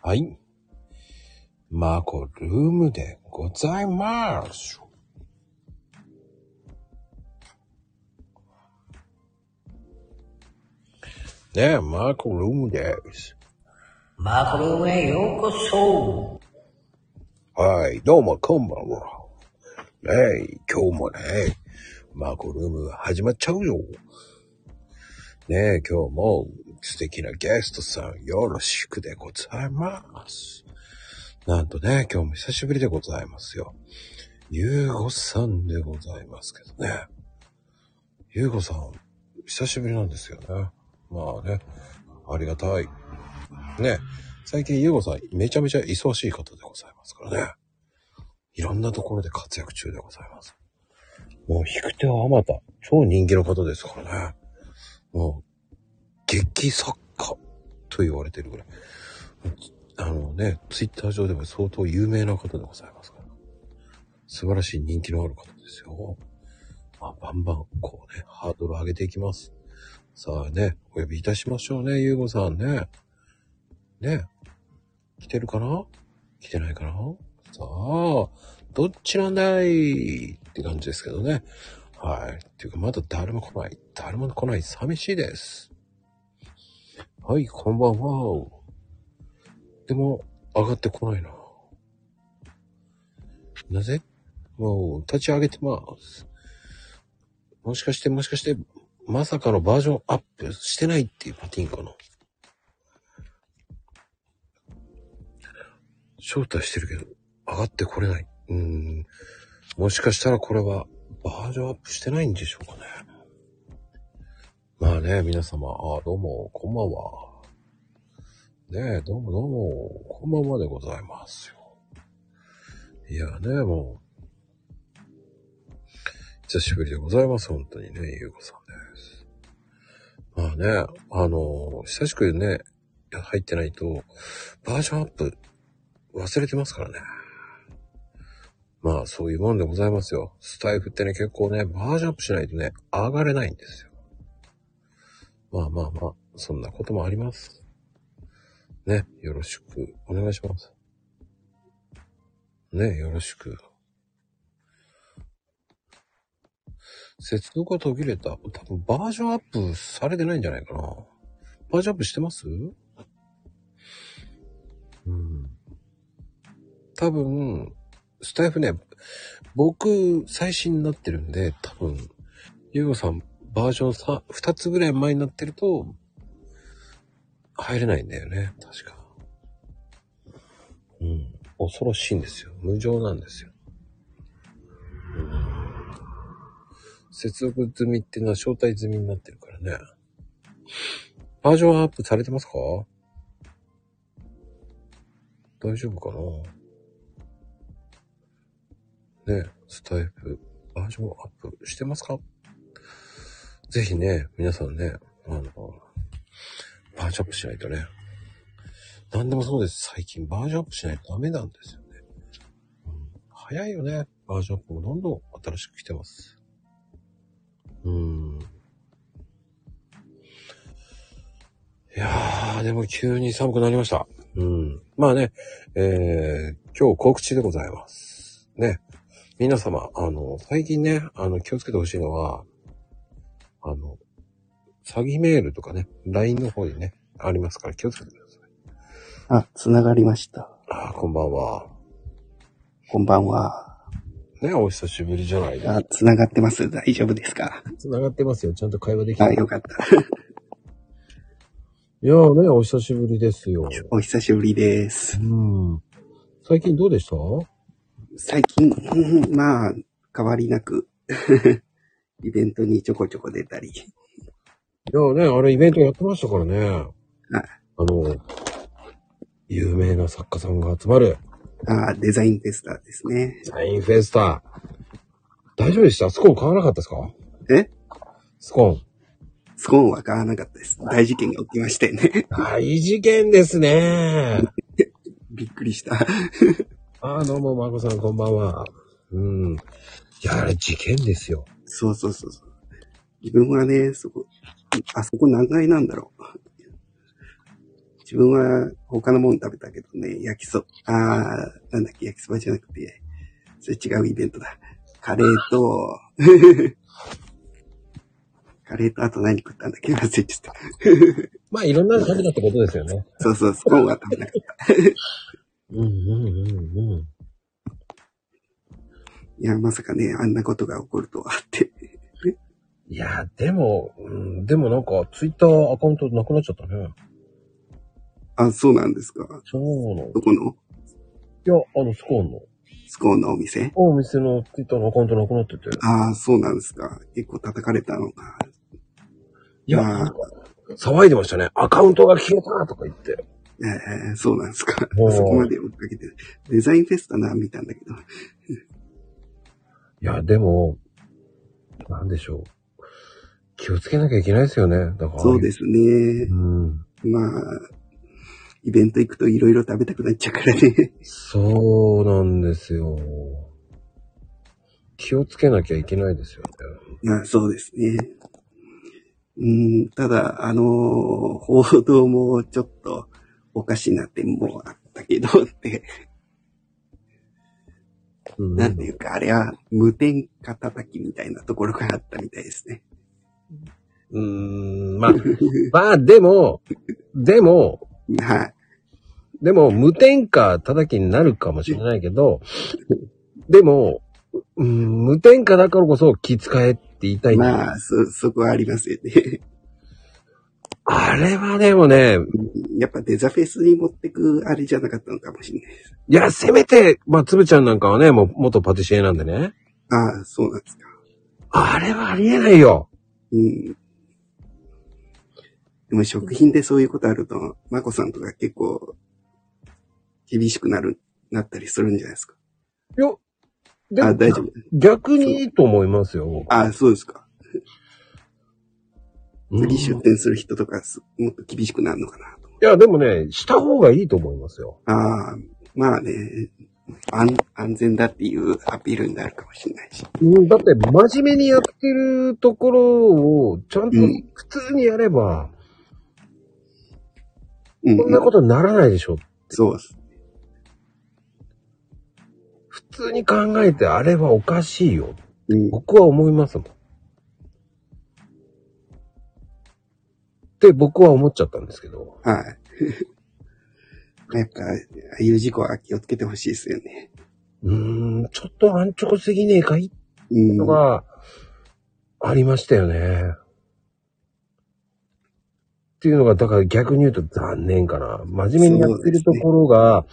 はい。マコルームでございます。ねえ、マコルームです。マコルームへようこそはい、どうもこんばんは。ねえ、今日もね、マコルームが始まっちゃうよ。ねえ、今日も素敵なゲストさんよろしくでございます。なんとね、今日も久しぶりでございますよ。ゆうごさんでございますけどね。ゆうごさん、久しぶりなんですよね。まあね、ありがたい。ね、最近ゆうごさんめちゃめちゃ忙しい方でございますからね。いろんなところで活躍中でございます。もう引く手はあまた、超人気の方ですからね。もう、劇作家と言われてるぐらい。あのね、ツイッター上でも相当有名な方でございますから。素晴らしい人気のある方ですよ。まあ、バンバン、こうね、ハードル上げていきます。さあね、お呼びいたしましょうね、ゆうごさんね。ね。来てるかな？来てないかな？さあ、どっちなんだい？って感じですけどね。はい。っていうか、まだ誰も来ない。誰も来ない。寂しいです。はい、こんばんは。でも、上がってこないな。なぜ？もう、立ち上げてます。もしかして、もしかして、まさかのバージョンアップしてないっていうパティンかな。招待してるけど、上がってこれない。うん。もしかしたらこれはバージョンアップしてないんでしょうかね。まあね、皆様、あどうも、こんばんは。ねえ、どうもどうも、こんばんはでございますよ。いやね、もう、久しぶりでございます、本当にね、ゆうこさんです。まあね、あの、久しくね、入ってないと、バージョンアップ忘れてますからね。まあ、そういうもんでございますよ。スタイフってね、結構ね、バージョンアップしないとね、上がれないんですよ。まあまあまあ、そんなこともあります。ね、よろしくお願いします。ね、よろしく。接続が途切れた。多分バージョンアップされてないんじゃないかな。バージョンアップしてます？うん。多分、スタイフね、僕、最新になってるんで、多分、ゆうごさん、バージョン3、2つぐらい前になってると、入れないんだよね、確か。うん。恐ろしいんですよ。無情なんですよ。うん。接続済みっていうのは招待済みになってるからね。バージョンアップされてますか？大丈夫かな？ね、スタイフ、バージョンアップしてますか？ぜひね、皆さんね、あの、バージョンアップしないとね。何でもそうです。最近バージョンアップしないとダメなんですよね。うん、早いよね。バージョンアップもどんどん新しく来てます。うん。いやー、でも急に寒くなりました。うん。まあね、えー、今日告知でございます。ね。皆様、あの、最近ね、あの、気をつけてほしいのは、あの、詐欺メールとかね、LINE の方にね、ありますから気をつけてください。あ、つながりました。あーこんばんは。こんばんは。ね、お久しぶりじゃないですか。あ、つながってます。大丈夫ですか？繋がってますよ。ちゃんと会話できてあ、る。よかった。いやーね、お久しぶりですよ。お久しぶりです。うん。最近どうでした？最近、うんまあ、変わりなく、イベントにちょこちょこ出たり。いやーね、あれイベントやってましたからね。あの、有名な作家さんが集まるあ、デザインテスターですね。サインフェスタ。大丈夫でした？スコーン買わなかったですか？え？スコーン。スコーンは買わなかったです。大事件が起きましてね。大事件ですね。びっくりした。あー、どうも、まこさん、こんばんは。うん。いや、あれ事件ですよ。そうそうそうそう。自分はね、そこ、あそこ何階なんだろう。自分は他のもの食べたけどね、焼きそ、あー、なんだっけ、焼きそばじゃなくて、それ違うイベントだ。カレーと、カレーとあと何食ったんだっけ？忘れちゃった。まあ、いろんなの食べたってことですよね。そうそう、スコーンは食べなかった。うんうんうんうん。いや、まさかね、あんなことが起こるとはって。いや、でも、うん、でもなんか、ツイッターアカウントなくなっちゃったね。あ、そうなんですか。そうなの。いどこの？や、あの、スコーンの。スコーンのお店？お店のツイッターのアカウントなくなってて。ああ、そうなんですか。結構叩かれたのか。いや、まあ騒いでましたね。アカウントが消えたとか言って。えー、そうなんですか。そこまで追っかけて。デザインフェスタな、見たんだけど。いや、でも、なんでしょう。気をつけなきゃいけないですよね。だから。。そうですすね。うん。まあ、イベント行くといろいろ食べたくなっちゃうからね。そうなんですよ。気をつけなきゃいけないですよね。まあ、そうですね。うん、ただ、あのー報道もちょっとおかしな点もあったけどって、うんなんていうか、あれは無添加叩きみたいなところがあったみたいですね。うーん、まあ、まあ、でも、でも、はい。でも、無添加叩きになるかもしれないけど、でも、うん、無添加だからこそ気遣えって言いたいまあ、そ、そこはありますよね。あれはでもね、やっぱデザフェスに持ってくあれじゃなかったのかもしれないです。いや、せめて、まあ、つぶちゃんなんかはね、もう元パティシエなんでね。ああ、そうなんですか。あれはありえないよ。うん。でも食品でそういうことあると、まこさんとか結構厳しくなる、なったりするんじゃないですか。いや、であ、も大丈夫。逆にいいと思いますよ。僕あそうですか。うん次出店する人とかすもっと厳しくなるのかなと。いや、でもね、した方がいいと思いますよ。ああ、まあね、安、安全だっていうアピールになるかもしれないし。うん、だって、真面目にやってるところを、ちゃんとうん普通にやれば、うん、こんなことにならないでしょ。そうです。普通に考えて、あれはおかしいよ。うん。僕は思いますもん。って僕は思っちゃったんですけど。はい。やっぱ、ああいう事故は気をつけてほしいですよね。うーん、ちょっと安直すぎねえかいってうん。のがありましたよね。っていうのが、だから逆に言うと残念かな。真面目にやってるところが、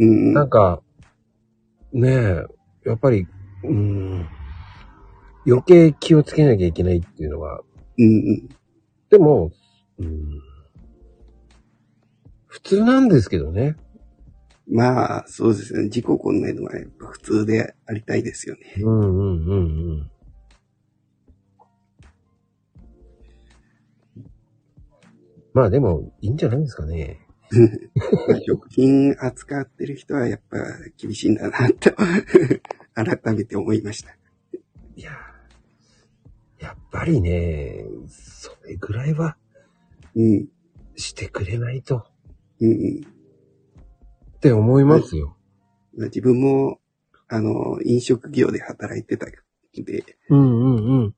うん。なんか、ねえ、やっぱり、うーん、余計気をつけなきゃいけないっていうのが、うんうん。でも、うん、普通なんですけどね。まあ、そうですね。事故起こんないのはやっぱ普通でありたいですよね。うんうんうんうん。まあでも、いいんじゃないですかね。まあ食品扱ってる人はやっぱ厳しいんだなと 改めて思いました。いや、やっぱりね、それぐらいはうん。してくれないとうんうん。って思いますよ。まあ自分も、あの、飲食業で働いてたんで、うんうんうん。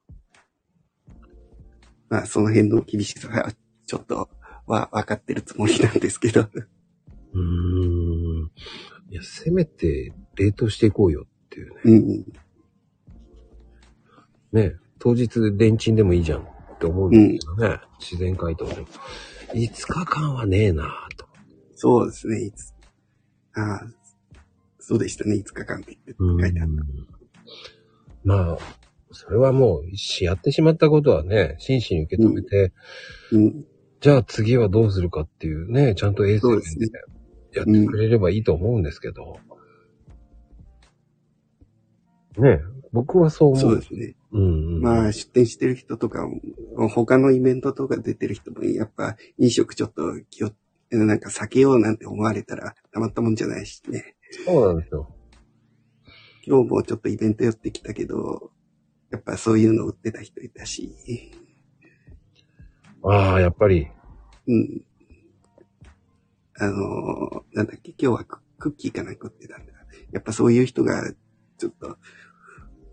まあその辺の厳しさはちょっとは分かってるつもりなんですけど。うーん。いや、せめて冷凍していこうよっていうね。うんうん。ね、当日レンチンでもいいじゃんって思うんですけどね。自然解凍でも。5日間はねえなぁと。そうですね。いつ、ああ、そうでしたね。5日間って書いてあった。まあ、それはもう、しやってしまったことはね、真摯に受け止めて、うん。じゃあ次はどうするかっていうね、ちゃんと衛生面でやってくれればいいと思うんですけど。ね僕はそう思う。そうですね。うんうん。まあ、出店してる人とかも、他のイベントとか出てる人も、やっぱ飲食ちょっと気を、なんか避けようなんて思われたらたまったもんじゃないしね。そうなんですよ。今日もちょっとイベント寄ってきたけど、やっぱそういうの売ってた人いたし、ああ、やっぱり。うん。あの、なんだっけ、今日はククッキーかなんか食ってたんだ。やっぱそういう人が、ちょっと、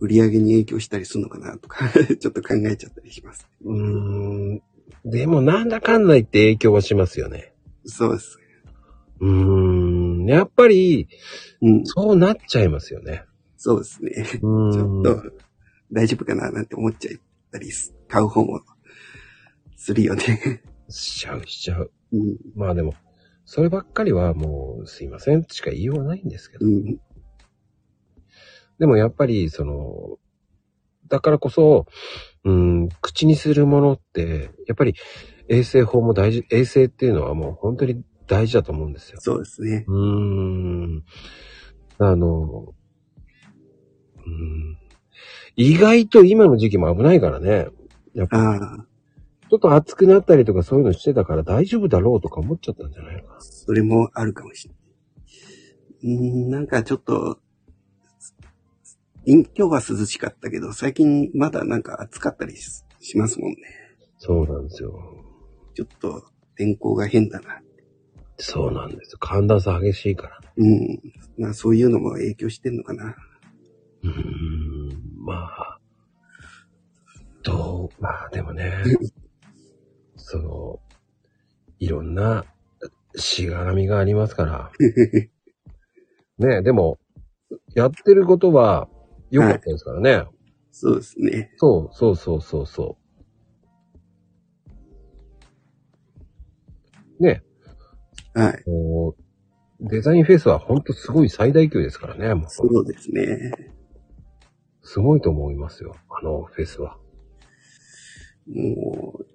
売り上げに影響したりするのかなとか、ちょっと考えちゃったりします。うーん。でもなんだかんだ言って影響はしますよね。そうです。うーん。やっぱり、うん、そうなっちゃいますよね。そうですね。うちょ。っと、大丈夫かななんて思っちゃったりす、買う方も、するよね。しちゃうしちゃう。うん、まあでも、そればっかりはもうすいませんしか言いようがないんですけど。うん、でもやっぱり、その、だからこそ、うん、口にするものって、やっぱり衛生法も大事、衛生っていうのはもう本当に大事だと思うんですよ。そうですね。うーん。あの、うん、意外と今の時期も危ないからね。やっぱちょっと暑くなったりとかそういうのしてたから大丈夫だろうとか思っちゃったんじゃないのかな。それもあるかもしれない。うん、なんかちょっと、今日は涼しかったけど、最近まだなんか暑かったりししますもんね。そうなんですよ。ちょっと天候が変だな。そうなんですよ。寒暖差激しいから。うん。まあそういうのも影響してんのかな。うーん、まあ、どう、まあでもね、その、いろんなしがらみがありますから。ねでも、やってることは良かったですからね。そうですね。そう、そうそうそうそう。ねはい。デザインフェスは本当すごい最大級ですからね。もうそうですね。すごいと思いますよ。あのフェスは。もう、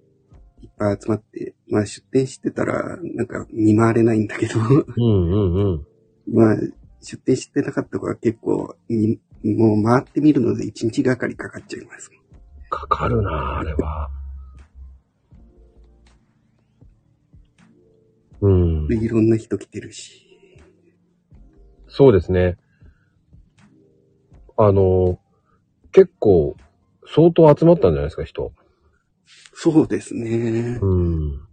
いっぱい集まって、まあ出店してたら、なんか見回れないんだけど、うんうんうん。まあ、出店してなかった子は結構、にもう回ってみるので一日がかりかかっちゃいます。かかるなあれは。うんで、。いろんな人来てるし。そうですね。あの、結構、相当集まったんじゃないですか、人。そうですね。うん。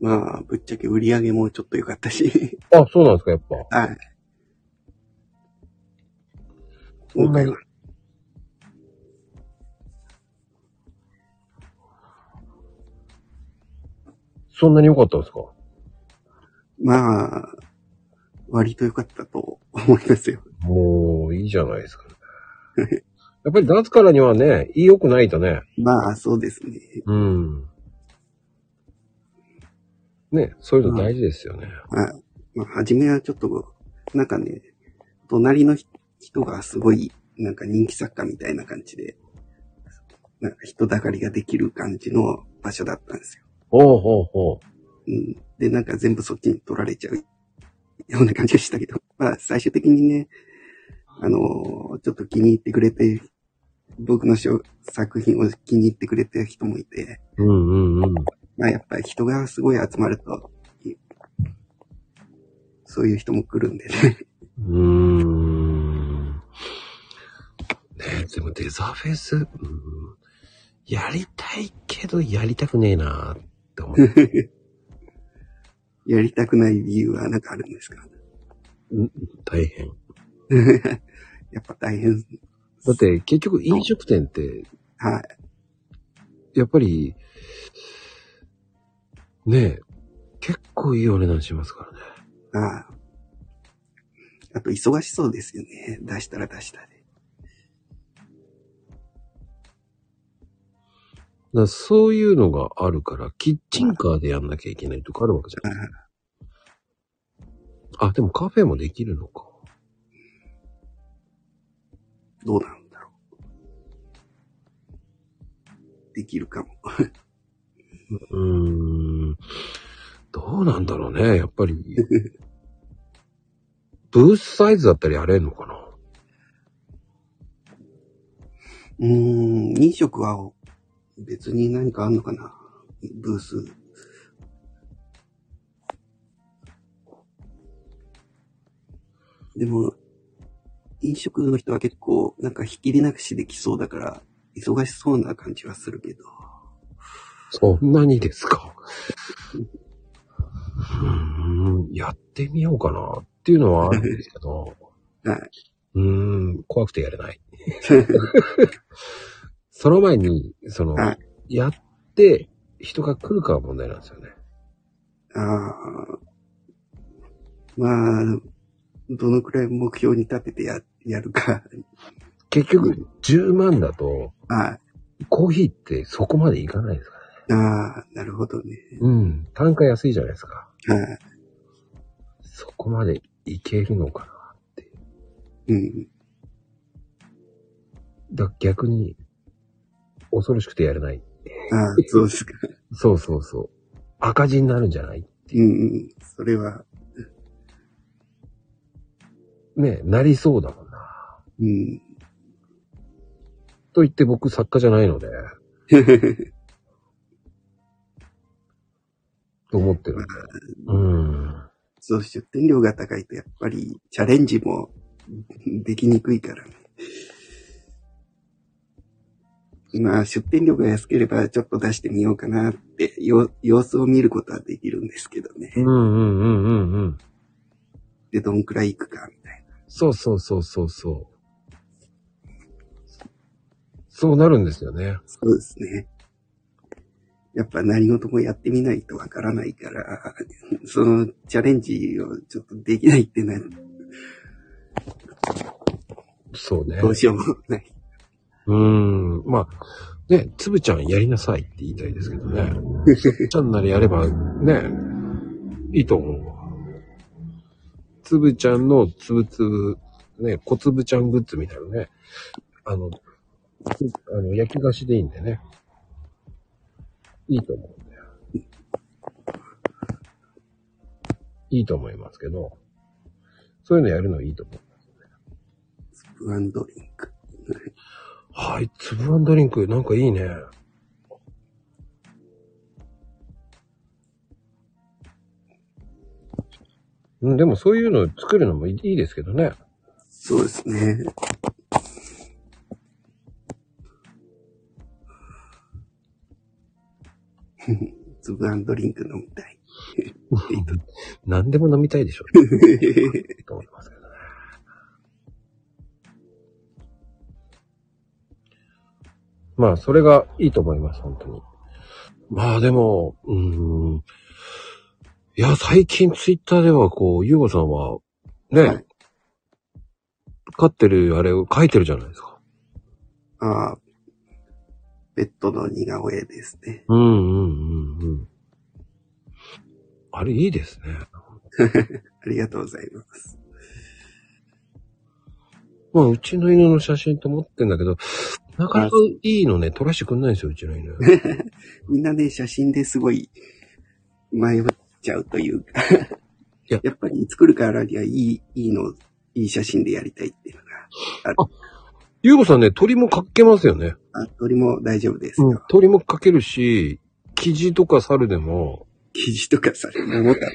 まあ、ぶっちゃけ売り上げもちょっと良かったし。あ、そうなんですか、やっぱ。はい。そんなに。そんなに良かったんですか？まあ、割と良かったと思いますよ。もう、いいじゃないですか、ね。やっぱり出すからにはね、良くないとね。まあ、そうですね。うん。ね、そういうの大事ですよね。まあ、まあ、初めはちょっと、なんかね、隣の人がすごい、なんか人気作家みたいな感じで、なんか人だかりができる感じの場所だったんですよ。ほうほうほう。うん。で、なんか全部そっちに取られちゃうような感じがしたけど、まあ最終的にね、あのーちょっと気に入ってくれて、僕の書作品を気に入ってくれてる人もいて、うんうんうん。まあやっぱり人がすごい集まると、いそういう人も来るんでね。うーん。ねえ、でもデザフェス、うん、やりたいけどやりたくねえなって思う。やりたくない理由はなんかあるんですか？大変。やっぱ大変。だって結局飲食店って、はい。やっぱり、ねえ、結構いいお値段しますからね。ああ。あと忙しそうですよね。出したら出したで。だそういうのがあるから、キッチンカーでやんなきゃいけないとかあるわけじゃあない。あ、でもカフェもできるのか。どうなんだろう。できるかも。うーん。どうなんだろうね、やっぱり。ブースサイズだったらやれんのかなうーん、飲食は別に何かあんのかな？ブース。でも、飲食の人は結構なんかひっきりなくしできそうだから、忙しそうな感じはするけど。そんなにですか？うーん。やってみようかなっていうのはあるんですけど、はい。うーん、怖くてやれない。その前に、その、はやって人が来るかが問題なんですよね。ああ。まあ、どのくらい目標に立ててや、やるか。結局、10万だと、あコーヒーってそこまでいかないですからね。ああ、なるほどね。うん。単価安いじゃないですか。はい。そこまでいけるのかなって。うん。だ逆に、恐ろしくてやれない。ああ、そうですか。そうそうそう。赤字になるんじゃない？うんうん。それは、ね、なりそうだもんな。うん。と言って僕作家じゃないので、と思ってるんで。うん。そう、出店料が高いとやっぱりチャレンジもできにくいからね。まあ、出店料が安ければちょっと出してみようかなって、よ様子を見ることはできるんですけどね。うんうんうんうんうん。で、どんくらい行くかみたいそうそうそうそうそう。そうなるんですよね。な。そうですね。やっぱ何事もやってみないとわからないから、そのチャレンジをちょっとできないってな、そうね。どうしようもない。うーん。まあ、ね、つぶちゃんやりなさいって言いたいですけどね。ちゃんならやればね、いいと思うわ。つぶちゃんのつぶつぶ、ね、小つぶちゃんグッズみたいなね。あの、つあの焼き菓子でいいんでね。いいと思うんだよ。いいと思いますけど、そういうのやるのいいと思う。スプーンドリンク。はい、つぶドリンク、なんかいいね。うん、でもそういうの作るのもいいですけどね。そうですね。つぶあんドリンク飲みたい。何でも飲みたいでしょ。と思いますけどまあ、それがいいと思います、本当に。まあでも、うーん。いや、最近ツイッターではこう、ゆうごさんは、ね、はい飼ってるあれを書いてるじゃないですか。ああ、ペットの似顔絵ですね。うんうんうんうん。あれいいですね。ありがとうございます。まあ、うちの犬の写真と思ってんだけど、なかなかいいのね、撮らせてくんないんですよ、うちの犬。みんなね、写真ですごい迷っちゃうというかややっぱり作るからにはいい、いいの、いい写真でやりたいっていうのがある。ゆうごさんね、鳥も描けますよね。あ、鳥も大丈夫ですうんよ。。鳥も描けるし、キジとか猿でも、生地とかさ、桃太郎。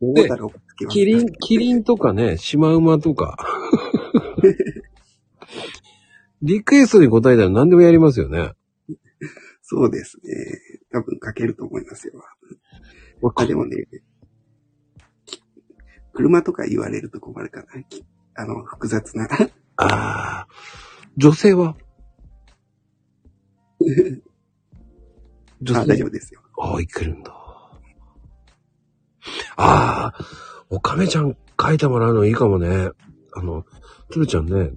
桃太郎キリン、キリンとかね、シマウマとか。リクエストに答えたら何でもやりますよね。そうですね。多分書けると思いますよ。あ、でもね、き車とか言われると困るかな。きあの、複雑な。ああ。女性は？女あ、大丈夫ですよ。ああ、いけるんだ。ああ、おかめちゃん書いてもらうのいいかもね。あの、つるちゃんね、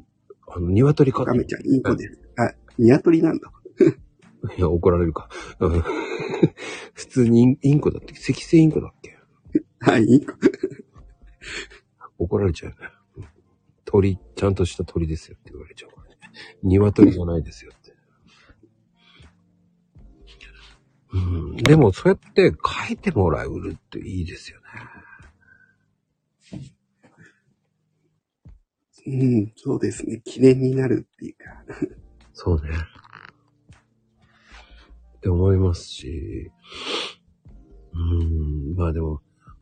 あの、鶏飼ってカメちゃん、インコです。あ、ニワトリなんだ。いや、怒られるか。う ん普通にインコだって、赤星インコだっけ？はい、インコ。怒られちゃうよね。うん鳥、ちゃんとした鳥ですよって言われちゃうからね。鶏じゃないですよって。うん、でも、そうやって書いてもらうるっていいですよね。うん、そうですね。記念になるっていうか。そうね。って思いますし、うん、まあでも、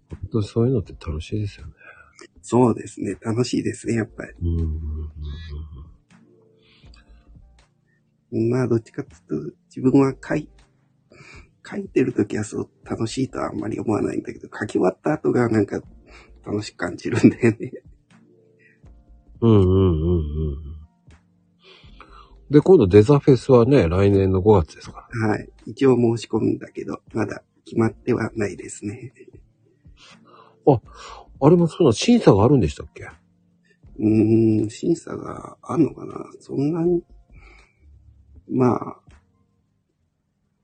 本当そういうのって楽しいですよね。そうですね。楽しいですね、やっぱり。うんうんうんうんまあ、どっちかっていうと、自分は書い、書いてるときはそう楽しいとはあんまり思わないんだけど、書き終わった後がなんか楽しく感じるんだよね。うんうんうんうん。で、今度デザフェスはね、来年の5月ですから。はい。一応申し込むんだけど、まだ決まってはないですね。あれもそうな、審査があるんでしたっけ？うーん、審査があんのかな？そんなに。まあ、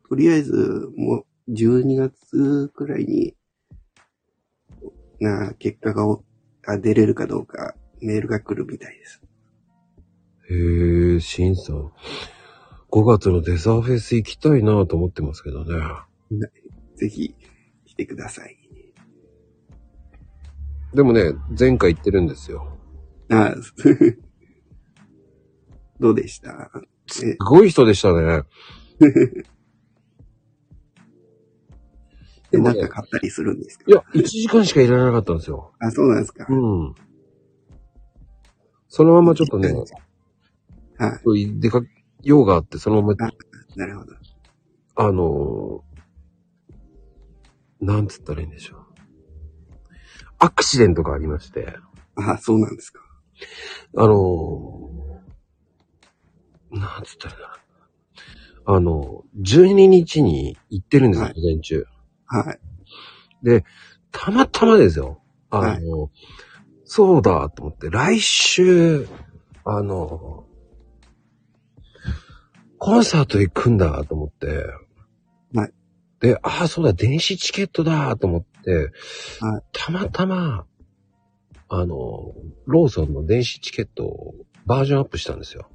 とりあえず、もう、12月くらいに、な、結果がおあ出れるかどうか、メールが来るみたいです。へえ、審査。5月のデザフェス行きたいなと思ってますけどね。ぜひ、来てください。でもね、前回行ってるんですよ。あ どうでした？えすごい人でしたね。でもねでなんか買ったりするんですか？いや、1時間しかいられなかったんですよ。あ、そうなんですか。うん。そのままちょっとね、はい。出か用があって、そのまま、なるほど。あのー、なんつったらいいんでしょう。アクシデントがありまして、あ、そうなんですか。あのー、なんつったらいいんだあの、12日に行ってるんですよ、はい午前中。はい。たまたまですよ。あの、はいそうだと思って、来週、あの、コンサート行くんだと思って、はい。で、ああ、そうだ、電子チケットだと思って、はい。たまたま、あの、ローソンの電子チケットをバージョンアップしたんですよ。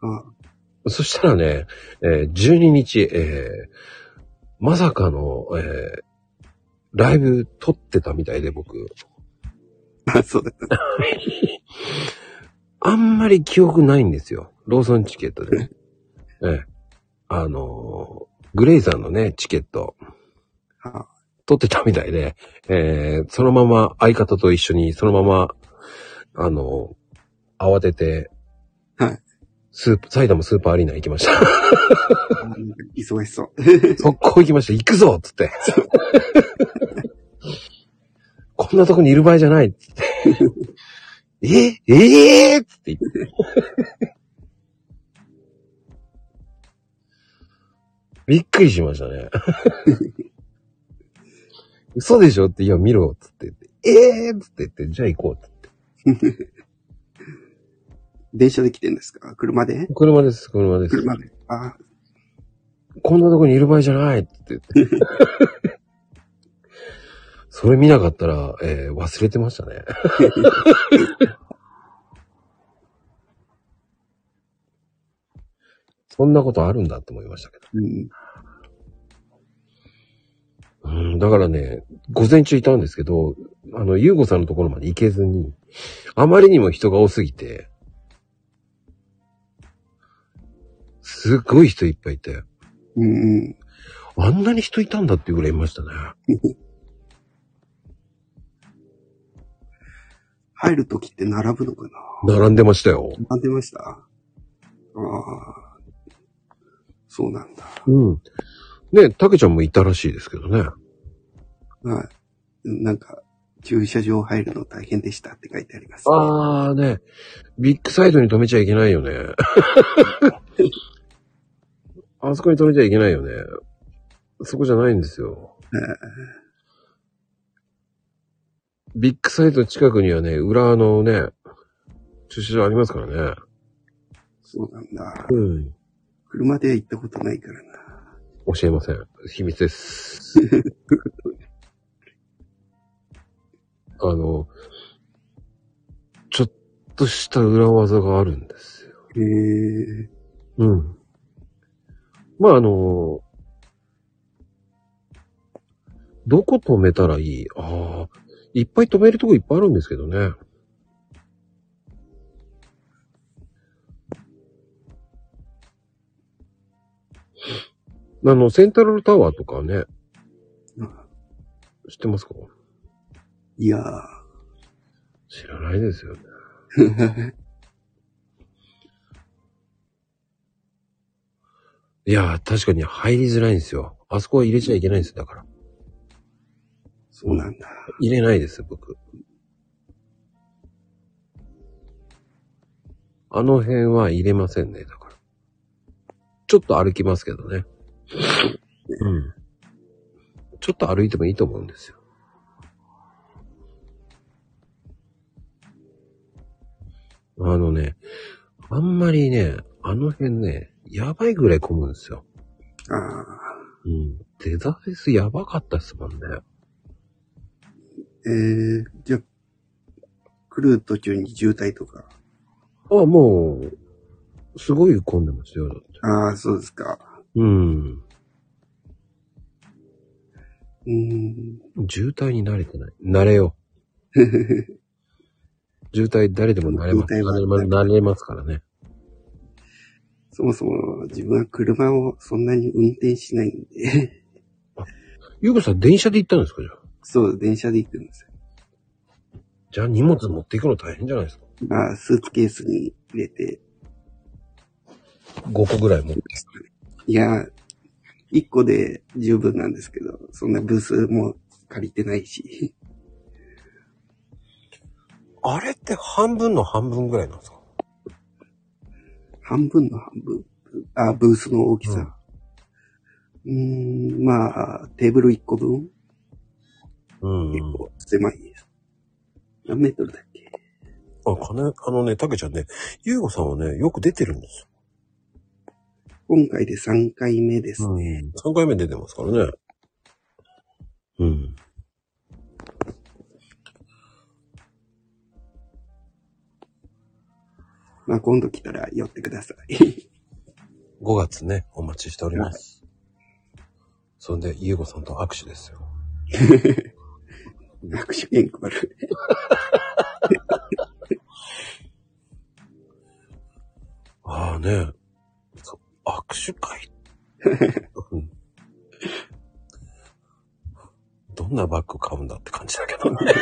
あ。そしたらね、えー12日、えーまさかの、えーライブ撮ってたみたいで僕、あ、そうだった。あんまり記憶ないんですよ。ローソンチケットでね。ええ。あのーグレイさんのね、チケット、あ撮ってたみたいで、えーそのまま相方と一緒に、そのまま、あのー慌てて、はい。スープ、埼玉スーパーアリーナ行きました。忙しそう。速攻行きました。行くぞっつって。こんなとこにいる場合じゃないっつって。え？え？えー、って言って。びっくりしましたね。嘘でしょ？って、いや、見ろっつって言って。え？えー、っつって言って、じゃあ行こうっつって。電車で来てんですか？車で？車です、車です。車で。あ、こんなとこにいる場合じゃないって言って。それ見なかったら、えー忘れてましたね。そんなことあるんだって思いましたけうん。ど。うん、だからね、午前中いたんですけど、あの、ゆうごさんのところまで行けずに、あまりにも人が多すぎて、すっごい人いっぱいいて、うんうん。あんなに人いたんだっていうぐらいいましたね。入るときって並ぶのかな？並んでましたよ。並んでました？ああ。そうなんだ。うん。ね、たけちゃんもいたらしいですけどね。はい。なんか、駐車場入るの大変でしたって書いてあります、あーね、ビッグサイドに止めちゃいけないよね。あそこに止めちゃいけないよね。そこじゃないんですよ。ビッグサイド近くにはね、裏のね、駐車場ありますからね。そうなんだ。うん。車で行ったことないからな。教えません。秘密です。あの、ちょっとした裏技があるんですよ。へえ。うん。まあ、あの、どこ止めたらいい？ああ、いっぱい止めるとこいっぱいあるんですけどね。あの、セントラルタワーとかね、知ってますか？いや知らないですよね。ー。いやー、確かに入りづらいんですよ。あそこは入れちゃいけないんですよ、だから。そうなんだ。入れないです、僕。あの辺は入れませんね、だから。ちょっと歩きますけどね。うん。ちょっと歩いてもいいと思うんですよ。あのね、あんまりね、あの辺ね、やばいぐらい混むんですよ。ああ。うん。デザフェスやばかったですもんね。えー、じゃあ、来る途中に渋滞とか。あ、もう、すごい混んでますよ。だってああ、そうですか。うん。うーん。渋滞に慣れてない。慣れよう。渋滞誰でも慣れます。慣れま慣れますからね。そもそも自分は車をそんなに運転しないんで。ゆうこさん電車で行ったんですかじゃあ？そう、電車で行くんですよ。じゃあ荷物持っていくの大変じゃないですか。まあ、スーツケースに入れて。5個ぐらい持って。いや、1個で十分なんですけど、そんなブースも借りてないし。あれって半分の半分ぐらいなんですか？半分の半分？あ、ブースの大きさ。うーん、まあ、テーブル1個分？うん、結構狭いです。何メートルだっけ？あ、かね、あのね、たけちゃんね、ゆうごさんはね、よく出てるんです今回で3回目ですよ。ね。ん。3回目出てますからね。うん。まあ、今度来たら寄ってください。5月ね、お待ちしております。そんで、ゆうごさんと握手ですよ。握手券配る。ああね。そ握手会。うんどんなバッグ買うんだって感じだけどね。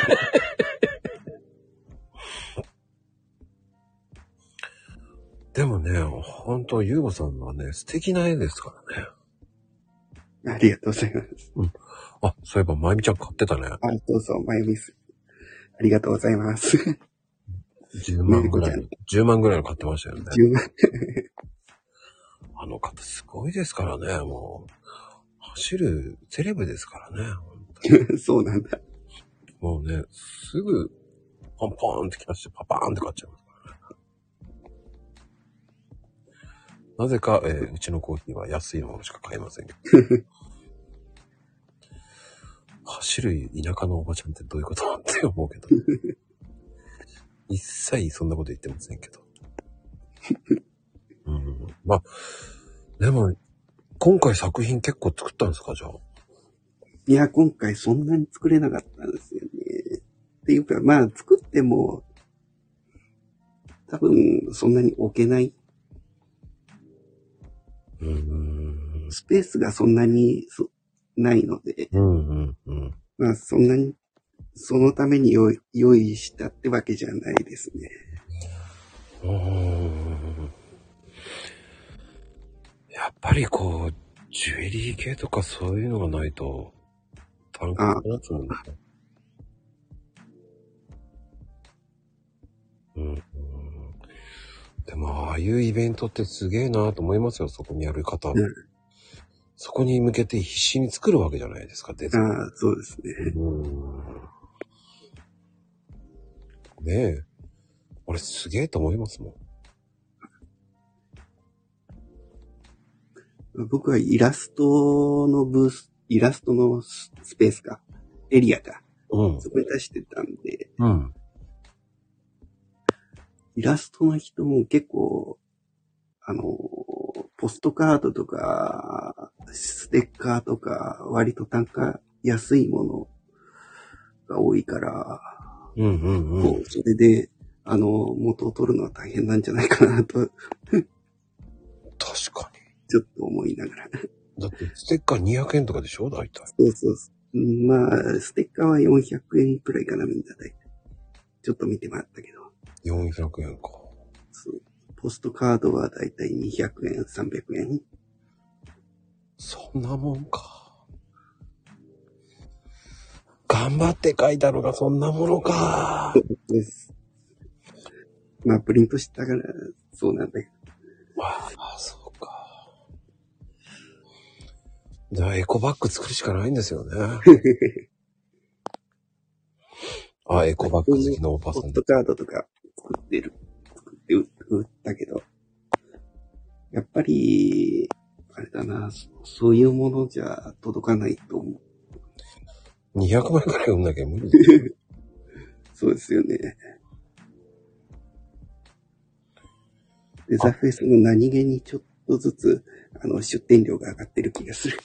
でもね、ほんと、ゆうごさんはね、素敵な絵ですからね。ありがとうございます。あ、そういえば、まゆみちゃん買ってたね。あ、そうそう、まゆみす。ありがとうございます。10万ぐらいの、10万ぐらいの買ってましたよね。10万。あの方すごいですからね、もう。走るセレブですからね。そうなんだ。もうね、すぐ、ポンポンって来まして、パパーンって買っちゃいますからね。なぜか、えーうちのコーヒーは安いものしか買えませんけど。走る田舎のおばちゃんってどういうことって思うけど。一切そんなこと言ってませんけど。うん、まあ、でも、今回作品結構作ったんですか？じゃあ。いや、今回そんなに作れなかったんですよね。っていうか、まあ、作っても、多分、そんなに置けない。うーん。スペースがそんなにそないので、うんうんうん。まあ、そんなに、そのために用意用意したってわけじゃないですね。うーんやっぱりこう、ジュエリー系とかそういうのがないと、単価になつもんね。うんうん。でも、ああいうイベントってすげえなと思いますよ、そこにやる方。うんそこに向けて必死に作るわけじゃないですか、デザインああ、そうですね。うーん。ねえ。俺すげえと思いますもん。僕はイラストのブース、イラストのススペースか、エリアか、うん。そこに出してたんで、うん。イラストの人も結構、あの、ポストカードとか、ステッカーとか、割と単価安いものが多いから、うんうんう。もうんそれで、あの、元を取るのは大変なんじゃないかなと、確かちょっと思いながら。に。だって、ステッカー200円とかでしょ？大体。そうそうそう。うんまあ、ステッカーは400円くらいかな、みんな大体。ちょっと見てもらったけど。400円か。そうポストカードはだいたい200円、300円。そんなもんか。頑張って書いたのがそんなものか。です。まあ、プリントしたから、そうなんだけああ、そうか。じゃあエコバッグ作るしかないんですよね。ど。あ、エコバッグ好きのおばさんでポスト。カードとか作ってる。作って売売ったけど、やっぱり、あれだな、そそういうものじゃ届かないと思う。200枚くらい売んなきゃ無理ですよ。そうですよね。デザフェスの何気にちょっとずつ、あの、出店料が上がってる気がする。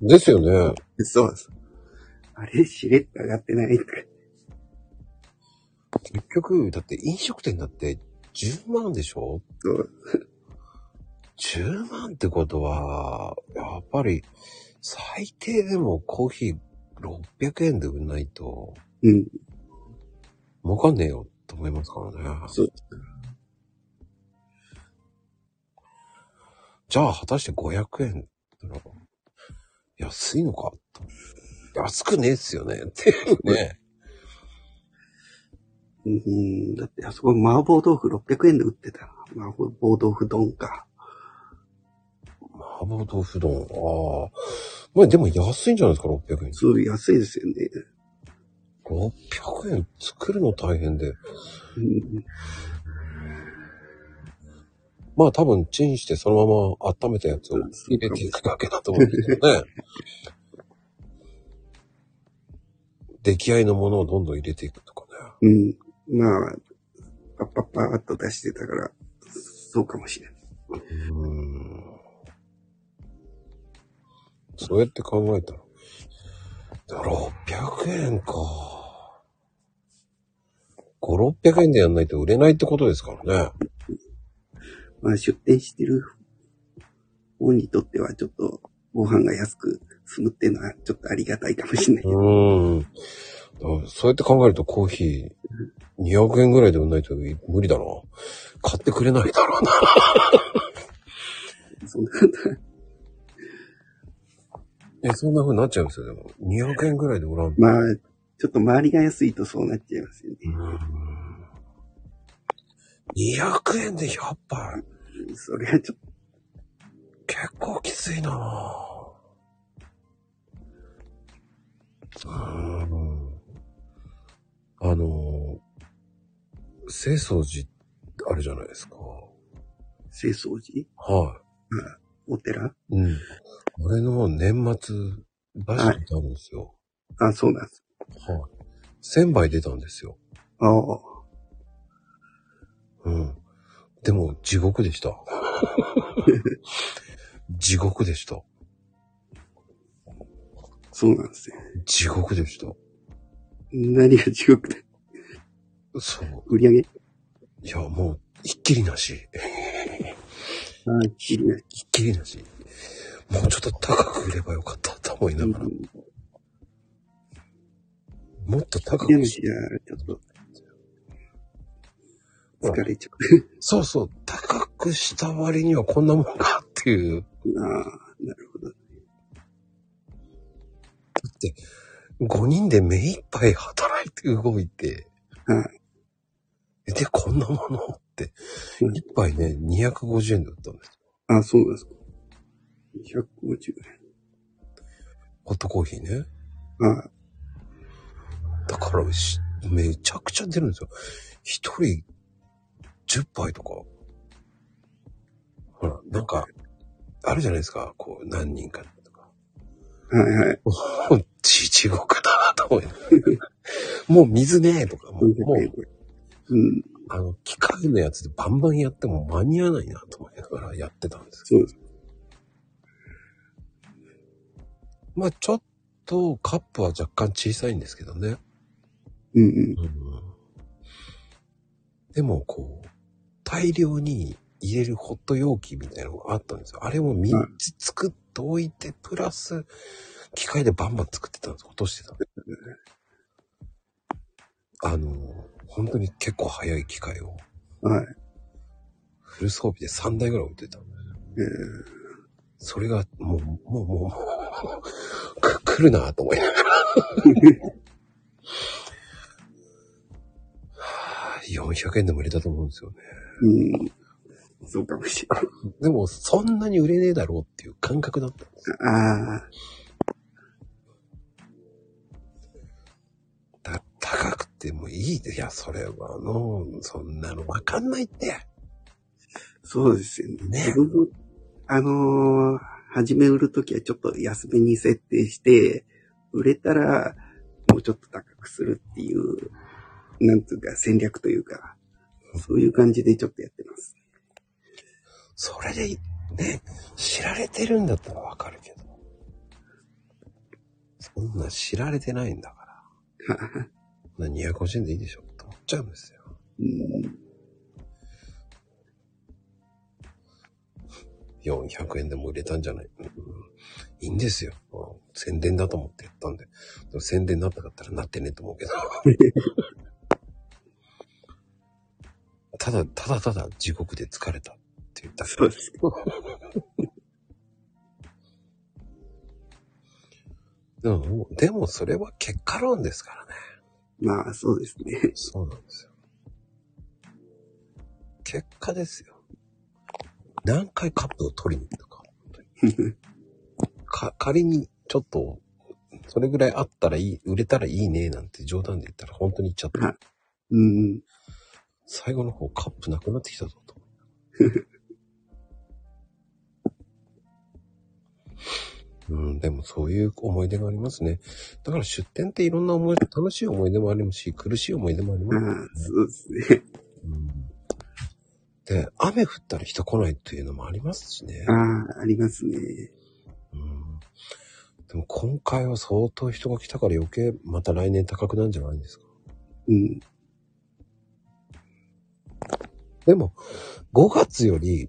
ですよね。そうそう。あれ、しれっと上がってない。結局、だって飲食店だって10万でしょ？そう。10万ってことは、やっぱり、最低でもコーヒー600円で売んないと、うん。儲かんねえよと思いますからね。そう。じゃあ、果たして500円ってのは安いのかと安くねえっすよね。っていうね。うん、だってあそこ麻婆豆腐600円で売ってたな。麻婆豆腐丼か。麻婆豆腐丼。ああ。まあでも安いんじゃないですか、600円。そう、安いですよね。600円作るの大変で。うん、まあ多分チンしてそのまま温めたやつを入れていくだけだと思うんですよね。出来合いのものをどんどん入れていくとかね。うん。まあ、パッパッパーっと出してたから、そうかもしれない。うーん。そうやって考えたら。600円か。5、600円でやんないと売れないってことですからね。まあ、出店してる方にとってはちょっとご飯が安く済むっていうのはちょっとありがたいかもしれない。うーん。そうやって考えるとコーヒー200円ぐらいで売んないと無理だな。買ってくれないだろうな。そんなことはえ、そんな風になっちゃいますよ、でも。200円ぐらいで売らんと。まあ、ちょっと周りが安いとそうなっちゃいますよね。うーん。200円で100杯？それはちょっ結構きついなぁ。うーん。あのー、清掃寺あるじゃないですか。と、清掃寺はお寺？い。うん。俺の年末、バシッとあるんですよ。あ、そうなんです。はい。1000杯出たんですよ。ああ、うん。でも、地獄でした。地獄でした。そうなんですね。地獄でした。何が地獄だそう。売り上げ？いや、もう、ひっきりなし。ああ、きりなひっきりなし。もうちょっと高く売ればよかったと思いながら。もっと高くちょっと、疲れちゃそうそう、高くした割にはこんなもんかっていう。う。ああ、なるほど。だって、5人で目いっぱい働いて動いて、はで、こんなものって、う杯ね、250円で売ったんです。あ、そうなんですか。150ホットコーヒーね。円。ああ、だからし、めちゃくちゃ出るんですよ。一人、10杯とか。ほら、なんか、あるじゃないですか。こう、何人かとか。はいはい。もう、ち、地獄だなと思いもう水ねえとか、もう、も400円う。うん、あの、機械のやつでバンバンやっても間に合わないなと思いながらやってたんですそうです。まあ、ちょっと、カップは若干小さいんですけどね。うんうん。うんでも、こう、大量に入れるホット容器みたいなのがあったんですよ。あれも3つ作っておいて、プラス、機械でバンバン作ってたんです。落としてたんです。あの、本当に結構早い機械を、はい。フル装備で3台ぐらい売ってたんです。えそれが、もう、もう、もう、もう、く、来るなと思いながら。はあ400円でも売れたと思うんですよね。うん。そうかもしれない。でも、そんなに売れねえだろうっていう感覚だったんですよ。ああ、だ高くてもいい。いや、それは、あの、そんなのわかんないって。そうですよね。ねあのー初め売るときはちょっと安めに設定して、売れたらもうちょっと高くするっていう、なんつうか戦略というか、そういう感じでちょっとやってます。それで、ね、知られてるんだったらわかるけど。そんな知られてないんだから。な250円でいいでしょと思っちゃうんですよ。うん、400円でも売れたんじゃない、うん、いいんですよ、うん宣伝だと思ってやったんで。でも宣伝になったかったらなってねえと思うけど。ただ、ただただ地獄で疲れたって言ったけそうです。でも、でもそれは結果論ですからね。まあそうですね。そうなんですよ。結果ですよ。何回カップを取りに行ったか。か、仮にちょっと、それぐらいあったらいい、売れたらいいね、なんて冗談で言ったら本当に言っちゃった。はいうん。最後の方カップなくなってきたぞと。うん、でもそういう思い出がありますね。だから出店っていろんな思い、楽しい思い出もありますし、苦しい思い出もあります。ああ、そうですね。で、雨降ったら人来ないっていうのもありますしねあ。あ、ありますね。うん、でも今回は相当人が来たから余計また来年高くなるんじゃないんですか。うん。でも、5月より、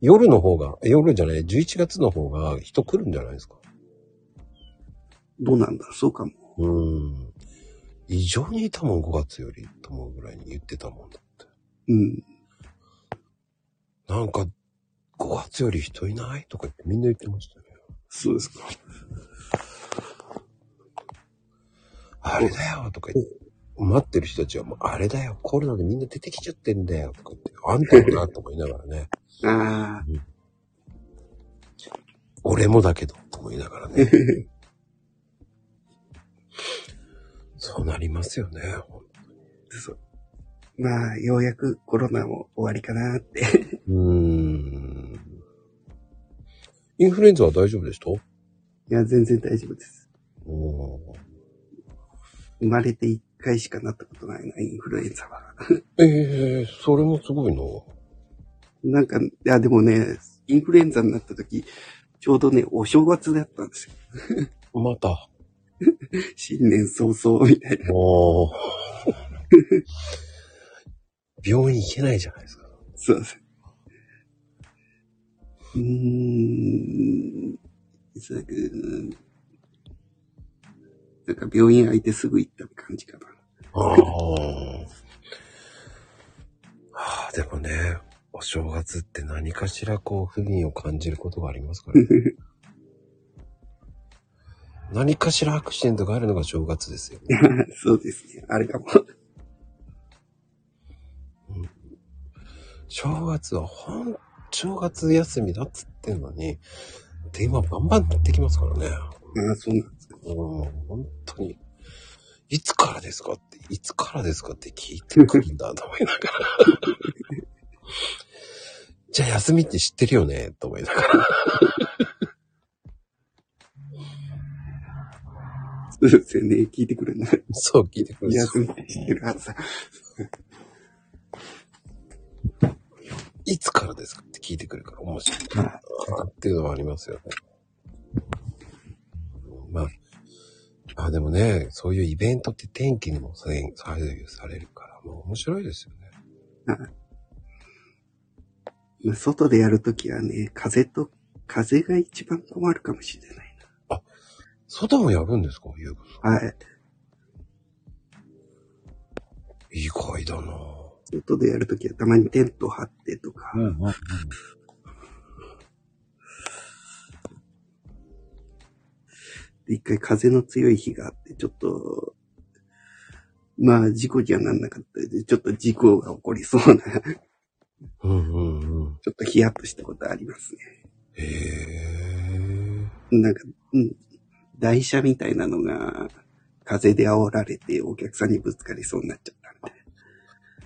夜の方が、夜じゃない、11月の方が人来るんじゃないですか？どうなんだ？そうかも。うん。異常にいたもん、5月より、と思うぐらいに言ってたもんだって。うん。なんか、5月より人いないとか言ってみんな言ってましたね。そうですか。あれだよとか言って、待ってる人たちはもう、あれだよ、コロナでみんな出てきちゃってんだよとか言って、あんたもなとか言いながらね、ああ、俺もだけど、と思いながらね。そうなりますよね。そう。まあ、ようやくコロナも終わりかなって。うーん。インフルエンザは大丈夫でした？いや、全然大丈夫です。おー生まれて1回しかなったことないな、インフルエンザは。ええそれもすごいな。なんか、いや、でもね、インフルエンザになった時、ちょうどね、お正月だったんですよ。また。新年早々みたいな。おー病院行けないじゃないですか。そうです。うーん。なんか病院空いてすぐ行った感じかな。ああ。はあ、でもね、お正月って何かしらこう不憫を感じることがありますから、ね、何かしらアクシデントがあるのが正月ですよね。そうですね。あれかも。正月はほん、正月休みだっつってんのに、電話バンバンってきますからね。ああ、そうなんですか。うん、本当に。いつからですかって、いつからですかって聞いてくるんだと思いながら。じゃあ休みって知ってるよね？と思いながら。そうですよね。聞いてくるな。そう聞いてくるんです休みって知ってるはずだ。いつからですかって聞いてくるから面白いなっていうのはありますよね。まあ、まあでもね、そういうイベントって天気にも左右左右されるから、もう面白いですよね。外でやるときはね、風と、風が一番困るかもしれないな。あ、外もやるんですか？ゆうこさん。はい。意外だな外でやるときはたまにテント張ってとか。うんうんうん。で、一回風の強い日があって、ちょっと、まあ事故じゃなんなかったで、ちょっと事故が起こりそうなうんうんうん。ょっとヒヤッとしたことありますね。へえ。なんか、うん、台車みたいなのが、風で煽られてお客さんにぶつかりそうになっちゃったんで。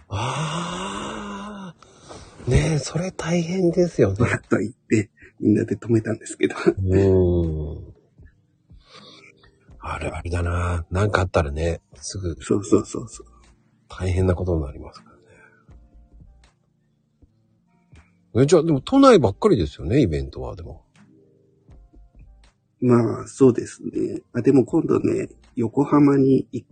ああ。ねえ、それ大変ですよね。わっと言って、みんなで止めたんですけど。うん。あるあるだな。なんかあったらね、すぐそうそうそうそう。大変なことになりますからえ、じゃあ、でも都内ばっかりですよね、イベントは、でも。まあ、そうですね。あ、でも今度ね、横浜にい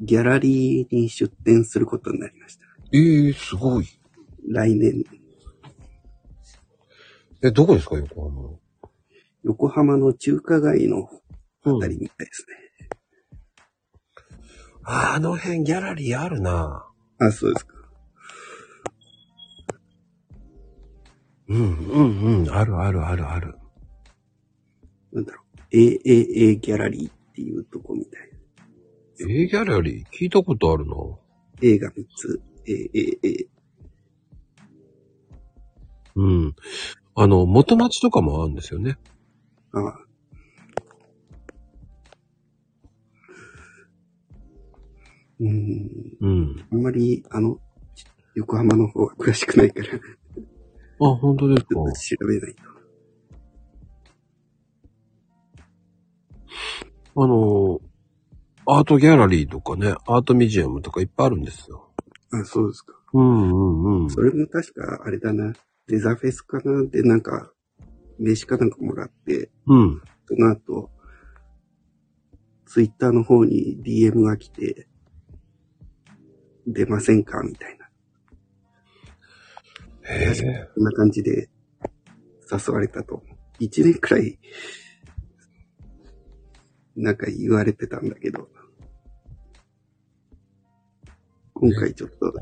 ギャラリーに出店することになりました。ええすごい。来年、え、どこですか、横浜？の。横浜の中華街のうあたりみたいですね。あの辺ギャラリーあるな。あ、そうですか。うん、うん、うん。あるあるあるある。なんだろう。AAA ギャラリーっていうとこみたい。えー、ギャラリー？聞いたことあるな。A が3つ。AAA。うん。あの、元町とかもあるんですよね。ああ。うーん。うん。あんまり、あの、横浜の方は詳しくないから、ちあ、本当ですか。調べないと。あの、アートギャラリーとかね、アートミュージアムとかいっぱいあるんですよ。あ、そうですか。うんうんうん。それも確か、あれだな。デザフェスかなで、なんか、名刺かなんかもらって、うん。その後、ツイッターの方に DM が来て、出ませんかみたいな。へえ。こんな感じで誘われたと。一年くらい、なんか言われてたんだけど、今回ちょっと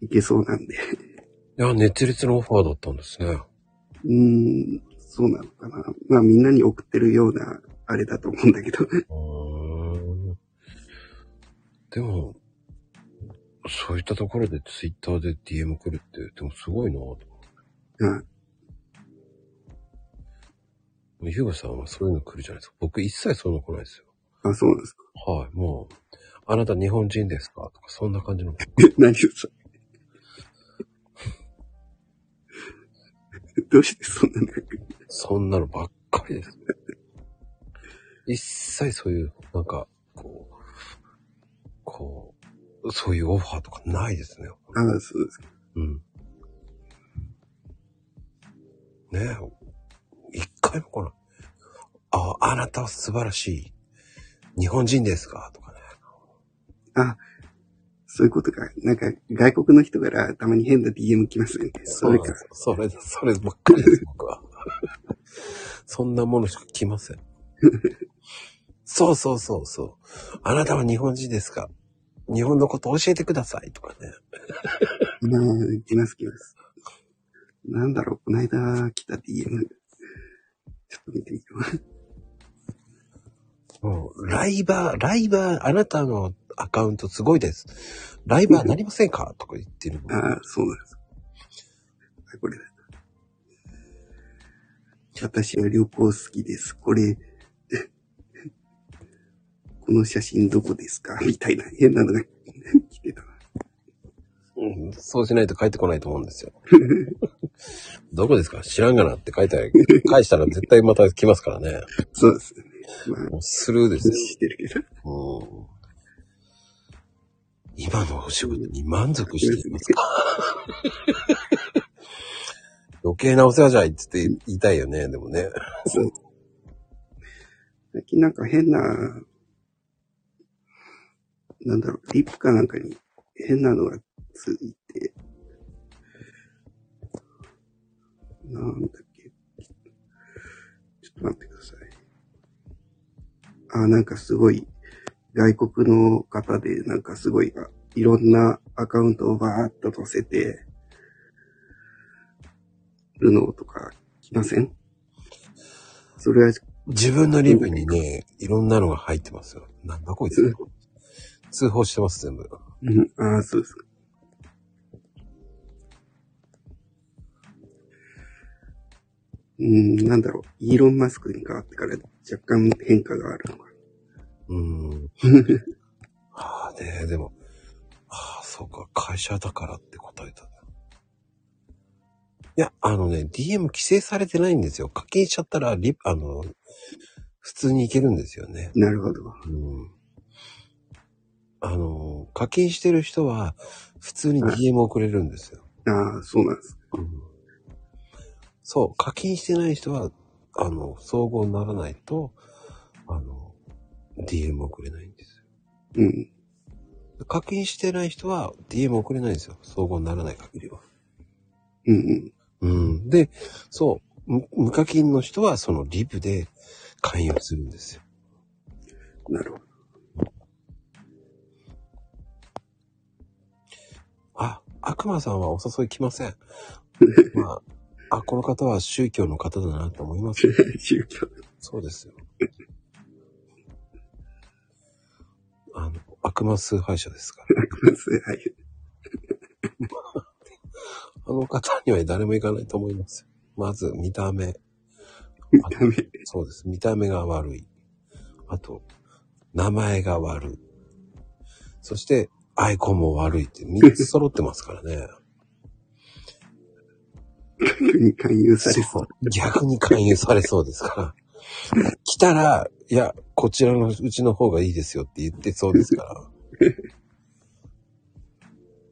いけそうなんで、いや、熱烈なオファーだったんですね。うーん、そうなのかな。まあみんなに送ってるような、あれだと思うんだけど、うーん。でも、そういったところでツイッターで DM 来るって、でもすごいなと。うんゆうがさんはそういうの来るじゃないですか。僕一切そういうの来ないですよ。あ、そうですか。はい、もう、あなた日本人ですかとか、そんな感じの。何をさ。どうしてそんなのそんなのばっかりです。一切そういう、なんか、こう、こう、そういうオファーとかないですね。ああ、そうですか。うん。ねえ、一回も来ない。あ、あなたは素晴らしい。日本人ですか？とかね。あ、そういうことか。なんか、外国の人からたまに変な DM 来ますよね。それか。それだ、そればっかりです、僕は。そんなものしか来ません。そうそうそうそう。あなたは日本人ですか？日本のこと教えてくださいとかね。まあ、来ます来ます。なんだろう、この間来た DM。ちょっと見てみよう。ライバー、ライバー、あなたのアカウントすごいです。ライバーなりませんかとか言ってるの。ああ、そうなんです。あ、これだ。私は旅行好きです。これ、この写真どこですか？みたいな変なのが来てたな。うん、そうしないと帰ってこないと思うんですよ。どこですか？知らんがなって書いて。返したら絶対また来ますからね。そうですね。まあ、スルーですよ。してるけど。うん今のお仕事に満足していますか？余計なお世話じゃいっつって言いたいよね、でもね。そう。最近なんか変な、なんだろう、リップかなんかに変なのがついて、なんだっけ。ちょっと待ってください。あ、なんかすごい、外国の方で、なんかすごい、あいろんなアカウントをバーっと載せて、るのとか来ません？それは自分のリブにね、いろんなのが入ってますよ。なんだこいつ。通報してます、全部。うん、ああ、そうですか。うん、なんだろう。イーロン・マスクに変わってから若干変化があるのか。うーん。はあね、でも、はあ、そうか、会社だからって答えた。いや、あのね、DM 規制されてないんですよ。課金しちゃったら、リあの、普通に行けるんですよね。なるほど。うん。あの、課金してる人は、普通に DM 送れるんですよ。ああ、そうなんです。うん。そう、課金してない人は、あの、総合にならないと、あの、DM 送れないんですよ。うん。課金してない人は DM 送れないんですよ。総合にならない限りは。うんうん。うん。で、そう、無無課金の人はそのリプで勧誘するんですよ。なるほど。悪魔さんはお誘い来ません。まあ、あ、この方は宗教の方だなと思います。宗教。そうですよ。あの、悪魔崇拝者ですから。はい。あの方には誰も行かないと思いますよ。まず、見た目。見た目。そうです。見た目が悪い。あと、名前が悪い。そして、アイコンも悪いって3つ揃ってますからね。に勧誘されそう。逆に勧誘されそうですから。来たら、いや、こちらのうちの方がいいですよって言ってそうですから。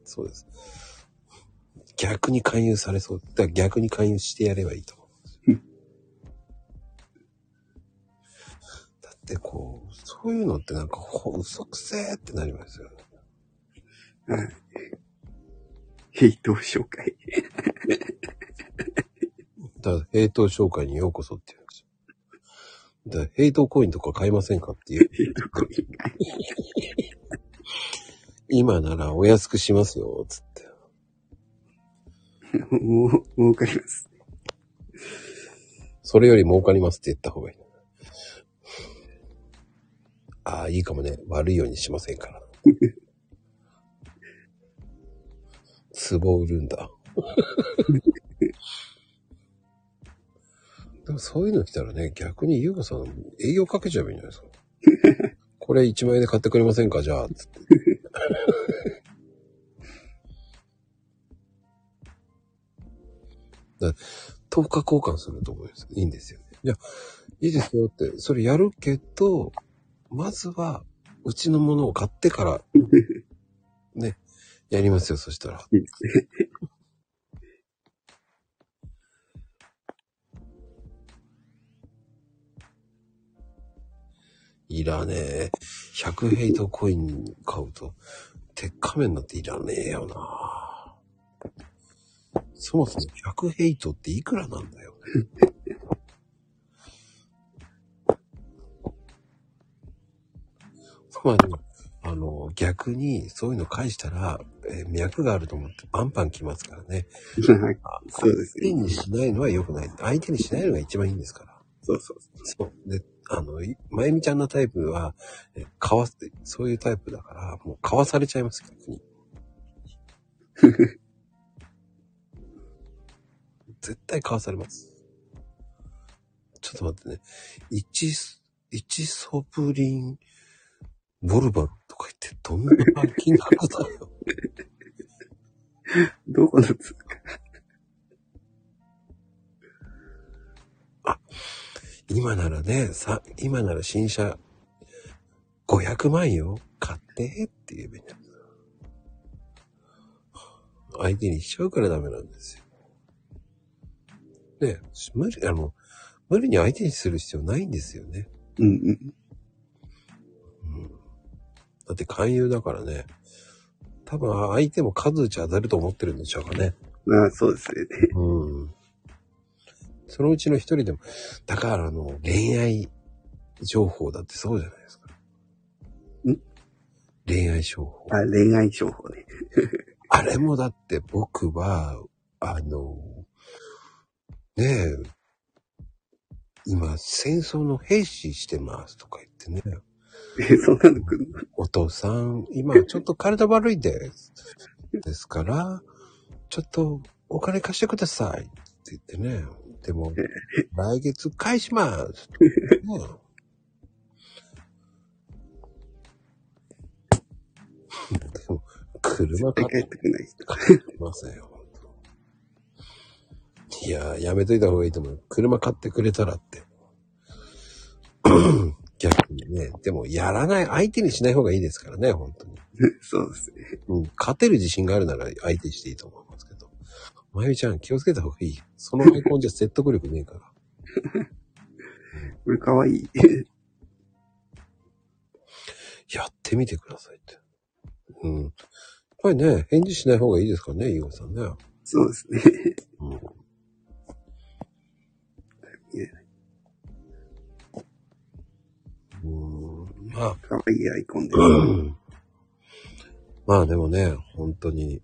そうです。逆に勧誘されそう。だから逆に勧誘してやればいいと思うんですよ。だってこう、そういうのってなんか、ほ嘘くせーってなりますよね。はい。ヘイト紹介。だから、ヘイト紹介にようこそって言うんですよ。だから、ヘイトコインとか買いませんかっていう。ヘイトコイン。今ならお安くしますよ、つって。もう、儲かります。それより儲かりますって言った方がいい。ああ、いいかもね。悪いようにしませんから。壺売るんだ。でもそういうの来たらね、逆にゆうこさん営業かけちゃえばいいんじゃないですか。これ1万円で買ってくれませんかじゃあ、つって。だ10日交換すると思うんですよ。いいんですよね。いや、いいですよって、それやるけど、まずは、うちのものを買ってから、ね、やりますよ、そしたら。い。らねえ。100ヘイトコイン買うと、鉄仮面なんていらねえよな。そもそも100ヘイトっていくらなんだよね。まあでも、あの、逆にそういうの返したら、えー脈があると思ってパンパン来ますからね。そうですね。相手にしないのは良くない。相手にしないのが一番いいんですから。そうそうそう。で、あの、いまゆみちゃんのタイプは、えかわす、そういうタイプだから、もうかわされちゃいます、逆に。絶対かわされます。ちょっと待ってね。一、一ソブリン、ボルバルとか言って、どんな金額だよ。どこのつ今ならね、さ、今なら新車500万よ。買ってって言えばいいんだよ。相手にしちゃうからダメなんですよ。ね無理、あの、無理に相手にする必要ないんですよね。うんうん。うん。だって勧誘だからね。多分相手も数打ち当たると思ってるんでしょうかね。まあ、そうですね。うん。そのうちの一人でも、だからあの、恋愛情報だってそうじゃないですか。ん？恋愛情報。あ、恋愛情報ね。あれもだって僕は、あの、ねえ、今戦争の兵士してますとか言ってね。え、そんなの来るのお父さん、今ちょっと体悪いです。ですから、ちょっとお金貸してくださいって言ってね。でも、来月返します。ね、でも、車買っ帰ってこない人。ませんよ。本当いやー、やめといた方がいいと思う。車買ってくれたらって。逆にね。でも、やらない、相手にしない方がいいですからね、本当に。そうですね。うん、勝てる自信があるなら相手していいと思いますけど。まゆみちゃん、気をつけた方がいい。そのアイコンじゃ説得力ねえから。これかわいい。やってみてくださいって。うん。やっぱりね、返事しない方がいいですからね、ゆうごさんね。そうですね。うん。まあ、かわいいアイコンで。うんまあでもね、本当に、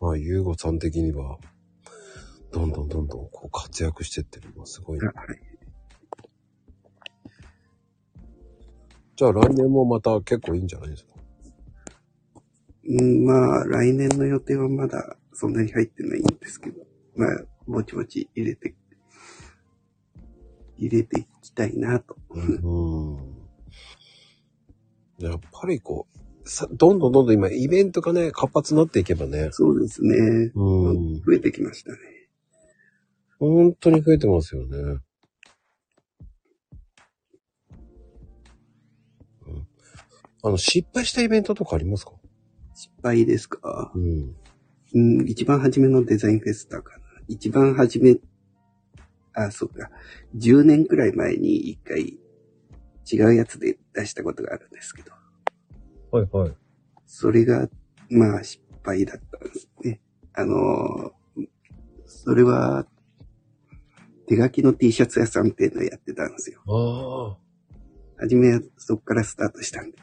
まあ、ゆうごさん的には、どんどんどんどんこう活躍してってるのがすごい、ね。はい。じゃあ来年もまた結構いいんじゃないですか？うん、まあ、来年の予定はまだそんなに入ってないんですけど、まあ、ぼちぼち入れて、入れていきたいなと。うん。やっぱりこう、さ、どんどんどんどん今イベントがね、活発になっていけばね。そうですね。うん。増えてきましたね。本当に増えてますよね。うん。あの、失敗したイベントとかありますか？失敗ですか？うん。うん、一番初めのデザインフェスタかな。一番初め、あ、そうか。10年くらい前に一回違うやつで出したことがあるんですけど、はいはい。それが、まあ失敗だったんですね。あのーそれは、手書きの T シャツ屋さんっていうのをやってたんですよ。ああ。はじめはそこからスタートしたんで。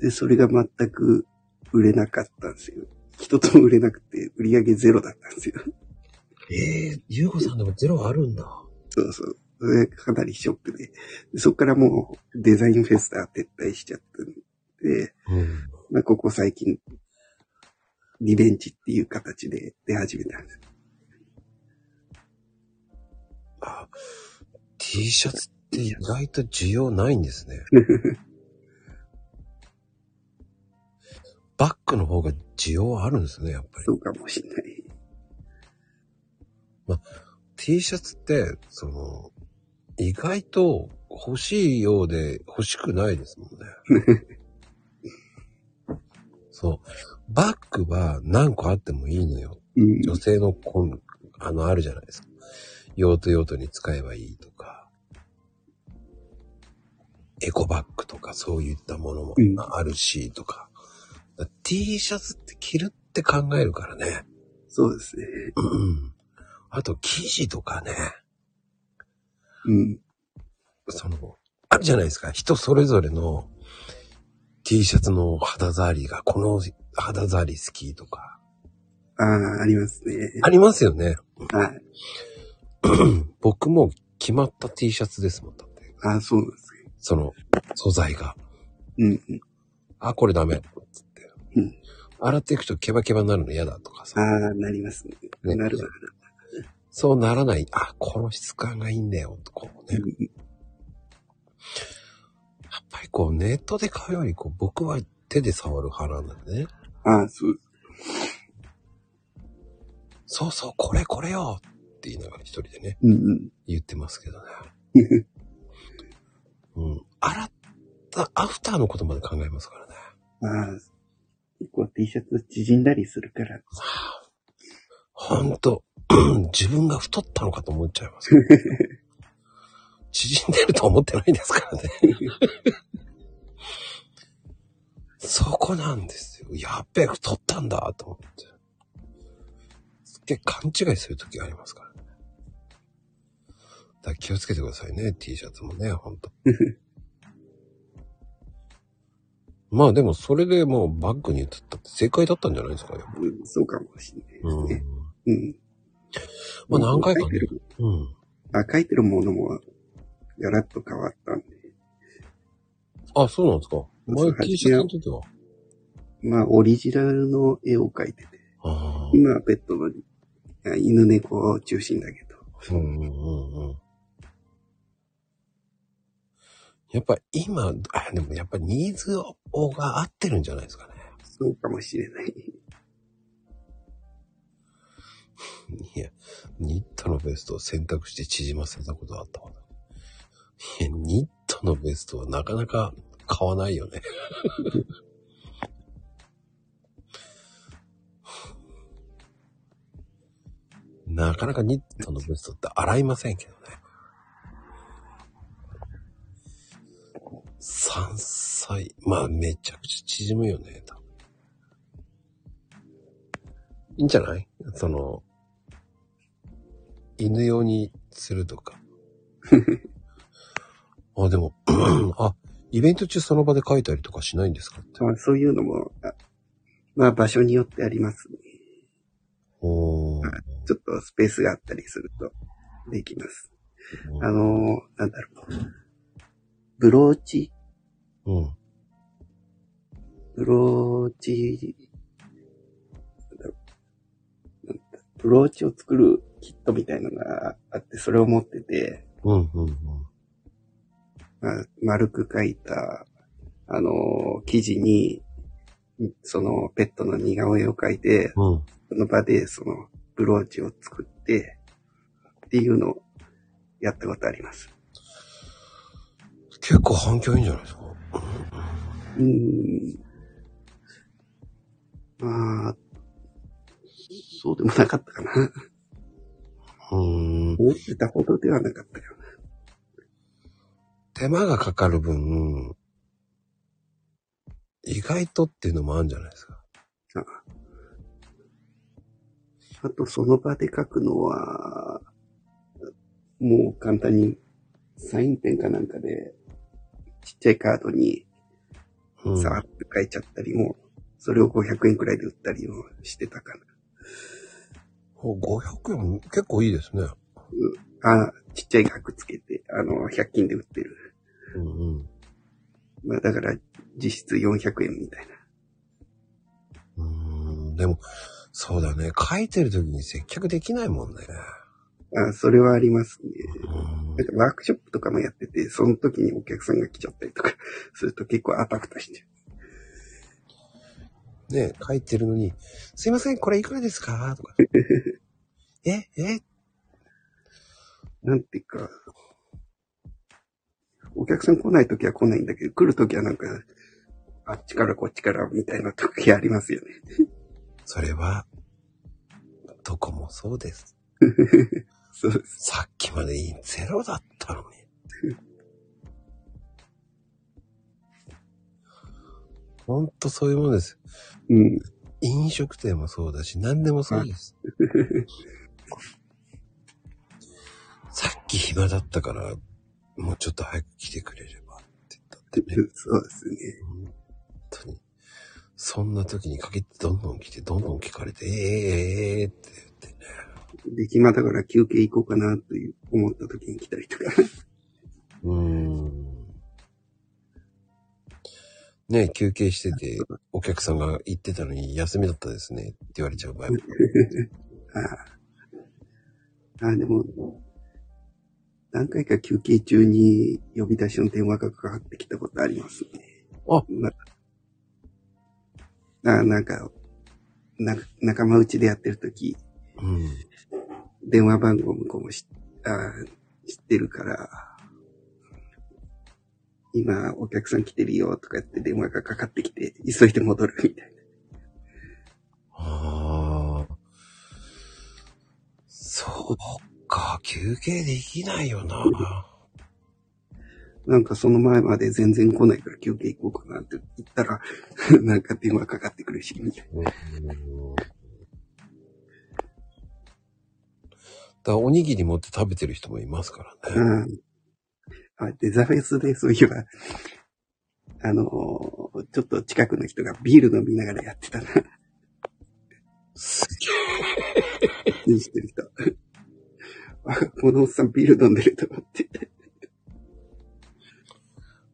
で、それが全く売れなかったんですよ。一つも売れなくて、売り上げゼロだったんですよ。ええゆうこさんでもゼロあるんだ。そうそう。かなりショックで。でそこからもうデザインフェスタ撤退しちゃったんで、うん。まあ、ここ最近、リベンジっていう形で出始めたんです。あ、T シャツって意外と需要ないんですね。バッグの方が需要はあるんですね、やっぱり。そうかもしれない。T シャツって、その、意外と欲しいようで欲しくないですもんね。そう。バッグは何個あってもいいのよ。うん。女性のこん、あの、あるじゃないですか。用途用途に使えばいいとか。エコバッグとかそういったものもうんあるし、とか。T シャツって着るって考えるからね。そうですね。うん。あと、生地とかね。うん。その、あるじゃないですか。人それぞれの T シャツの肌触りが、この肌触り好きとか。ああ、ありますね。ありますよね。はい。僕も決まった T シャツですもん。だって。ああ、そうなんですね。その、素材が。うんうん。あ、これダメ。つって。うん洗っていくとケバケバになるの嫌だとかさ。ああ、なりますね。ねなるわそうならない。あ、この質感がいいんだよ。とこうね。やっぱりこうネットで買うよりこう僕は手で触る派なんだよね。ああ、そう。そうそう、これこれよって言いながら一人でね、うんうん。言ってますけどね。うん。洗ったアフターのことまで考えますからね。ああ、結構 T シャツ縮んだりするから。ほんと、自分が太ったのかと思っちゃいます。縮んでると思ってないですからね。そこなんですよ。やっべえ、太ったんだと思って。すっげえ勘違いするときがありますからね。だから気をつけてくださいね、T シャツもね、ほんと。まあでもそれでもうバッグに移ったって正解だったんじゃないですか、やっぱうん、そうかもしれないですうんね。。うん。まあ何回かね書いてるうん。あ、書いてるものも、ガラッと変わったんで。あ、そうなんですか前はい T シャツの時は？まあ、オリジナルの絵を描いてて。今はペットのあ犬猫を中心だけど。うんうんうんうん。やっぱ今、あ、でもやっぱニーズをが合ってるんじゃないですかね。そうかもしれない。いや、ニットのベストを選択して縮ませたことあったわ。いや、ニットのベストはなかなか買わないよね。なかなかニットのベストって洗いませんけどね。3歳。まあ、めちゃくちゃ縮むよね、多分いいんじゃない？その、犬用にするとか。あ、でも、あ、イベント中その場で書いたりとかしないんですかって。まあ、そういうのも、あまあ、場所によってありますね。おー。ちょっとスペースがあったりすると、できます。あのーなんだろう。ブローチ？うん。ブローチ、なんだろうなんだブローチを作るキットみたいなのがあって、それを持ってて、うん、うん、うん。まあ、丸く書いた、あのー生地に、そのペットの似顔絵を描いて、うん。その場でそのブローチを作って、っていうのをやったことあります。結構反響いいんじゃないですかうーん。まあ、そうでもなかったかな。うーん。思ってたほどではなかったよ手間がかかる分、意外とっていうのもあるんじゃないですか。な。あと、その場で書くのは、もう簡単にサインペンかなんかで、ちっちゃいカードにうん。さーって書いちゃったりも、それを500円くらいで売ったりもしてたかお500円結構いいですね。な。あ、ちっちゃい額つけて、あの、100均で売ってる。うんうん。まあだから、実質400円みたいな。うーん。でも、そうだね。書いてる時に接客できないもんね。あ、それはありますね。うんなんかワークショップとかもやってて、その時にお客さんが来ちゃったりとかすると結構あたふたして。ね、書いてるのに、すいません、これいくらですか？とか。ええ？なんていうか、お客さん来ない時は来ないんだけど、来る時はなんか、あっちからこっちからみたいな時ありますよね。それは、どこもそうです。そうです。さっきまでゼロだったのに。ほんとそういうものです。うん。飲食店もそうだし、何でもそうです。さっき暇だったから、もうちょっと早く来てくれればって言ったってね。そうですね。本当に。そんな時に限ってどんどん来て、どんどん聞かれて、ええええええって言ってね。で、暇だから休憩行こうかなという思った時に来たりとか。うーん。ね休憩してて、お客さんが言ってたのに休みだったですねって言われちゃう場合も。ああ、でも、何回か休憩中に呼び出しの電話がかかってきたことありますね。あなあなんか、な、仲間内でやってる時うん。電話番号向こうも知あ知ってるから、今お客さん来てるよとか言って電話がかかってきて、急いで戻るみたいああ。そうか、休憩できないよな。な。なんかその前まで全然来ないから休憩行こうかなって言ったら、なんか電話かかってくるし、みたいうんだおにぎり持って食べてる人もいますからね。な。うん。あ、デザフェスでそういえば、あのーちょっと近くの人がビール飲みながらやってたな。す 知ってる人。あ、このおっさんビール飲んでると思って。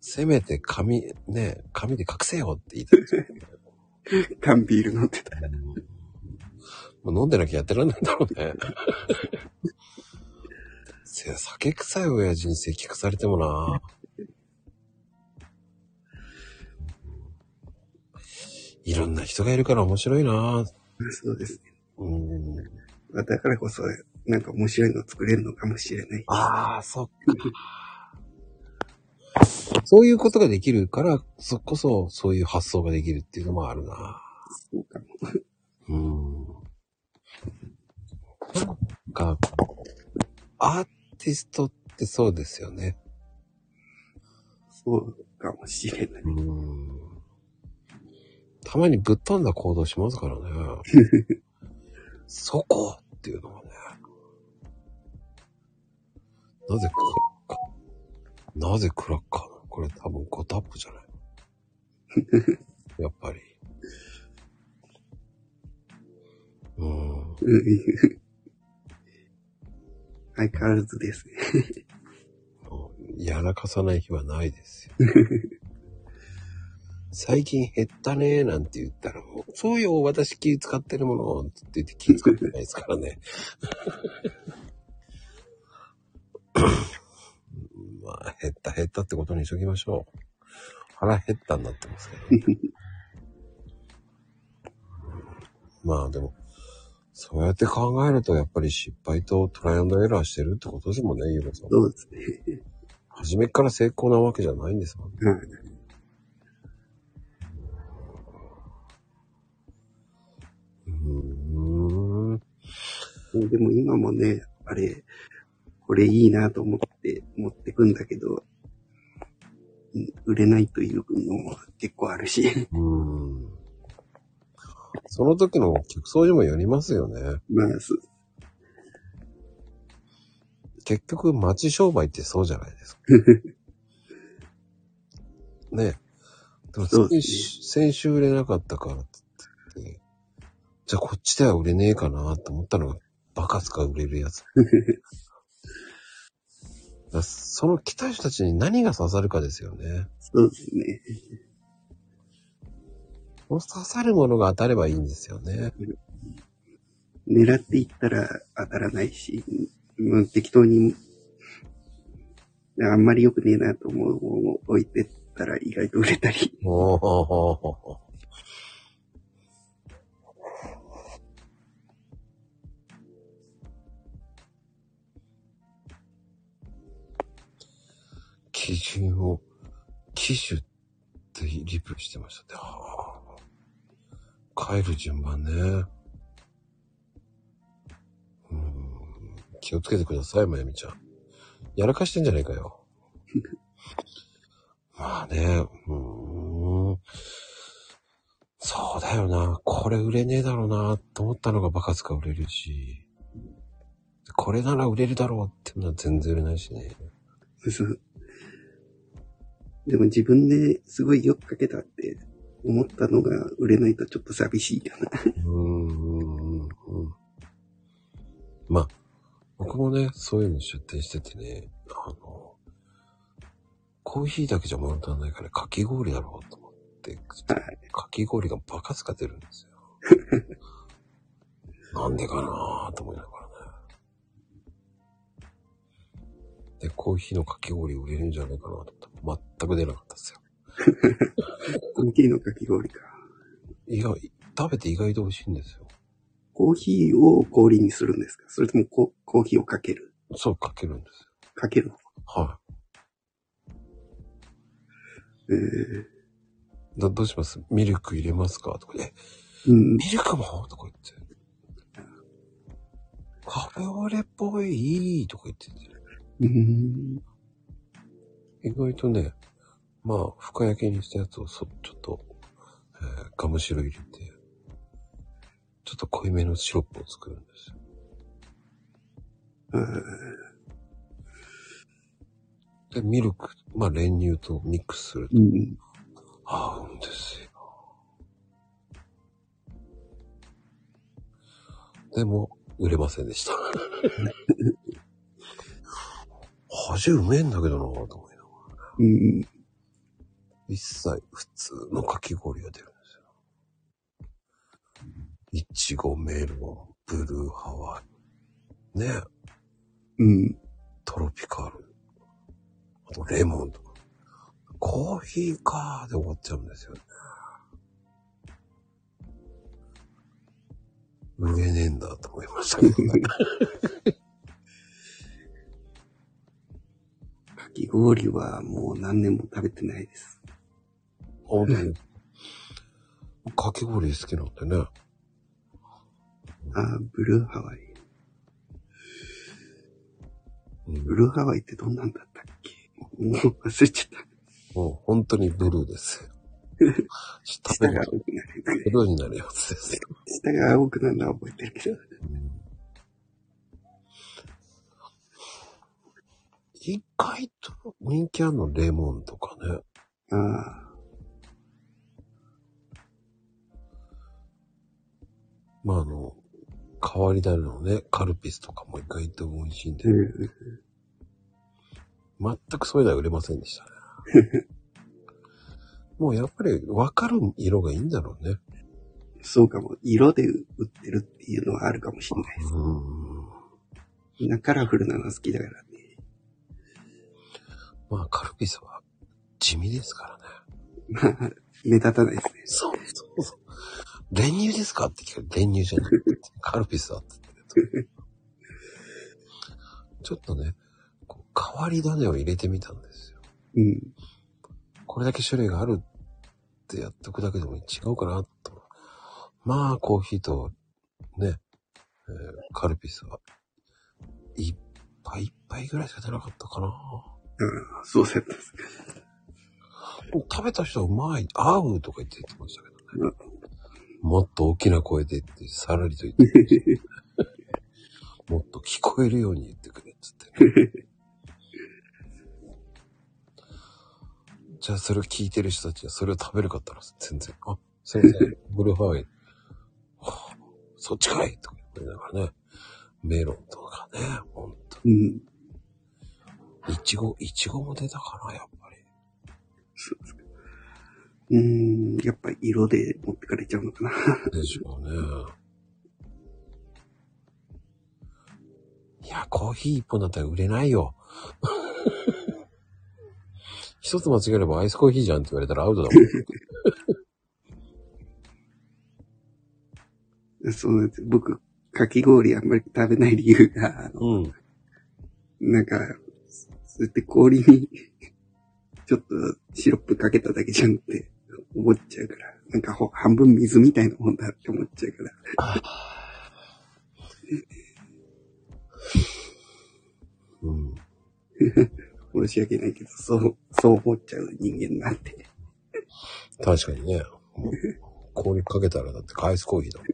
せめて紙、ね、紙で隠せよって言いたいですよね。缶ビール飲んでた。もう飲んでなきゃやってらんないんだろうね。せや、酒臭い親父に接客されてもな。いろんな人がいるから面白いな。そうですね。うん。まあだからこそ、なんか面白いの作れるのかもしれない。ああ、そっか。そういうことができるから、そこそ、そういう発想ができるっていうのもあるな。そうかも。うん。なんか、アーティストってそうですよね。そうかもしれない。うん。たまにぶっ飛んだ行動しますからね。そこっていうのはね。なぜクラッカー？なぜクラッカーなの？これ多分5タップじゃない？やっぱり。うん。うん相変わらずですね。やらかさない日はないですよ。最近減ったねーなんて言ったらもう、そうよ、私気使ってるものって言って気使ってないですからね。まあ、減った減ったってことにしときましょう。腹減ったになってますけど、ね。まあでも、そうやって考えるとやっぱり失敗とトライアンドエラーしてるってことですもんね、ゆうろさん。そうですね。初めっから成功なわけじゃないんですもんね。はい。うーん。でも今もね、あれ、これいいなと思って持ってくんだけど、うん売れないというのも結構あるし。うーん。その時の客層にもよりますよね。まあ、す結局、町商売ってそうじゃないですか。ね。でもそうです先週先週売れなかったからって言って、じゃあこっちでは売れねえかなと思ったのがバカすか売れるやつ。その来た人たちに何が刺さるかですよね。そうですね。刺さるものが当たればいいんですよね。狙っていったら当たらないし、うん適当に、あんまり良くねえなと思うものを置いてったら意外と売れたり。おー基準を、機種ってリプしてましたね。はあ、帰る順番ね。うん気をつけてください、まゆみちゃん。やらかしてんじゃないかよ。まあね、うん。そうだよな。これ売れねえだろうな、と思ったのがバカスカ売れるし。これなら売れるだろうってのは全然売れないしね。そうでも自分ですごいよくかけたって思ったのが売れないとちょっと寂しいよな。うーんうんうん。まあ、僕もね、そういうの出店しててね、あの、コーヒーだけじゃ物足らないからかき氷だろうと思って、かき氷がバカ使ってるんですよ。なんでかなぁと思いながらね。で、コーヒーのかき氷売れるんじゃないかなと思ったら全く出なかったですよ。コーヒーのかき氷か。意外、食べて意外と美味しいんですよ。コーヒーを氷にするんですか？それともココーヒーをかける？そう、かけるんですよ。かけるはえー、い。ど、どうします？ミルク入れますか？とか、え、うん。ミルクも？とか言って。カフェオレっぽい、いいとか言ってて。うん。意外とね、まあ、深焼きにしたやつをそ、ちょっと、えーガムシロ入れて、ちょっと濃いめのシロップを作るんですよ。で、ミルク、まあ練乳とミックスするとうん。合うんですよ。でも、売れませんでした。味うめえんだけどなぁと思いながら。うん。一切普通のかき氷が出るんですよ。いちご、メロン、ブルーハワイ。ねうん。トロピカル。あとレモンとか。コーヒーかーで終わっちゃうんですよね。売えねえんだと思いましたけどね。かき氷はもう何年も食べてないです。本当に。かき氷好きなんでね。あーブルーハワイ。うんブルーハワイってどんなんだったっけ？もう忘れちゃった。もう本当にブルーですよ。食べると下が青くなる。ブルーになるやつですよ。下が青くなるのは覚えてるけど。一回と人気あるのレモンとかね。ああ。まああの、変わり種のね、カルピスとかも一回行っても美味しいんで、うん。全くそういうのは売れませんでしたね。もうやっぱり分かる色がいいんだろうね。そうかも。色で売ってるっていうのはあるかもしれないです。うん。みんなカラフルなの好きだからね。まあカルピスは地味ですからね。まあ、目立たないですね。そうそうそう。練乳ですかって聞かれて練乳じゃなくて、カルピスだって言って。ちょっとね、こう変わり種を入れてみたんですよ。うん。これだけ種類があるってやっておくだけでも違うかなと。まあ、コーヒーとね、えーカルピスは、一杯一杯ぐらいしか出なかったかな。うん、そうだったんです。食べた人はうまい、合うとか言って言ってましたけどね。うんもっと大きな声でって、さらりと言ってましたもっと聞こえるように言ってくれっつって、ね。じゃあそれを聞いてる人たちはそれを食べるかったら全然、あ、先生、ブルーハワイ、はあそっちかいとか言いながらね、メロンとかね、ほんと。うん。いちご、いちごも出たかな、やっぱり。そうん、やっぱり色で持ってかれちゃうのかな。でしょうね。いや、コーヒー一本だったら売れないよ。一つ間違えればアイスコーヒーじゃんって言われたらアウトだもん。そうなんです。僕、かき氷あんまり食べない理由が、あのうん。なんか、そうやって氷に、ちょっとシロップかけただけじゃんって思っちゃうから、なんかほ半分水みたいなもんだって思っちゃうから、うん。申し訳ないけど、そう、そう思っちゃう人間なんで。確かにね。もう氷かけたらだってアイスコーヒーだもん。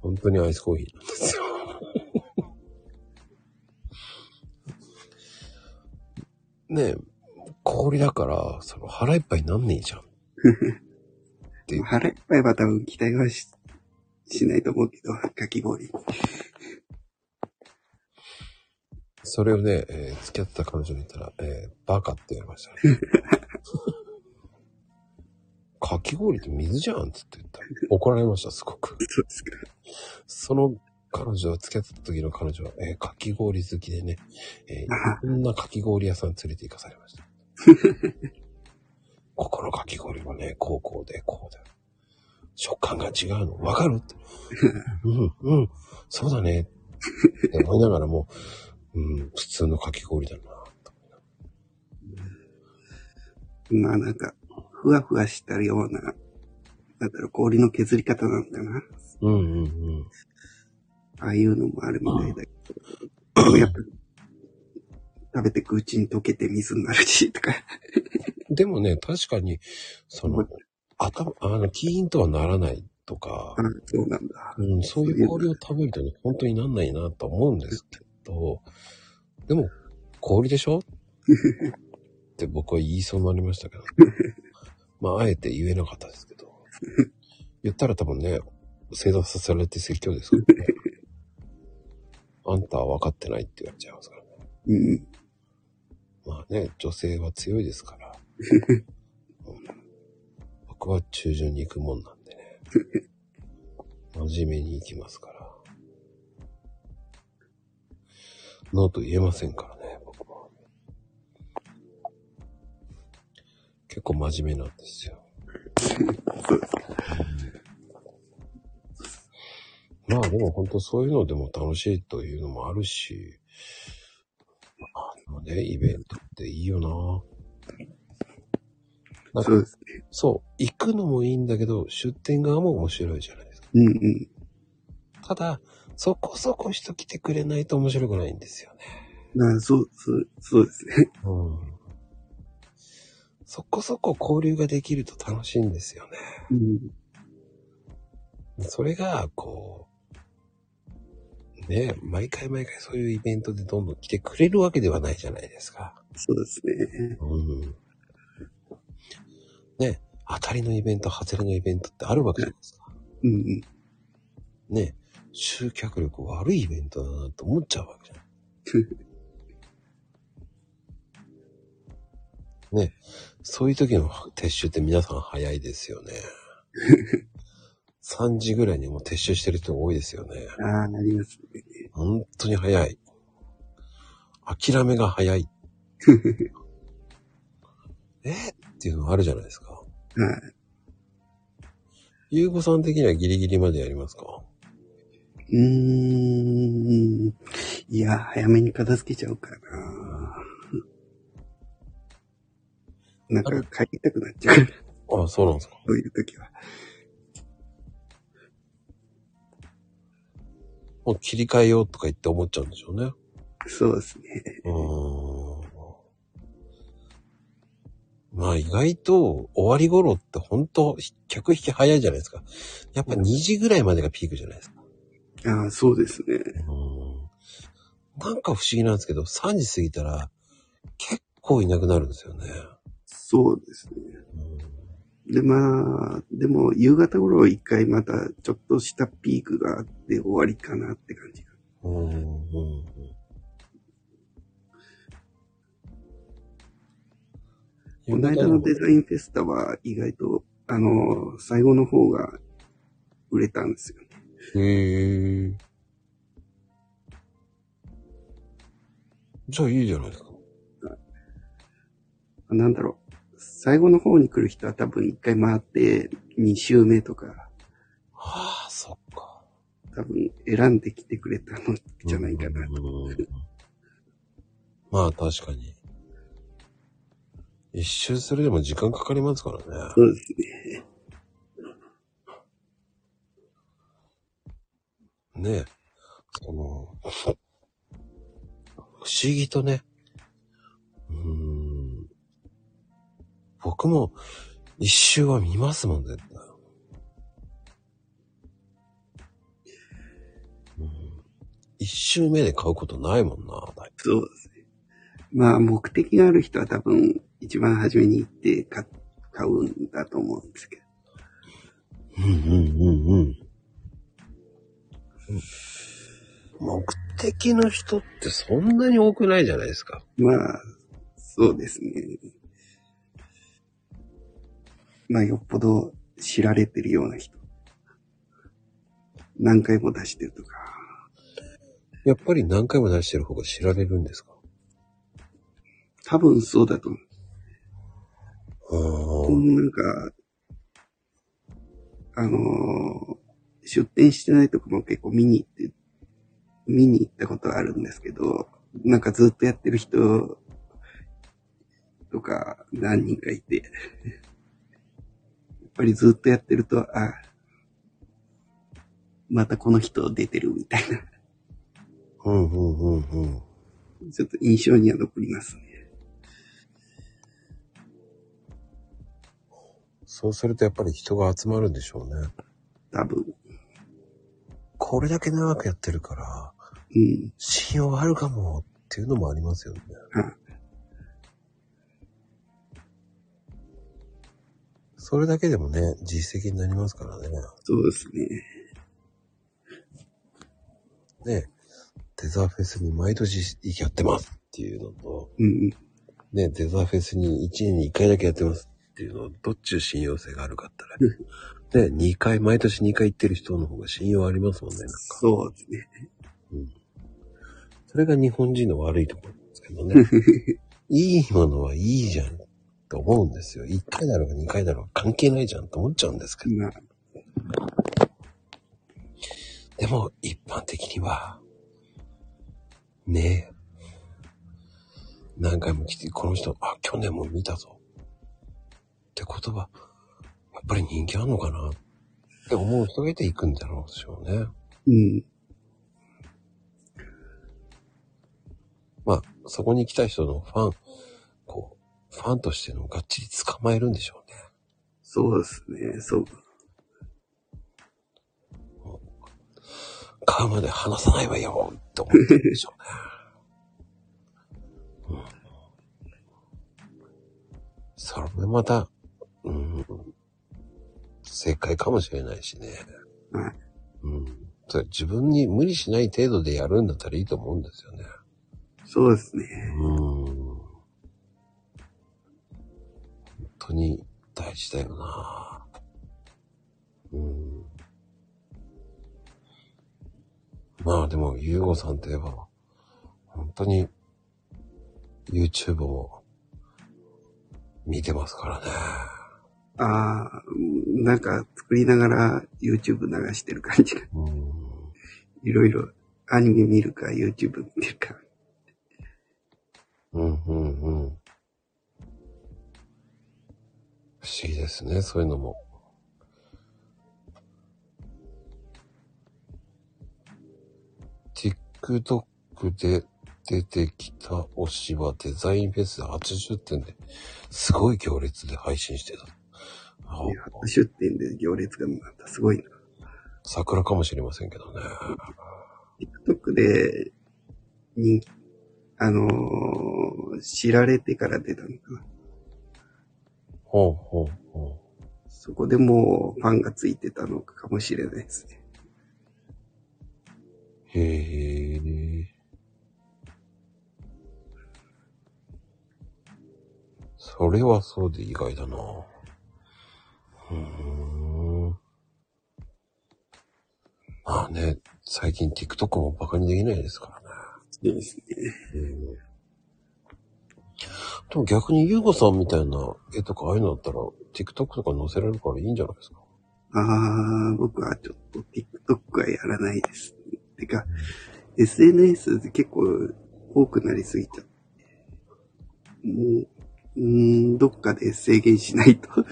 本当にアイスコーヒーなんですよ。ねえ、氷だから、その腹いっぱいになんねえじゃん。っていう腹いっぱいは多分期待はししないと思うけど、かき氷。それをね、えー付き合ってた彼女に言ったら、えーバカって言われましたね。かき氷って水じゃんっつって言ったら怒られました、すごく。そうですか。その彼女は付き合ってた時の彼女は、えーかき氷好きでね、えー いろんなかき氷屋さん連れて行かされました。ここのかき氷はね、こうこうで、こうで。食感が違うの。わかる？って。うん、うん、そうだね。って思いながらも、うん、普通のかき氷だな。とまあなんか、ふわふわしたような、なんだろう、氷の削り方なのかな。うんうんうん。ああいうのもあるみたいだけど、やっぱ、食べていくうちに溶けて水になるし、とか。でもね、確かに、その、頭、あの、キーンとはならないとかあ、そうなんだ。うん、そういう氷を食べるとね、本当になんないなと思うんですけど、でも、氷でしょ？って僕は言いそうになりましたけど、まあ、あえて言えなかったですけど、言ったら多分ね、正座させられて説教ですからね。あんたは分かってないって言われちゃいますからね。うん。ね、女性は強いですから。うん僕は中旬に行くもんなんでね。真面目に行きますから。ノーと言えませんからね、僕は。結構真面目なんですよ。まあでも本当そういうのでも楽しいというのもあるし、あのね、イベントっていいよな。なんかそうですね。そう、行くのもいいんだけど、出店側も面白いじゃないですか。うんうん。ただ、そこそこ人来てくれないと面白くないんですよね。まあ、そう、そう、そうですね。うん。そこそこ交流ができると楽しいんですよね。うん。それが、こう、ね、毎回毎回そういうイベントでどんどん来てくれるわけではないじゃないですか。そうですね。うん。ね、当たりのイベント、外れのイベントってあるわけじゃないですか。うんうん。ね、集客力悪いイベントだなと思っちゃうわけじゃん。ね、そういう時の撤収って皆さん早いですよね。3時ぐらいにもう撤収してる人が多いですよね。ああ、なりますね。本当に早い。諦めが早い。え？っていうのがあるじゃないですか。はい。ゆうこさん的にはギリギリまでやりますか？うーん。いや、早めに片付けちゃうからな。なんか帰りたくなっちゃう。ああ、そうなんですか。そういう時は。もう切り替えようとか言って思っちゃうんでしょうね。そうですね。うーん。まあ意外と終わり頃って本当客引き早いじゃないですか。やっぱ2時ぐらいまでがピークじゃないですか。ああ、そうですね。うん。なんか不思議なんですけど、3時過ぎたら結構いなくなるんですよね。そうですね。うんで、まあ、でも、夕方頃一回またちょっとしたピークがあって終わりかなって感じが。うんうんこの間のデザインフェスタは意外と、あの、最後の方が売れたんですよね。へえ。じゃあいいじゃないですか。なんだろう。最後の方に来る人は多分一回回って2周目とか、はあ、そっか。多分選んできてくれたのじゃないかな。うんまあ確かに。一周するでも時間かかりますからね。そうですね。ねえ。その、不思議とね、僕も一周は見ますもん、絶対。うん。一周目で買うことないもんな、そうですね。まあ、目的がある人は多分一番初めに行って買買うんだと思うんですけど。うんうんうんうん。目的の人ってそん。なに多くないじゃないですか。まあ、そうですね。まあ、よっぽど知られてるような人。何回も出してるとか。やっぱり何回も出してる方が知られるんですか？多分そうだと思う。あーなんか、あのー出店してないとこも結構見に行って、見に行ったことあるんですけど、なんかずっとやってる人とか何人かいて、ぱりずっとやってると、あ、またこの人出てるみたいな、うんうんうんうん。ちょっと印象には残りますね。そうするとやっぱり人が集まるんでしょうね。多分。これだけ長くやってるから、うん。信用あるかもっていうのもありますよね。はいそれだけでもね、実績になりますからね。そうですね。ね、テザーフェスに毎年やってますっていうのと、うん。ね、デザフェスに1年に1回だけやってますっていうのは、どっちの信用性があるかったら、ね、2回、毎年2回行ってる人の方が信用ありますもんね、なんか。そうですね。それが日本人の悪いところなんですけどね。いいものはいいじゃんと思うんですよ。1回だろうが2回だろうが関係ないじゃんと思っちゃうんですけど。まあ、でも、一般的には、ねえ。何回も来て、この人、あ、去年も見たぞ。ってことは、やっぱり人気あんのかな？って思う人がいて行くんだろうでしょうね。うん。まあ、そこに来た人のファン、ファンとしてのがっちり捕まえるんでしょうね。そうですね。そう。買うまで話さないわよって思ってるんでしょうね。うん、それまた、うん、正解かもしれないしね。はい。うん。それ自分に無理しない程度でやるんだったらいいと思うんですよね。そうですね。うん。当に大事だよな。うん。まあでも、ゆうごさんといえば、本当に YouTube も見てますからね。ああ、なんか作りながら YouTube 流してる感じが。うん。いろいろアニメ見るか YouTube 見るか。うん、うん、うん。不思議ですね、そういうのも。TikTok で出てきた推しはデザインフェスで初出店で、すごい行列で配信してた。あ初出店で行列がまたすごいな。桜かもしれませんけどね。TikTok で、に、あのー知られてから出たのかな。ほうほうほそこでもうファンがついてたのかもしれないですね。う。へえ。それはそうで意外だな。うーん。まあね、最近 TikTok もバカにできないですからね。そうですね。でも逆にゆうごさんみたいな絵とかああいうのだったら TikTok とか載せられるからいいんじゃないですか？ああ、僕はちょっと TikTok はやらないです。てか、SNS で結構多くなりすぎちゃって。もう、うん、どっかで制限しないと。っ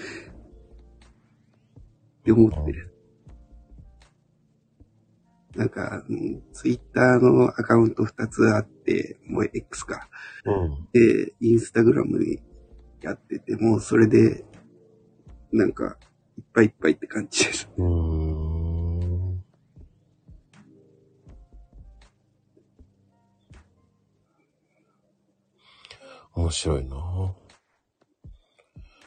て思ってる。なんか、ツイッターのアカウント2つあって、もう X か。うん。で、インスタグラムにやってて、もうそれで、なんか、いっぱいいっぱいって感じです。うーん。面白いな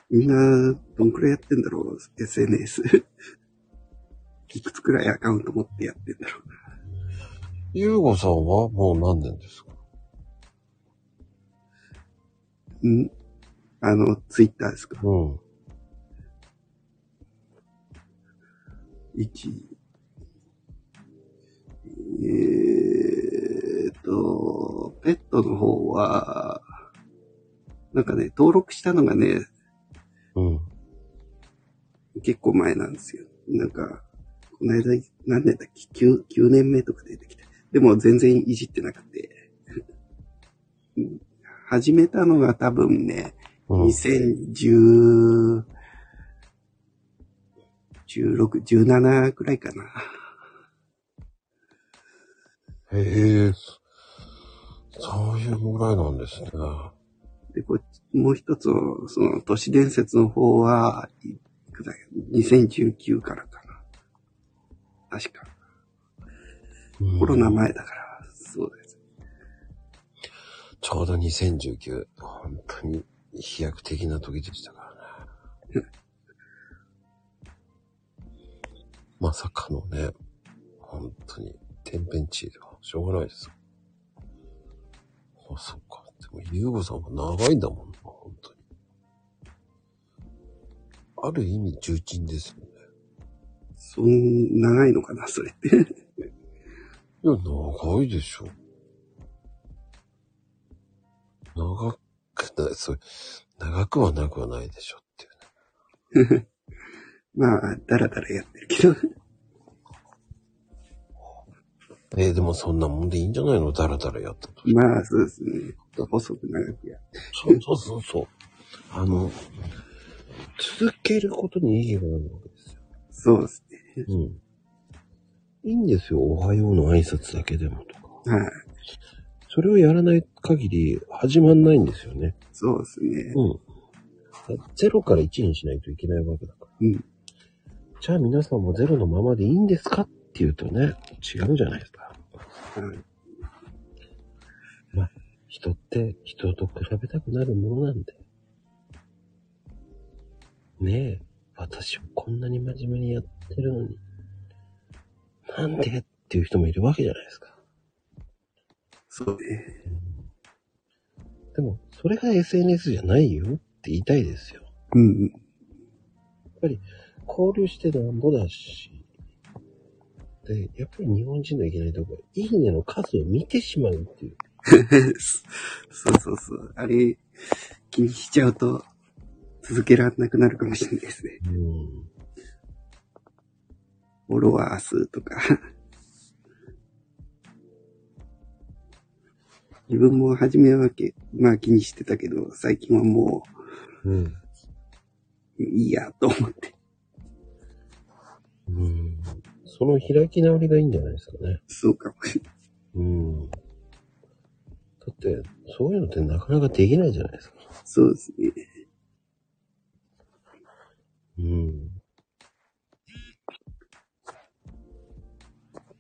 みんな、どんくらいやってんだろう ?SNS。いくつくらいアカウント持ってやってんだろゆうごさんはもう何年ですか？う。ん？あの、ツイッターですか？うん。?1、えーっと、ペットの方は、なんかね、登録したのがね、うん。結構前なんですよ。なんか、何年だっけ ?9、9年目とか出てきて。でも全然いじってなくて。う ん始めたのが多分ね、うん。2010、16、17くらいかな。へへえ、そそういうぐらいなんですね。で、こっち、もう一つの、その、都市伝説の方は、いくらい ?2019 からかな。確か。うんコロナ前だから、そうです。ちょうど2019、本当に飛躍的な時でしたからね。まさかのね、本当に天変地異ではしょうがないです。あ、そっか。でも、ゆうごさんは長いんだもんな、本当に。ある意味重鎮ですよね。そん、長いのかな、それって。いや、長いでしょ。長くない、それ、長くはなくはないでしょっていうね。まあ、だらだらやってるけど。えーでもそんなもんでいいんじゃないの？だらだらやったと。まあ、そうですね。細く長くやって。そうそうそうそう。あの、続けることに意義があるわけですよ。そうですね。うん。いいんですよ。おはようの挨拶だけでもとか。はい。それをやらない限り始まんないんですよね。そうですね。うん。0から1にしないといけないわけだから。うん。じゃあ皆さんも0のままでいいんですかっていうとね、違うじゃないですか。はい。人って人と比べたくなるものなんで。ねえ、私はこんなに真面目にやってるのに、なんでっていう人もいるわけじゃないですか。そうね。でも、それが SNS じゃないよって言いたいですよ。うんうん。交流してなんぼだし、で、やっぱり日本人のいけないところ、いいねの数を見てしまうっていう。そうそうそう。あれ、気にしちゃうと、続けられなくなるかもしれないですね。うん。フォロワー数とか。自分も初めはけ、まあ気にしてたけど、最近はもうん。う、いいや、と思って。うん。その開き直りがいいんじゃないですかね。そうかもしれない。うん。だって、そういうのってなかなかできないじゃないですか。そうですね。うん。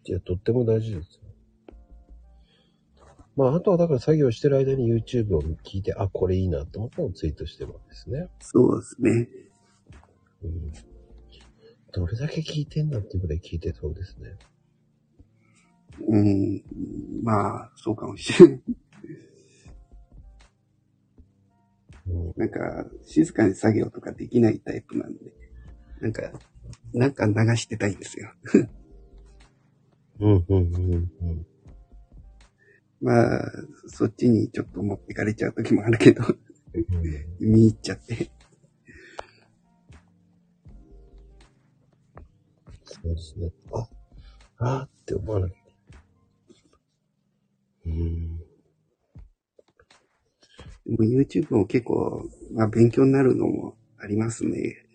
いや、とっても大事ですよ。まあ、あとはだから作業してる間に YouTube を聞いて、あ、これいいなと思ったらツイートしてるわけですね。そうですね。うん。どれだけ聞いてんだっていうくらい聞いてそうですね。うん。まあ、そうかもしれない。うん。なんか、静かに作業とかできないタイプなんで、なんか、なんか流してたいんですよ。うん、うん、うん、うん。まあ、そっちにちょっと持ってかれちゃう時もあるけど、うん見入っちゃって。そうですね。あ、あーって思わなきゃ。うん。でも YouTube も結構、まあ勉強になるのもありますね。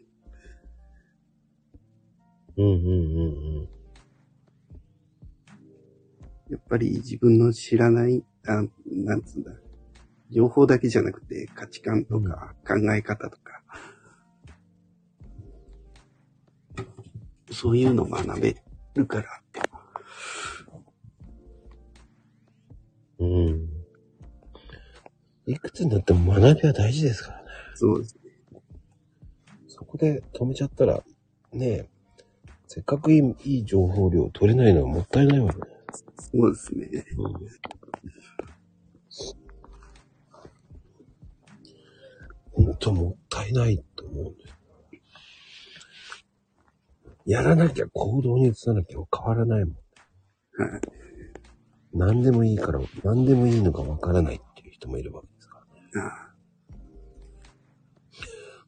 うん、うん、うん、やっぱり自分の知らない、あなんつうんだ、情報だけじゃなくて価値観とか考え方とか、そういうの学べるから、うん。うん。いくつになっても学びは大事ですからね。そうです。そこで止めちゃったら、ねえ、せっかくいいいい情報量取れないのはもったいないわけね。そうですね。本当もったいないと思うんです。やらなきゃ行動に移さなきゃ変わらないもん。はい。何でもいいから、何でもいいのかわからないっていう人もいるわけですからね。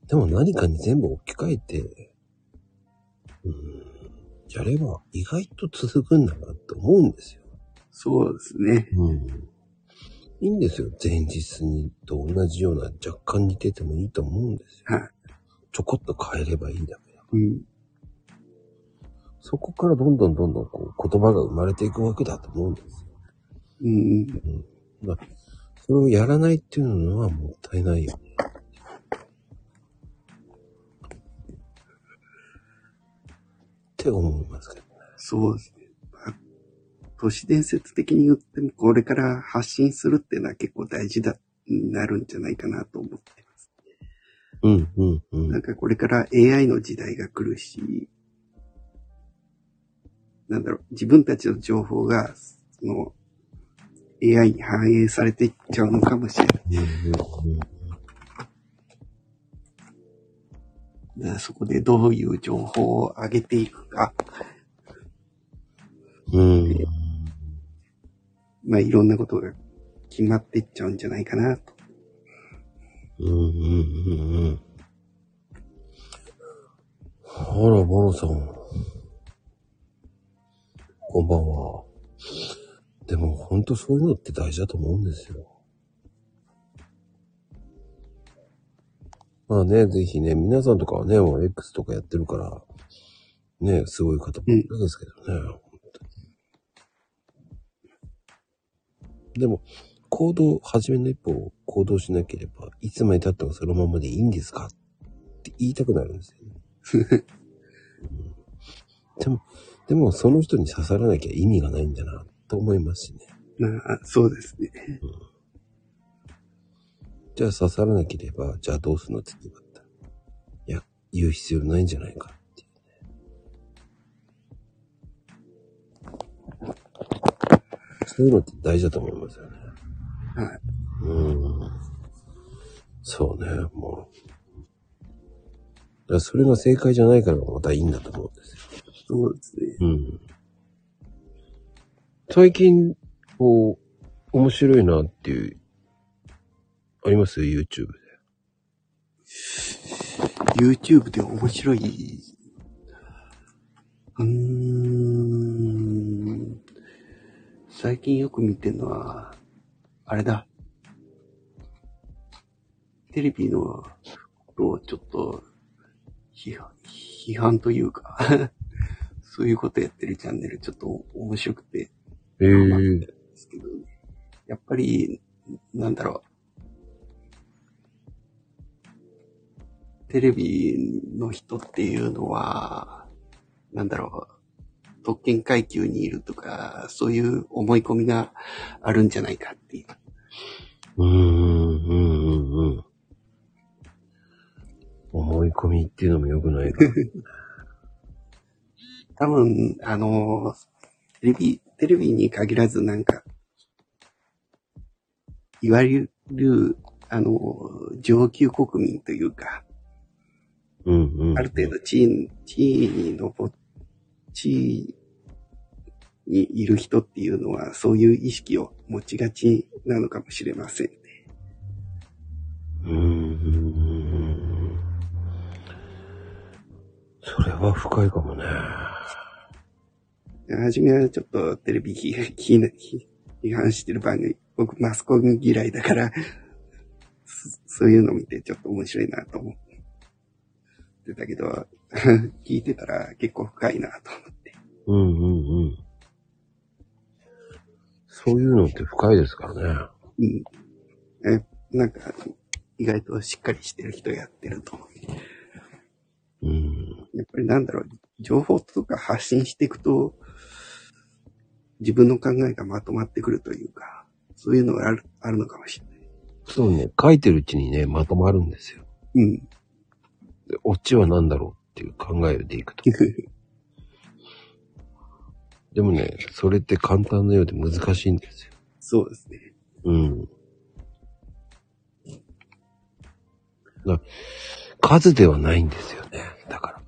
でも何かに全部置き換えて、うん、やれば意外と続くんだなって思うんですよ。そうですね。うん。いいんですよ。前日にと同じような若干似ててもいいと思うんですよ。はい。ちょこっと変えればいいんだけど。うん。そこからどんどんどんどんこう言葉が生まれていくわけだと思うんですよ。うんうん。まあ、それをやらないっていうのはもったいないよね。って思いますけどね。そうですね。まあ都市伝説的に言っても、これから発信するっていうのは結構大事だ、なるんじゃないかなと思ってます。うん、うん、うん。なんかこれから AI の時代が来るし、なんだろう、自分たちの情報が、その、AI に反映されていっちゃうのかもしれない。うんうんだかそこでどういう情報を上げていくか、うん。うん。まあいろんなことが決まっていっちゃうんじゃないかなと。うんうんうんうん。あら、ボロさん。こんばんは。でも、ほんとそういうのって大事だと思うんですよ。まあね、ぜひね、皆さんとかはね、もう X とかやってるから、ね、すごい方もいるんですけどね。本当にでも、行動、初めの一歩を行動しなければ、いつまで経ってもそのままでいいんですかって言いたくなるんですよね。うんでも、でもその人に刺さらなきゃ意味がないんだな、と思いますしね。まあ、そうですね。じゃあ刺さらなければ、じゃあどうするのって言ったら。いや、言う必要ないんじゃないかっていうね。そういうのって大事だと思いますよね。はい。うん。そうね、もう。だそれが正解じゃないからまたいいんだと思うんですよ。そうですね。うん。最近、こう、面白いなっていう、あります ?YouTube で。YouTube で面白い。うーん。最近よく見てるのは、あれだ。テレビのことをちょっと批判、批判というか、そういうことやってるチャンネルちょっと面白くて、ええまあですけど、やっぱり、なんだろう。テレビの人っていうのは、なんだろう。特権階級にいるとか、そういう思い込みがあるんじゃないかっていう。うん、うん、うん、うん。思い込みっていうのも良くないから。多分、あの、テレビ、テレビに限らずなんか、いわゆる、あの、上級国民というか、うん、うん。ある程度地位、地位に上っ、地位にいる人っていうのは、そういう意識を持ちがちなのかもしれませんね。うん。それは深いかもね。はじめはちょっとテレビ 批判してる番組、僕マスコミ嫌いだから、そそういうの見てちょっと面白いなと思ってたけど、聞いてたら結構深いなと思って。うん、うん、うん。そういうのって深いですからね。うん。え、なんか、意外としっかりしてる人やってると思う。うん。やっぱりなんだろう、情報とか発信していくと、自分の考えがまとまってくるというか、そういうのがある、あるのかもしれない。そうね、書いてるうちにね、まとまるんですよ。うん。でオチは何だろうっていう考えでいくと。でもね、それって簡単なようで難しいんですよ。そうですね。うん。だ数ではないんですよね。だか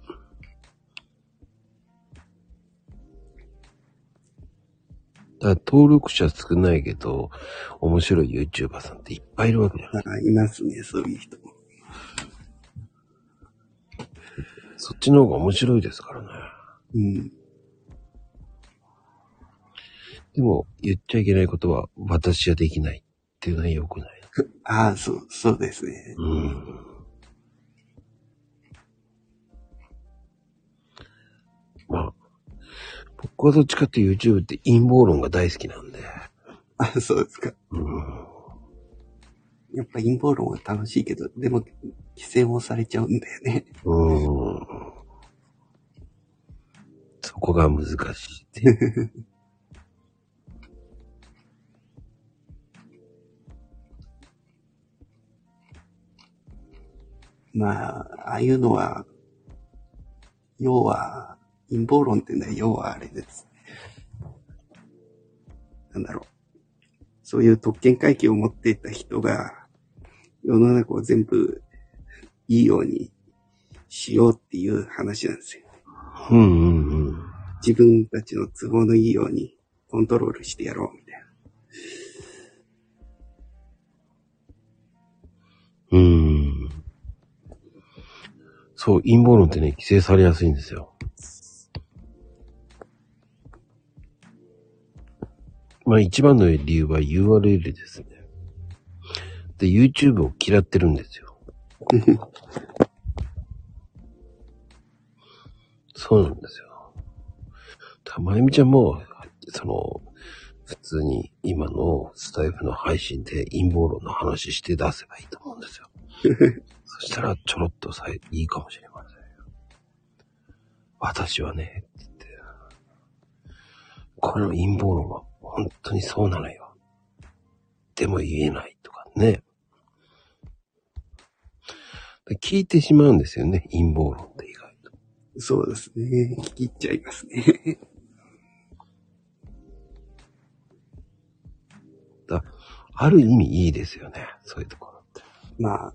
ら。だ登録者少ないけど、面白い YouTuber さんっていっぱいいるわけじゃない。あいますね、そういう人も。そっちの方が面白いですからね。うん。でも、言っちゃいけないことは、私はできないっていうのは良くない。ああ、そう、そうですね。うん。まあ、僕はどっちかっていうと YouTube って陰謀論が大好きなんで。あそうですか。うん。やっぱ陰謀論は楽しいけど、でも、規制もされちゃうんだよね。うん。そこが難しい。まあ、ああいうのは、要は、陰謀論ってのは要はあれです。なんだろう。そういう特権階級を持っていた人が、世の中を全部いいようにしようっていう話なんですよ。うんうんうん。自分たちの都合のいいようにコントロールしてやろうみたいな。うーん。そう、陰謀論ってね、規制されやすいんですよ。まあ一番の理由は URL ですね。で、YouTube を嫌ってるんですよ。そうなんですよ。たまゆみちゃんも、その、普通に今のスタイフの配信で陰謀論の話して出せばいいと思うんですよ。そしたらちょろっとさえいいかもしれませんよ。私はね、って言って。この陰謀論は本当にそうなのよ。でも言えないとかね。で聞いてしまうんですよね、陰謀論って意外と。そうですね。聞き入っちゃいますね。ある意味いいですよね、そういうところって。まあ。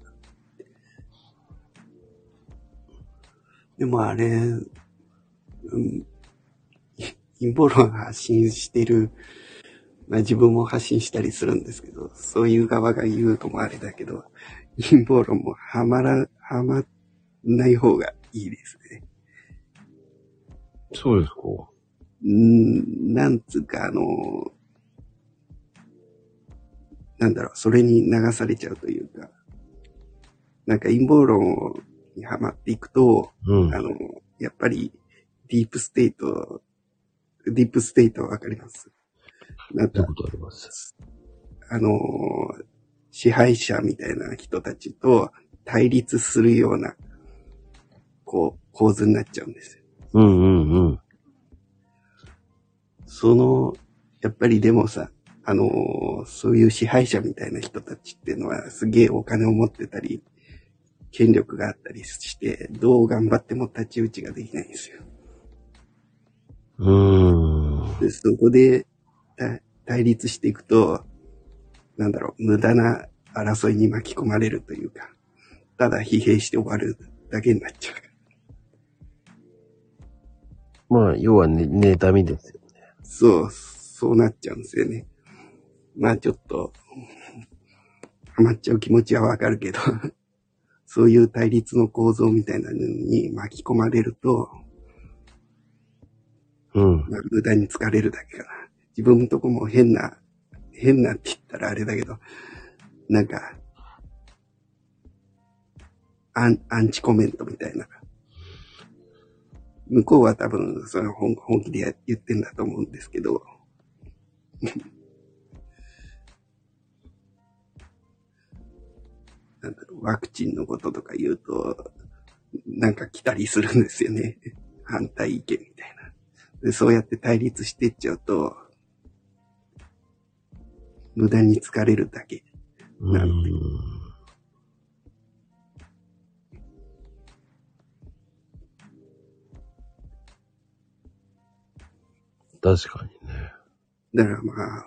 でもあれ、うん、陰謀論発信してる、まあ自分も発信したりするんですけど、そういう側が言うともあれだけど、陰謀論もはまら、はまない方がいいですね。そうですか。うん、なんつうかあの、なんだろう、それに流されちゃうというか、なんか陰謀論にはまっていくと、うんあ。の、やっぱりディープステート、ディープステートわかりますなんかどういう、ことありますあの、支配者みたいな人たちと対立するような、こう、構図になっちゃうんですよ。うんうんうん。その、やっぱりでもさ、あのーそういう支配者みたいな人たちっていうのはすげえお金を持ってたり、権力があったりして、どう頑張っても太刀打ちができないんですよ。うーん。で、そこでた対立していくと、なんだろう、無駄な争いに巻き込まれるというか、ただ疲弊して終わるだけになっちゃう。まあ、要はね、妬みですよ。そう、そうなっちゃうんですよね。まあちょっと、ハマっちゃう気持ちはわかるけど、そういう対立の構造みたいなのに巻き込まれると、うん。まあ、無駄に疲れるだけかな。自分のとこも変な、変なって言ったらあれだけど、なんか、アン、アンチコメントみたいな。向こうは多分、その本本気で言ってんだと思うんですけど、なんだろう、ワクチンのこととか言うと、なんか来たりするんですよね。反対意見みたいな。でそうやって対立してっちゃうと、無駄に疲れるだけ。うなるほん。確かにね。だからまあ、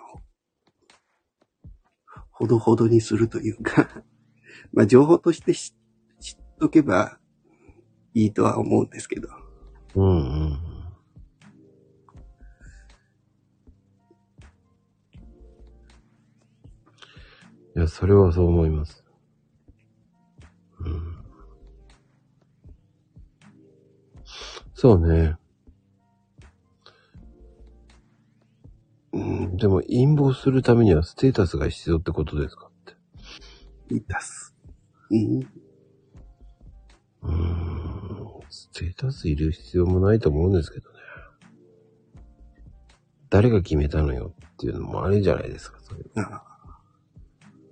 ほどほどにするというか、まあ情報として知知っとけばいいとは思うんですけど、うんうん。いや、それはそう思います。うん。そうね。うん、でも陰謀するためにはステータスが必要ってことですかって。いい出す。うん。うーん、ステータスいる必要もないと思うんですけどね。誰が決めたのよっていうのもあるじゃないですか、そういうの。ああ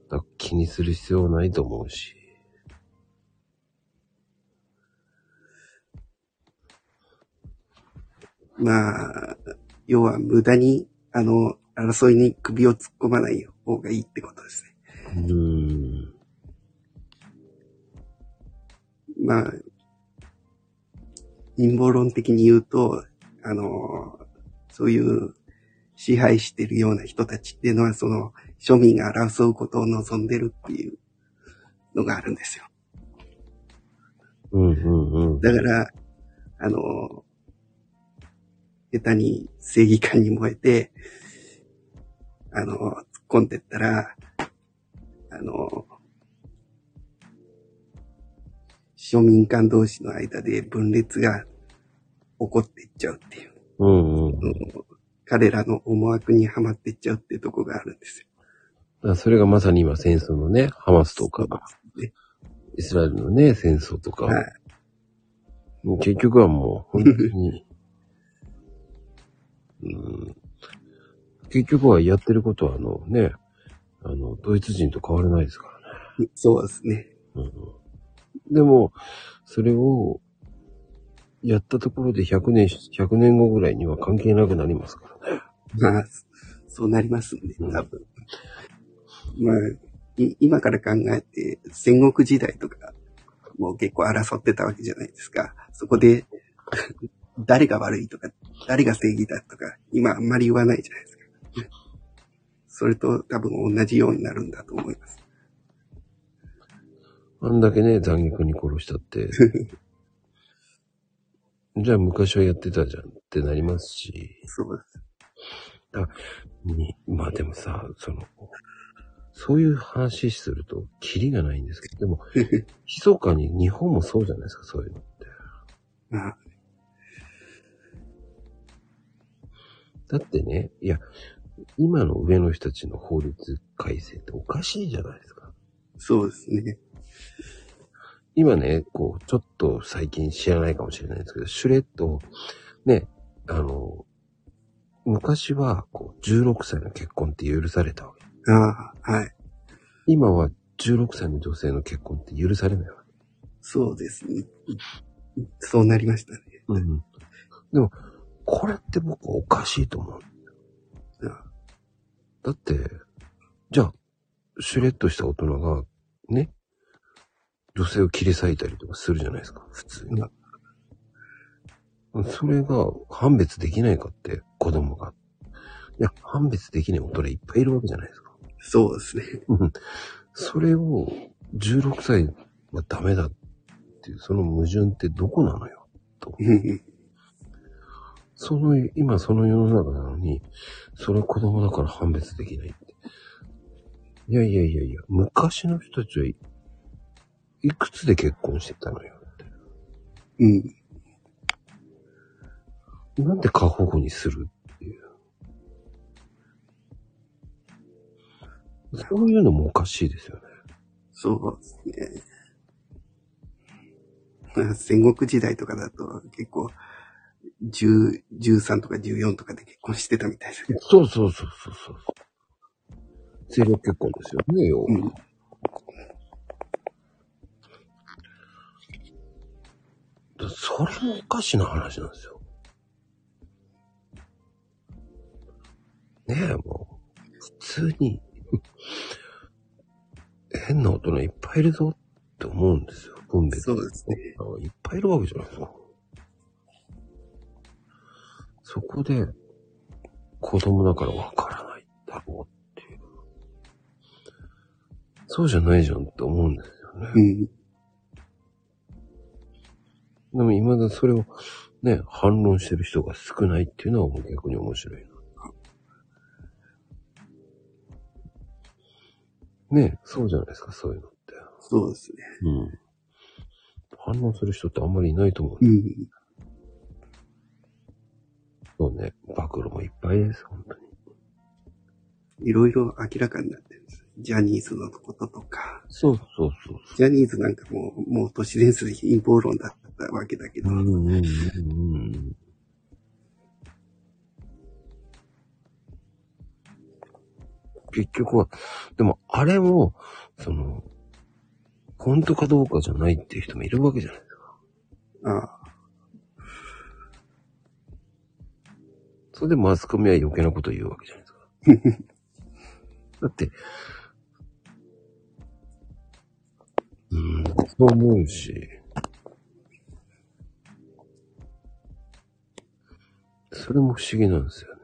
だ気にする必要はないと思うし。まあ、要は無駄に、あの、争いに首を突っ込まない方がいいってことですね。うん。まあ、陰謀論的に言うと、あの、そういう支配してるような人たちっていうのは、その、庶民が争うことを望んでるっていうのがあるんですよ。うんうんうん。だから、あの、下手に正義感に燃えて、あの、突っ込んでったら、あの、庶民間同士の間で分裂が起こっていっちゃうっていう。うんうん。彼らの思惑にはまっていっちゃうっていうとこがあるんですよ。らそれがまさに今戦争のね、ハマスとか、ねイスラエルのね、戦争とか、はい。結局はもう本当に、うん、結局はやってることはあのね、あの、ドイツ人と変わらないですからね。そうですね。うんでも、それを、やったところで100年、100年後ぐらいには関係なくなりますからね。まあ、そうなりますんで、うん多分。まあ、い今から考えて、戦国時代とか、もう結構争ってたわけじゃないですか。そこで、誰が悪いとか、誰が正義だとか、今あんまり言わないじゃないですか。それと多分同じようになるんだと思います。あんだけね、残虐に殺したって、じゃあ昔はやってたじゃんってなりますし、そうです。にまあでもさ、その、そういう話すると、キリがないんですけど、でも、密かに日本もそうじゃないですか、そういうのって。まあ、だってね、いや、今の上の人たちの法律改正っておかしいじゃないですか。そうですね。今ね、こう、ちょっと最近知らないかもしれないですけど、シュレッド、ね、あの、昔は、こう、16歳の結婚って許されたわけ。ああ、はい。今は16歳の女性の結婚って許されないわけ。そうですね。そうなりましたね。うん。でも、これって僕はおかしいと思う。あだって、じゃあ、シュレッドした大人が、ね、女性を切り裂いたりとかするじゃないですか、普通に。それが判別できないかって、子供が。いや、判別できない大人いっぱいいるわけじゃないですか。そうですね。うんそれを、16歳はダメだっていう、その矛盾ってどこなのよ。その、今その世の中なのに、それは子供だから判別できないって。いやいやいやいや、昔の人たちはい、いくつで結婚してたのよって。うん。なんで過保護にするそういうのもおかしいですよね。そうですね。まあ戦国時代とかだと結構、10 13とか14とかで結婚してたみたいですけど。そうそうそうそうそう。政略結婚ですよね、要は。うん。だそれもおかしな話なんですよ。ねえ、もう、普通に、変な大人いっぱいいるぞって思うんですよ。分別。そうですね。いっぱいいるわけじゃないですか。そこで、子供だからわからないだろうっていう。そうじゃないじゃんって思うんですよね。うん。でも未だそれをね、反論してる人が少ないっていうのは逆に面白いな。ねそうじゃないですか、そういうのって。そうですね。うん。反論する人ってあんまりいないと思う。うん。そうね、暴露もいっぱいです、本当に。いろいろ明らかになってるんです。ジャニーズのこととか。そうそうそうジャニーズなんかもう、もう都市伝説陰謀論だったわけだけど。うんうんうんうん。結局は、でもあれも、その、本当かどうかじゃないっていう人もいるわけじゃないですか。ああ。それでマスコミは余計なこと言うわけじゃないですか。だって、うん、そう思うし、それも不思議なんですよね。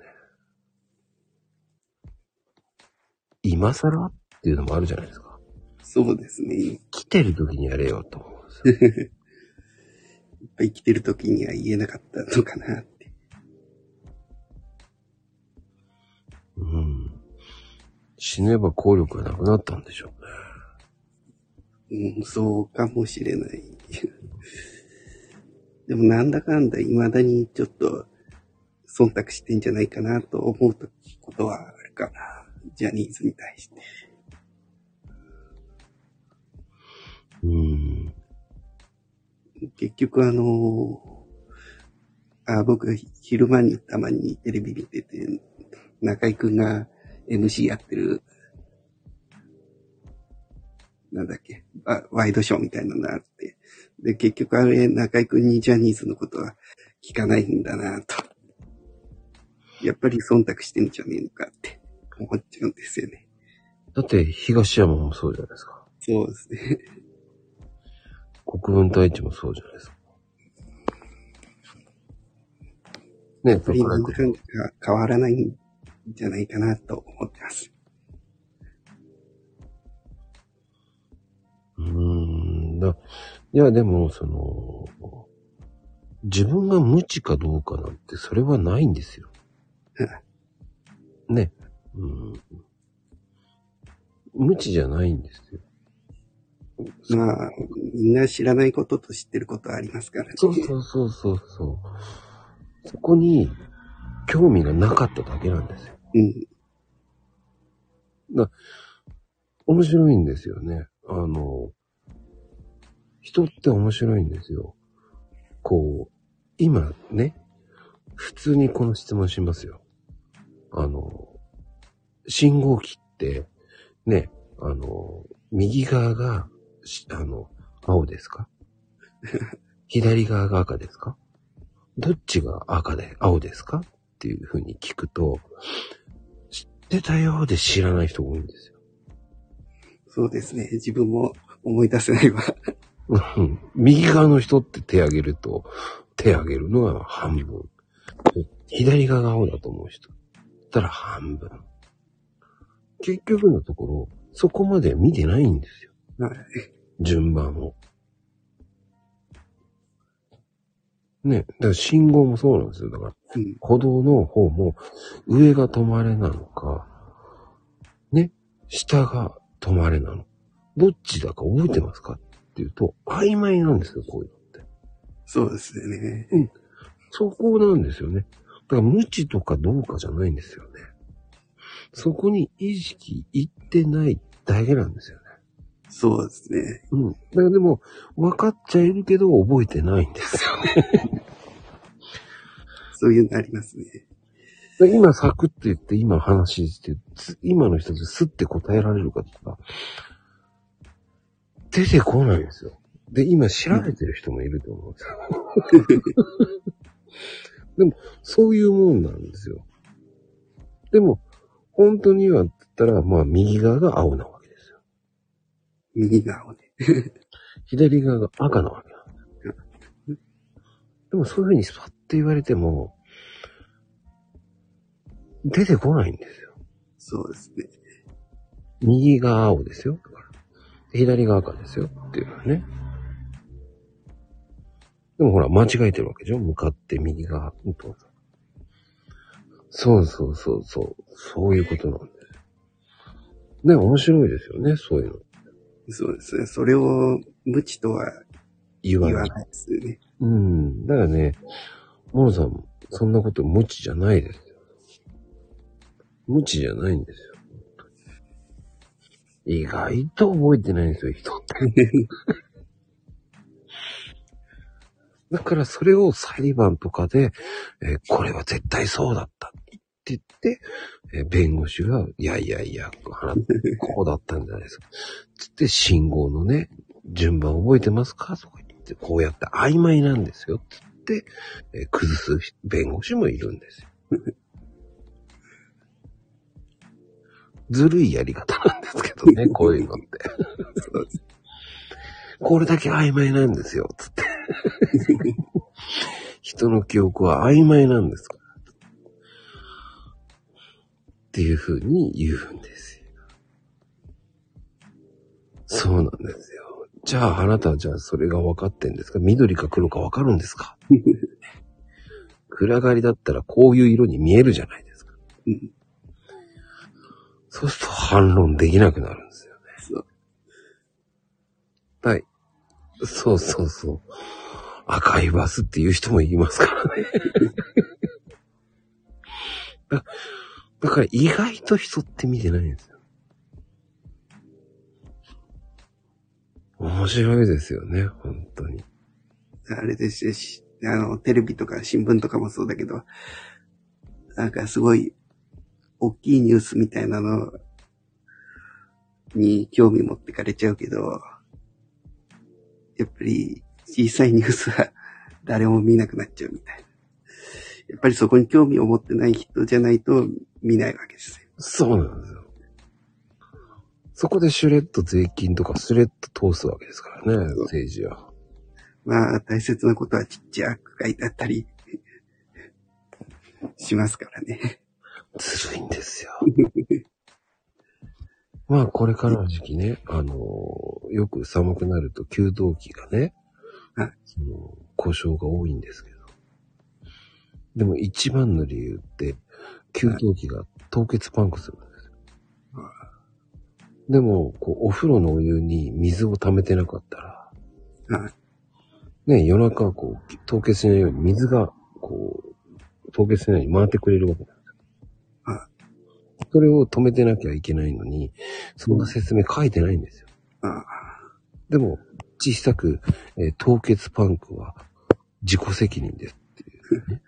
今更っていうのもあるじゃないですか。そうですね。来てる時にやれよと思うんですよ。やっぱ生きてる時には言えなかったのかなって。うん。死ねば効力がなくなったんでしょうね。うん、そうかもしれない。でもなんだかんだ未だにちょっと忖度してんじゃないかなと思うことはあるかな。ジャニーズに対して。うん。結局あのあ、僕昼間にたまにテレビ見てて、中井くんが MC やってる、なんだっけ、あワイドショーみたいなのがあって、で、結局あれ、中井くんにジャニーズのことは聞かないんだなと。やっぱり忖度してんじゃねえのかって思っちゃうんですよね。だって東山もそうじゃないですか。そうですね。国分太一もそうじゃないですか。ね、やっぱりそこなんだかんだ変わらないんじゃないかなと思ってます。うーんだ。いや、でも、その、自分が無知かどうかなんて、それはないんですよ。ね。うん。無知じゃないんですよ。まあ、みんな知らないことと知ってることはありますからね。そうそうそうそうそう。そこに興味がなかっただけなんですよ。うん。面白いんですよね。あの、人って面白いんですよ。こう、今ね、普通にこの質問しますよ。あの、信号機って、ね、あの、右側が、しあの、青ですか？左側が赤ですか？どっちが赤で青ですか？っていうふうに聞くと、知ってたようで知らない人が多いんですよ。そうですね。自分も思い出せないわ。うん右側の人って手挙げると、手挙げるのは半分。左側が青だと思う人。だったら半分。結局のところ、そこまで見てないんですよ。はい。順番を。ね。だから信号もそうなんですよ。だから、うん。歩道の方も、上が止まれなのか、ね。下が止まれなの。どっちだか覚えてますかっていうと、曖昧なんですよ、こういうのって。そうですよね。そこなんですよね。だから無知とかどうかじゃないんですよね。そこに意識いってないだけなんですよね。そうですね。うん。だからでも、分かっちゃいるけど覚えてないんですよね。そういうのありますね。今サクッと言って、今話して、つ今の人ですって答えられるかって言ったら、出てこないんですよ。で、今調べてる人もいると思うんですよ。でも、そういうもんなんですよ。でも、本当にはって言ったら、まあ、右側が青なわけですよ。右側をね。左側が赤なわけなんですよ。でも、そういうふうにスパッて言われても、出てこないんですよ。そうですね。右が青ですよ。左が赤ですよ。っていうのはね。でもほら、間違えてるわけでしょ？向かって右が、うんとそうそうそうそう。そういうことなんで。ね、面白いですよね、そういうの。そうですね。それを無知とは言わない。ですよね。うん。だからね、モノさん、そんなこと無知じゃないですよ。無知じゃないんですよ。意外と覚えてないんですよ、人って。だからそれを裁判とかで、えーこれは絶対そうだった言って、えー弁護士が、いやいやいや、こうだったんじゃないですか。つって信号のね、順番覚えてますか？とか言って、こうやって曖昧なんですよ。つって、えー崩す弁護士もいるんですよ。ずるいやり方なんですけどね、こういうのって。これだけ曖昧なんですよ、つって。人の記憶は曖昧なんですか？ら。っていう風に言うんですよ。そうなんですよ。じゃあ、あなたはじゃあそれが分かってんですか？緑か黒か分かるんですか？暗がりだったらこういう色に見えるじゃないですか。うんそうすると反論できなくなるんですよね。そう。はい。そうそうそう。赤いバスっていう人もいますからね。だから意外と人って見てないんですよ。面白いですよね、本当に。あれですよし、あの、テレビとか新聞とかもそうだけど、なんかすごい、大きいニュースみたいなのに興味持ってかれちゃうけど、やっぱり小さいニュースは誰も見なくなっちゃうみたいな。やっぱりそこに興味を持ってない人じゃないと見ないわけですよ。そうなんですよ。そこでシュレッド税金とかスレッド通すわけですからね、政治は。まあ、大切なことはちっちゃく書いてあったり しますからね。ずるいんですよ。まあ、これからの時期ね、あのよく寒くなると給湯器がね、はいその故障が多いんですけど。でも一番の理由って、給湯器が凍結パンクするんですよ。でも、こう、お風呂のお湯に水を溜めてなかったら、ね、夜中こう、凍結しないように水が、こう、凍結しないように回ってくれるわけなんですよ。それを止めてなきゃいけないのに、そんな説明書いてないんですよ。でも、小さく、えー凍結パンクは自己責任ですっていうね。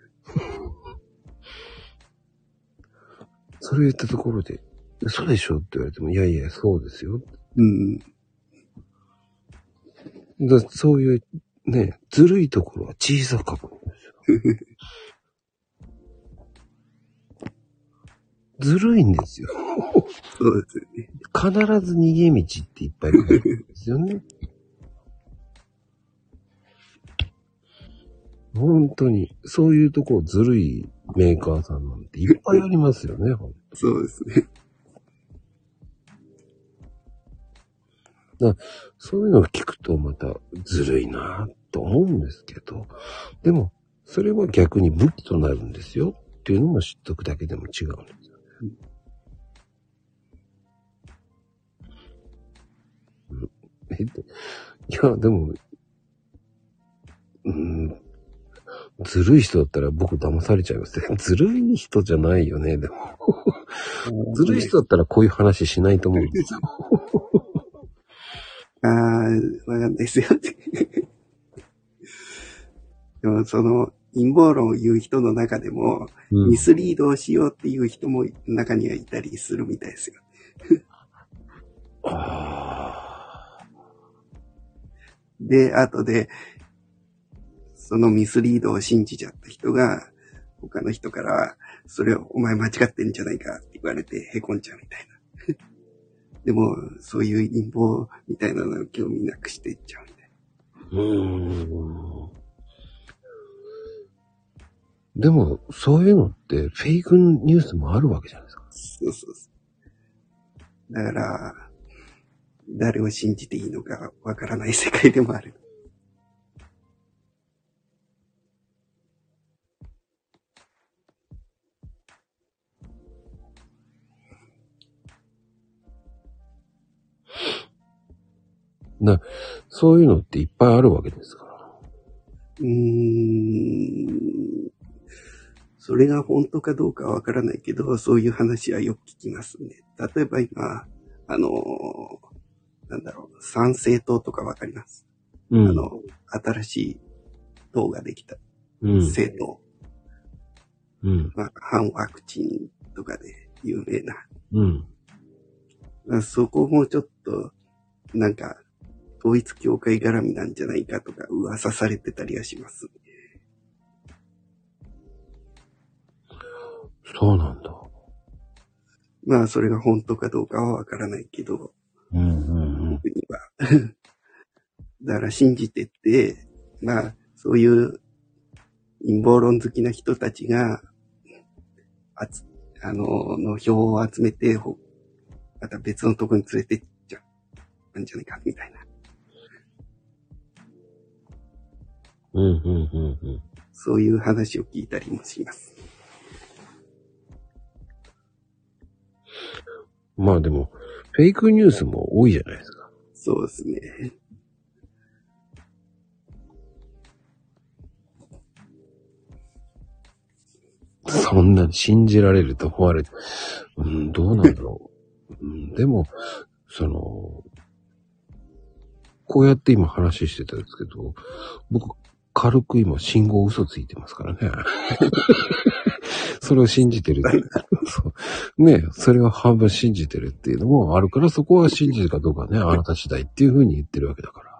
それ言ったところで、嘘でしょ？って言われても、いやいや、そうですよ。うん。だそういう、ね、ずるいところは小さく書くんですよ。ずるいんですよ。そうですよね。必ず逃げ道っていっぱい書いてるんですよね。本当に、そういうとこずるいメーカーさんなんていっぱいありますよね、ほん。とそうですね。そういうのを聞くとまたずるいなと思うんですけど、でも、それは逆に武器となるんですよ。っていうのも知っとくだけでも違うんですよね。うん。えっといや、でも、うん、ずるい人だったら僕騙されちゃいますね。ずるい人じゃないよね、でも。ずるい人だったらこういう話しないと思うんですよ。ああ、わかんないですよ。でも、その、陰謀論を言う人の中でも、うんミスリードをしようっていう人も中にはいたりするみたいですよ。あで、後で、そのミスリードを信じちゃった人が、他の人から、それをお前間違ってんじゃないかって言われて凹んじゃうみたいな。でも、そういう陰謀みたいなのを興味なくしていっちゃうみたいな。ーうーん。でも、そういうのってフェイクニュースもあるわけじゃないですか。そうそうそう。だから、誰を信じていいのかわからない世界でもある。な、そういうのっていっぱいあるわけですから。うーん。それが本当かどうかはわからないけど、そういう話はよく聞きますね。例えば今、あの、なんだろう、参政党とかわかります？うあの、新しい党ができたうん。政党。うん。まあ、反ワクチンとかで有名な。うん。まあそこもちょっと、なんか、統一教会絡みなんじゃないかとか噂されてたりはします。そうなんだ。まあ、それが本当かどうかはわからないけど、うんうん僕には。だから信じてって、まあ、そういう陰謀論好きな人たちが、あつ、あの、の票を集めて、ほまた別のとこに連れてっちゃなんじゃないか、みたいな。うん、うん、うん、うん。そういう話を聞いたりもします。まあでも、フェイクニュースも多いじゃないですか。そうですね。そんなに信じられると思われて、うん、どうなんだろう。うん、でも、その、こうやって今話してたんですけど、僕、軽く今信号嘘ついてますからね。それを信じてる ねそれは半分信じてるっていうのもあるから、そこは信じるかどうかね、あなた次第っていうふうに言ってるわけだから。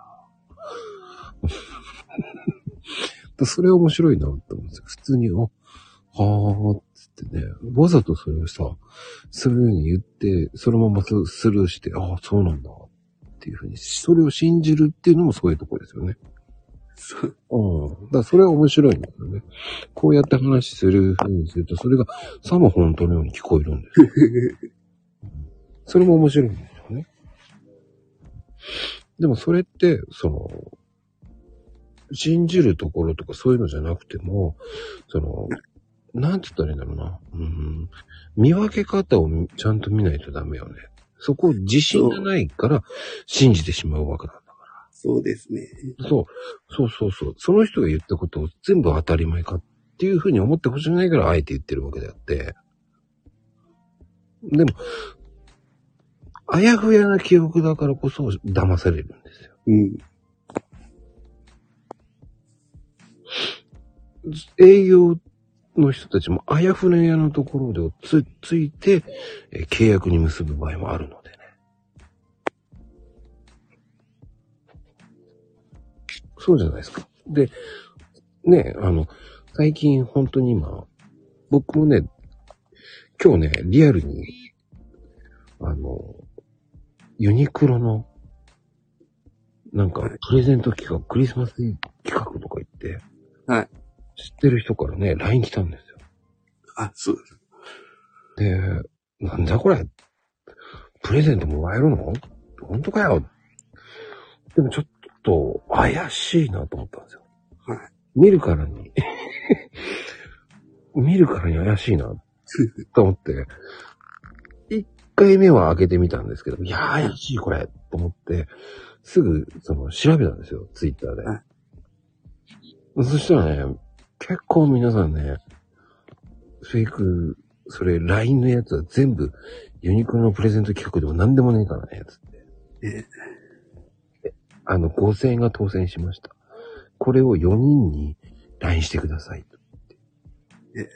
それ面白いなって思うんですよ。普通に、あ、はーっつってね、わざとそれをさ、そういうふうに言って、そのままススルーして、ああ、そうなんだっていうふうに、それを信じるっていうのもそういうところですよね。そう。うん。だからそれは面白いんだよね。こうやって話するふうにすると、それがさも本当のように聞こえるんですよ。それも面白いんですよね。でもそれって、その、信じるところとかそういうのじゃなくても、その、なんて言ったらいいんだろうな。うん。見分け方をちゃんと見ないとダメよね。そこ自信がないから信じてしまうわけなんだ。そうですね。そう。そうそうそう。その人が言ったことを全部当たり前かっていうふうに思ってほしくないからあえて言ってるわけであって。でも、あやふやな記憶だからこそ騙されるんですよ。うん。営業の人たちもあやふやなところでつついて、えー契約に結ぶ場合もあるのそうじゃないですか。で、ね、あの、最近本当に今、僕もね、今日ね、リアルに、あの、ユニクロの、なんか、プレゼント企画、クリスマス企画とか言って、はい。知ってる人からね、LINE 来たんですよ。あ、そうです。で、なんだこれ？プレゼントもらえるの？本当かよ？でもちょっと怪しいなと思ったんですよ。はい。見るからに、見るからに怪しいなと思って、一回目は開けてみたんですけど、いやー怪しいこれと思って、すぐその調べたんですよ、ツイッターで。はいそしたらね、結構皆さんね、フェイク、それ LINE のやつは全部ユニクロのプレゼント企画でも何でもねえからね、つって。えあの、5000円が当選しました。これを4人に LINE してくださいと言って。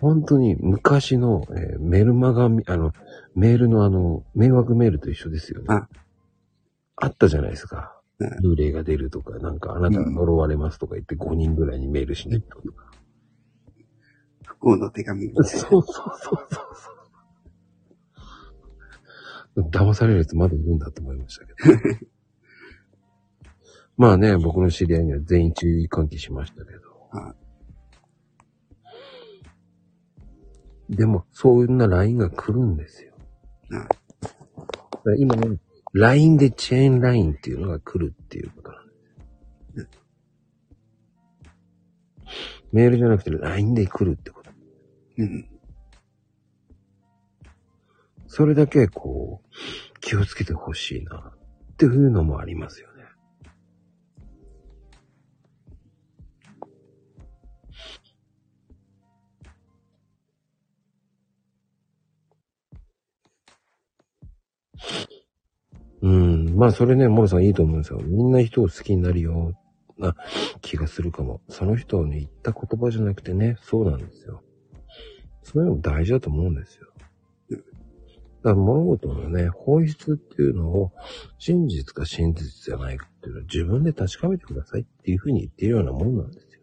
本当に昔の、えーメルマガみ、あの、メールのあの、迷惑メールと一緒ですよね。ああったじゃないですか。うん幽霊が出るとか、なんかあなたが呪われますとか言って5人ぐらいにメールしないととか。不幸の手紙みたいそうそうそうそうそう。騙されるやつまだいるんだと思いましたけど。まあね、僕の知り合いには全員注意喚起しましたけど。はでも、そんな LINE が来るんですよ。な。だから今ね、LINE でチェーン LINE っていうのが来るっていうことなんです。メールじゃなくて LINE で来るってこと。うん。それだけこう、気をつけてほしいなっていうのもありますよね。うん。まあそれね、モロさんいいと思うんですよ。みんな人を好きになるような気がするかも。その人に言った言葉じゃなくてね、そうなんですよ。そういうのも大事だと思うんですよ。だから物事のね、本質っていうのを真実か真実じゃないかっていうのを自分で確かめてくださいっていうふうに言ってるようなもんなんですよ。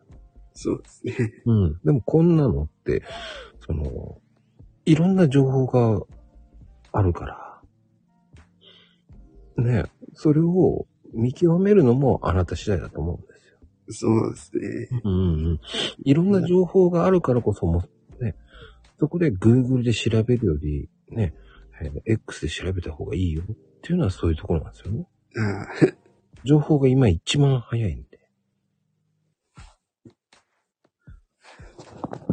そうですね。うん。でもこんなのって、その、いろんな情報があるから、ね、それを見極めるのもあなた次第だと思うんですよ。そうですね。うんうん。いろんな情報があるからこそも、ね、そこで Google で調べるより、ね、えー X で調べた方がいいよっていうのはそういうところなんですよね。ああ、情報が今一番早いんで。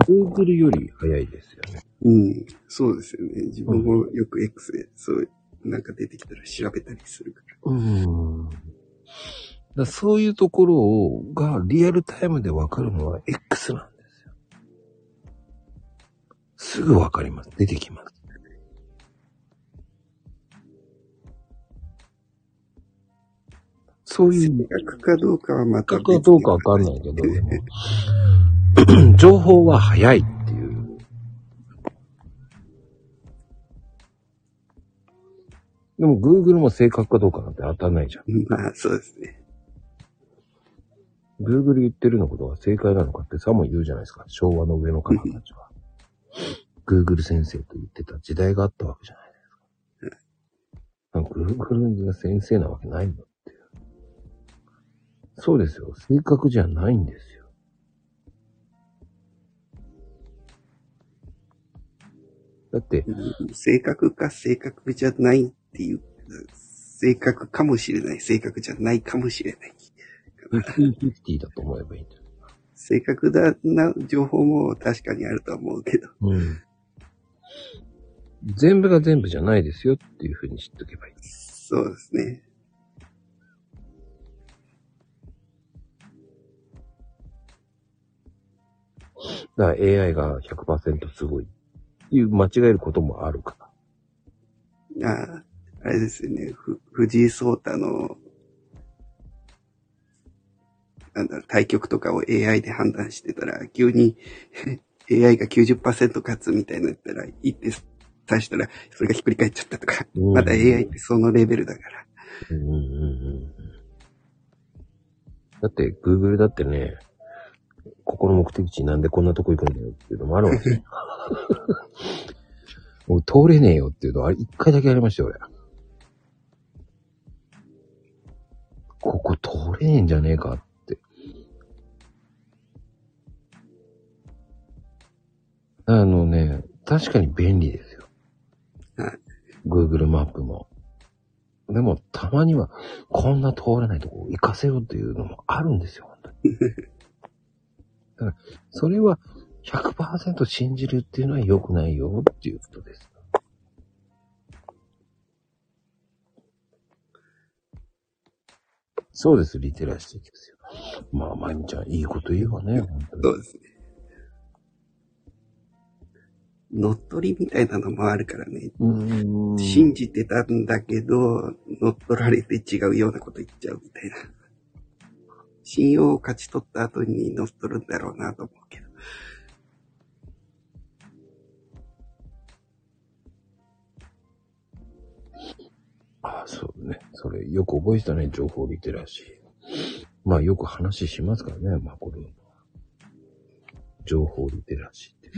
Google より早いですよね。うん。そうですよね。自分もよく X で、そう、なんか出てきたら調べたりするから。うん。だそういうところをがリアルタイムでわかるのは X なんですよ。すぐわかります。出てきます。そういう正確かどうかはまたかどうかわかんないけど、情報は早いっていう。でも Google も正確かどうかなんて当たんないじゃん。まあ、そうですね。Google 言ってるのことが正解なのかってさも言うじゃないですか。昭和の上の方たちは。Google 先生と言ってた時代があったわけじゃないですか。Google が先生なわけないんだ。そうですよ。正確じゃないんですよ。だって、うん正確か正確じゃないっていう、正確かもしれない、正確じゃないかもしれない。50-50だと思えばいいんだよ。正確だな情報も確かにあるとは思うけど。うん。全部が全部じゃないですよっていうふうに知っとけばいい。そうですね。だから AI が100%すごいっていう間違えることもあるから。ああ、あれですよね。ふ藤井聡太の、なんだろう、対局とかを AI で判断してたら、急に AI が90%勝つみたいなのやったら、一手指したら、それがひっくり返っちゃったとか。うんまだ AI ってそのレベルだから。うんうんうんうんだって、Google だってね、ここの目的地なんでこんなとこ行くんだよっていうのもあるわけよ。もう通れねえよっていうのは、あ一回だけやりましたよ、俺。ここ通れねえんじゃねえかって。あのね、確かに便利ですよ。Google マップも。でも、たまには、こんな通らないとこ行かせようっていうのもあるんですよ、本当に。だから、それは100%信じるっていうのは良くないよっていうことです。そうです、リテラシーですよ。まあ、まゆみちゃん、いいこと言うわね、本当に。そうですね。乗っ取りみたいなのもあるからね。信じてたんだけど、乗っ取られて違うようなこと言っちゃうみたいな。信用を勝ち取った後に乗っ取るんだろうなと思うけど。ああ、そうね。それ、よく覚えてたね、情報リテラシー。まあ、よく話しますからね、マコルームは。情報リテラシーって。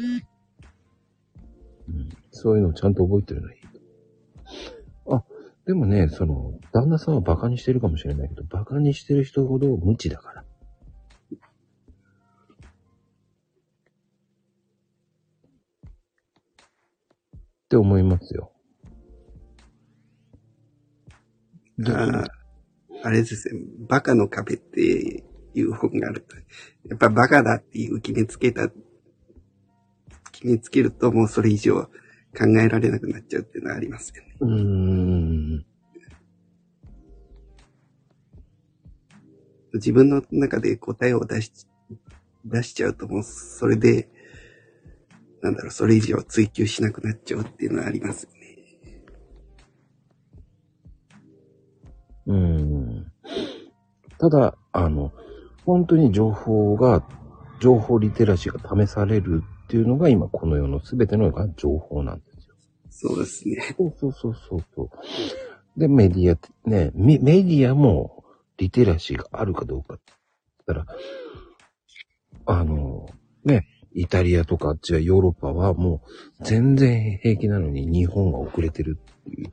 うん。そういうのをちゃんと覚えてるのはいい。でもね、その、旦那さんはバカにしてるかもしれないけど、バカにしてる人ほど無知だから。って思いますよ。でああ、あれですね。バカの壁っていう本があると。やっぱバカだっていう決めつけた、決めつけるともうそれ以上考えられなくなっちゃうっていうのはありますよね。うーん。自分の中で答えを出し、出しちゃうともうそれで、なんだろう、それ以上追求しなくなっちゃうっていうのはありますよね。うん。ただ、あの、本当に情報が、情報リテラシーが試されるっていうのが今この世の全てのが情報なんですよ。そうですね。そうそうそうそうそう。で、メディアって、ね、メメディアもリテラシーがあるかどうかって言ったら、あの、ね、イタリアとかあっちはヨーロッパはもう全然平気なのに日本が遅れてるっていう。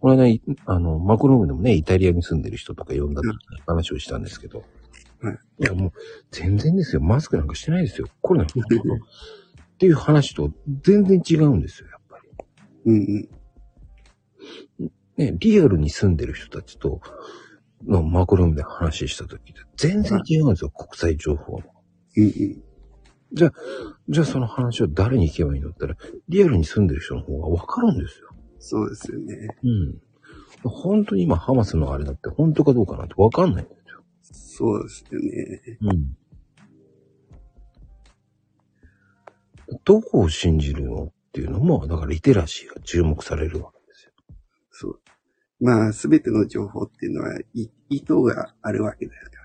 これね、あの、マクロームでもね、イタリアに住んでる人とか呼んだ話をしたんですけど。はい。いや、もう全然ですよ。マスクなんかしてないですよ。コロナっていう話と全然違うんですよ、やっぱり。うんうん。ね、リアルに住んでる人たちと、のマクロームで話した時って全然違うんですよ、国際情報も。うんうん。じゃあ、じゃあその話を誰に聞けばいいのって言ったら、リアルに住んでる人の方がわかるんですよ。そうですよね。うん。本当に今ハマスのあれだって本当かどうかなんてわかんないんですよ。そうですよね。うん。どこを信じるのっていうのも、だからリテラシーが注目されるわけですよ。そう。まあ、すべての情報っていうのは、い意図があるわけですから。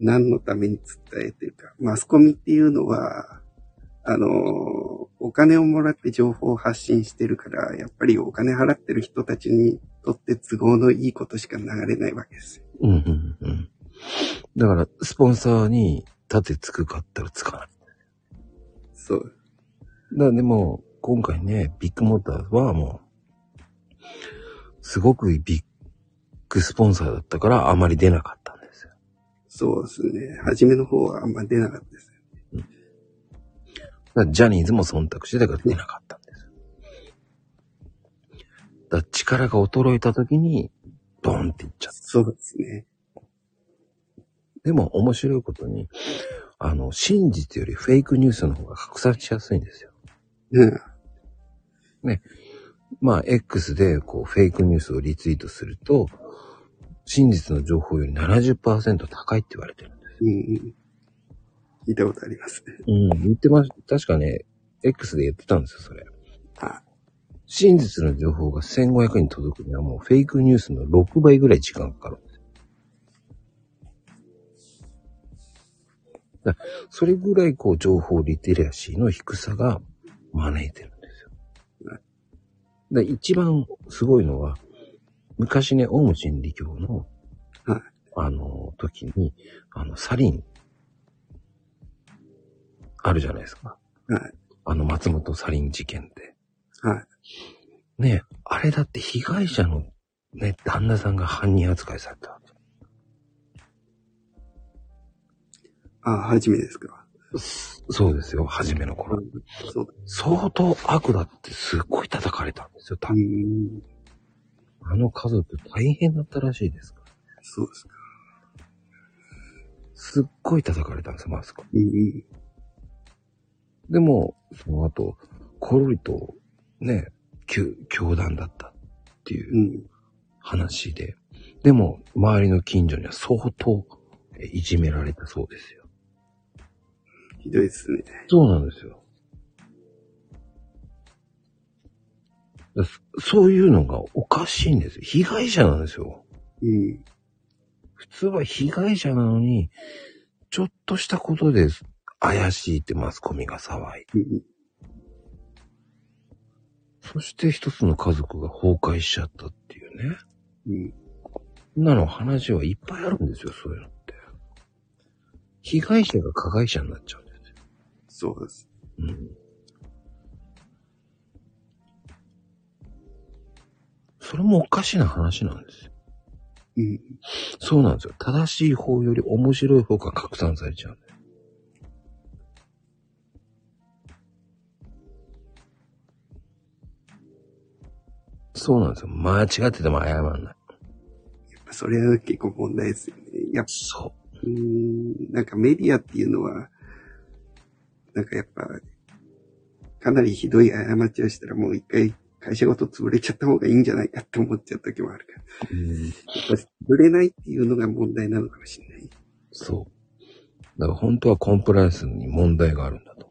何のために伝えてるか。マスコミっていうのは、あの、お金をもらって情報を発信してるから、やっぱりお金払ってる人たちにとって都合のいいことしか流れないわけですよ。うんうんうん。だから、スポンサーに盾つくかったらつかない。そう。だからでも、今回ね、ビッグモーターはもう、すごくビッグスポンサーだったからあまり出なかったんですよ。そうですね。初めの方はあんま出なかったです。だからジャニーズも忖度してたから出なかったんですよ。だ力が衰えた時に、ドンっていっちゃった。そうですね。でも面白いことに、あの、真実よりフェイクニュースの方が拡散しやすいんですよ。うん。まあ、X でこう、フェイクニュースをリツイートすると、真実の情報より70%高いって言われてるんですよ。うんうん。聞いたことありますね。うん、言ってまし確かね、X で言ってたんですよ、それ。あ、真実の情報が1500に届くにはもうフェイクニュースの6倍ぐらい時間かかる それぐらいこう情報リテラシーの低さが招いてるんですよ。だ一番すごいのは、昔ね、オウム真理教の、はいあの、時に、あの、サリン、あるじゃないですか。はい。あの、松本サリン事件って。はい。ねえ、あれだって被害者のね、旦那さんが犯人扱いされた。あ、初めですか？そうですよ、初めの頃。そう。相当悪だってすっごい叩かれたんですよ、多う分ん。あの家族大変だったらしいですから。そうですか。すっごい叩かれたんですよ、マスコ。うん。でも、その後、コロリと、ね、教教団だったっていううん話で。でも、周りの近所には相当えいじめられたそうですよ。ひどいですね。そうなんですよ。だそそういうのがおかしいんですよ。被害者なんですよ。うん。普通は被害者なのに、ちょっとしたことで怪しいってマスコミが騒いで。うん。そして一つの家族が崩壊しちゃったっていうね。うん。なの話はいっぱいあるんですよ、そういうのって。被害者が加害者になっちゃう。そうです。うん。それもおかしな話なんですよ。うん。そうなんですよ。正しい方より面白い方が拡散されちゃう。そうなんですよ。間違ってても謝んない。やっぱそれは結構問題ですよね。やっぱ、そうーん、なんかメディアっていうのは、なんかやっぱ、かなりひどい過ちをしたらもう一回会社ごと潰れちゃった方がいいんじゃないかって思っちゃう時もあるから。う。うん、やっぱ潰れないっていうのが問題なのかもしれない。そう。だから本当はコンプライアンスに問題があるんだと。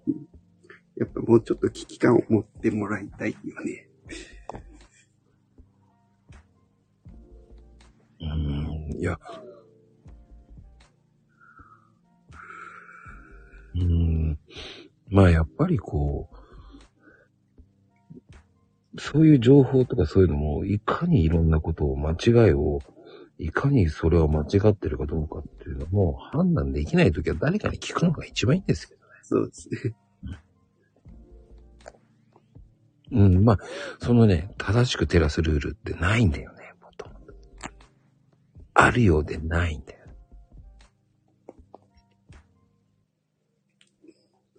やっぱもうちょっと危機感を持ってもらいたいよね。うん、いや。うん。まあやっぱりこう、そういう情報とかそういうのも、いかにいろんなことを、間違いを、いかにそれは間違ってるかどうかっていうのも判断できないときは誰かに聞くのが一番いいんですけどね。そうですね。うん、まあ、そのね、正しく照らすルールってないんだよね、もともと。あるようでないんだよ。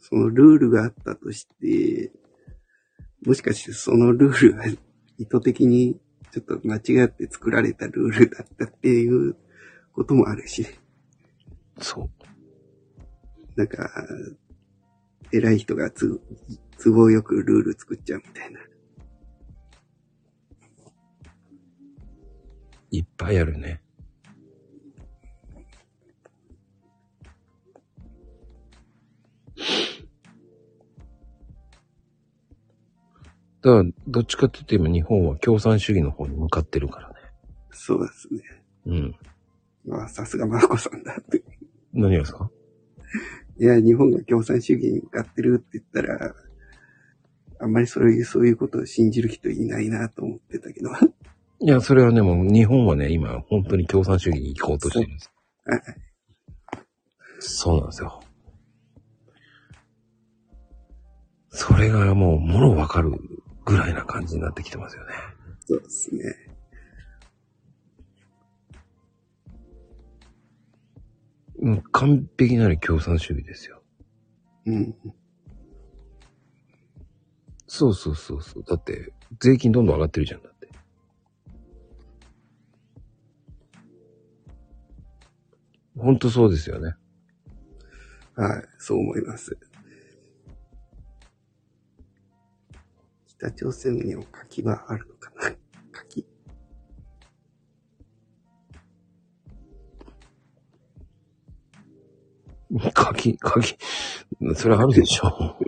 そのルールがあったとして、もしかしてそのルールが意図的にちょっと間違って作られたルールだったっていうこともあるし、そう。なんか、偉い人がつ都合よくルール作っちゃうみたいな。いっぱいあるね。だから、どっちかって言って今日本は共産主義の方に向かってるからね。そうですね。うん。まあ、さすがマーコさんだって。何がですか？いや、日本が共産主義に向かってるって言ったら、あんまりそういう、そういうことを信じる人いないなと思ってたけど。いや、それはね、もう日本はね、今本当に共産主義に行こうとしてるんです。はいそうなんですよ。それがもう、もろわかるぐらいな感じになってきてますよね。そうですね。うん、完璧なる共産主義ですよ。うん。そうそうそうそう。だって、税金どんどん上がってるじゃん、だって。ほんとそうですよね。はい、そう思います。北朝鮮にも柿はあるのかな？柿？鍵、鍵、それあるでしょ。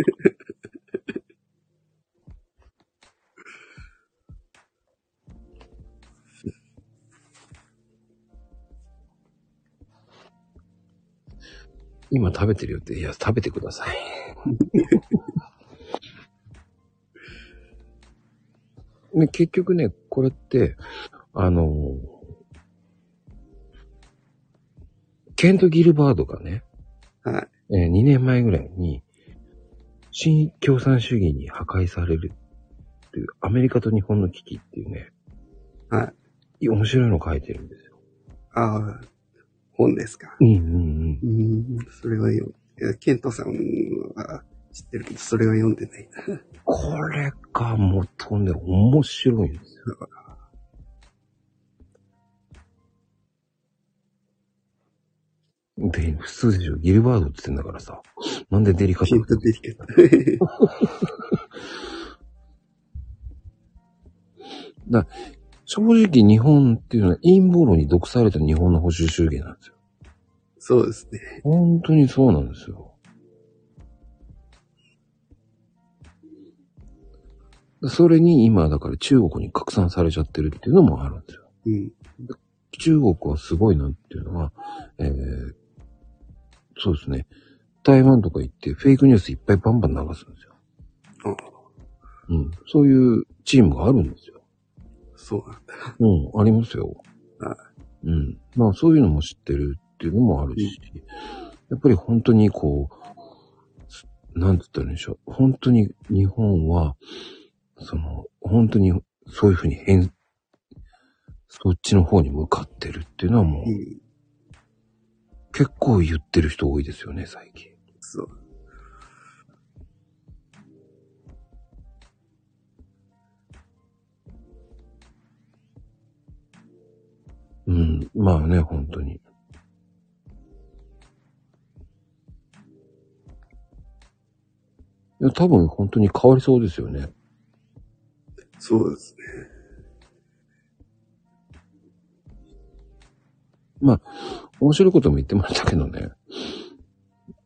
今食べてるよって、いや、食べてください。ね、結局ね、これって、あの、ケント・ギルバードがね、はい。えー2年前ぐらいに、新共産主義に破壊されるっていう、アメリカと日本の危機っていうね、はい。面白いの書いてるんですよ。ああ、本ですか？うんうんうん。うん、それはよ、ケントさんは知ってるけど、それは読んでないな。これがもうとんで面白いんですよ。で、普通でしょ。ギルバードって言ってんだからさ。なんでデリカシケントデリケット。正直日本っていうのは陰謀論に毒された日本の保守主義なんですよ。そうですね。本当にそうなんですよ。それに今だから中国に拡散されちゃってるっていうのもあるんですよ。うん。中国はすごいなっていうのは、えー、そうですね。台湾とか行ってフェイクニュースいっぱいバンバン流すんですよ。あうん。そういうチームがあるんですよ。そうなんだ。うん、ありますよ。はうん。まあそういうのも知ってるっていうのもあるし、やっぱり本当にこう、すなんて言ったらいいんでしょう。本当に日本は、その、本当にそういうふうに変、そっちの方に向かってるっていうのはもう、うん。結構言ってる人多いですよね、最近。そう。うん。まあね、本当に。いや、多分本当に変わりそうですよね。そうですね。面白いことも言ってましたけどね。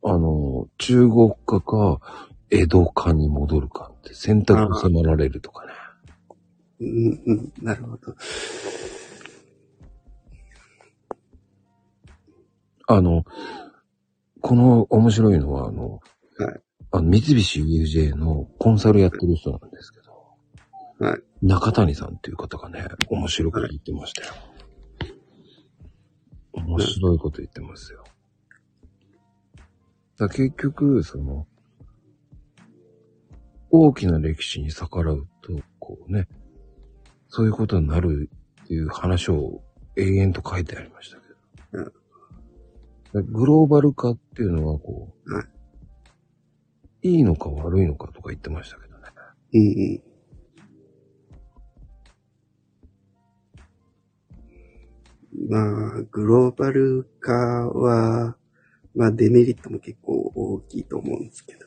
あの、中国化か、江戸化に戻るかって選択を迫られるとかね。うん、うん、なるほど。あの、この面白いのは、あの、はいあの三菱 UFJ のコンサルやってる人なんですけど、はい。中谷さんっていう方がね、面白いこと言ってましたよ。面白いこと言ってますよ。だ結局、その、大きな歴史に逆らうと、こうね、そういうことになるっていう話を永遠と書いてありましたけど。だグローバル化っていうのは、こう、はいいいのか悪いのかとか言ってましたけどね。うん、うん。まあ、グローバル化は、まあデメリットも結構大きいと思うんですけど。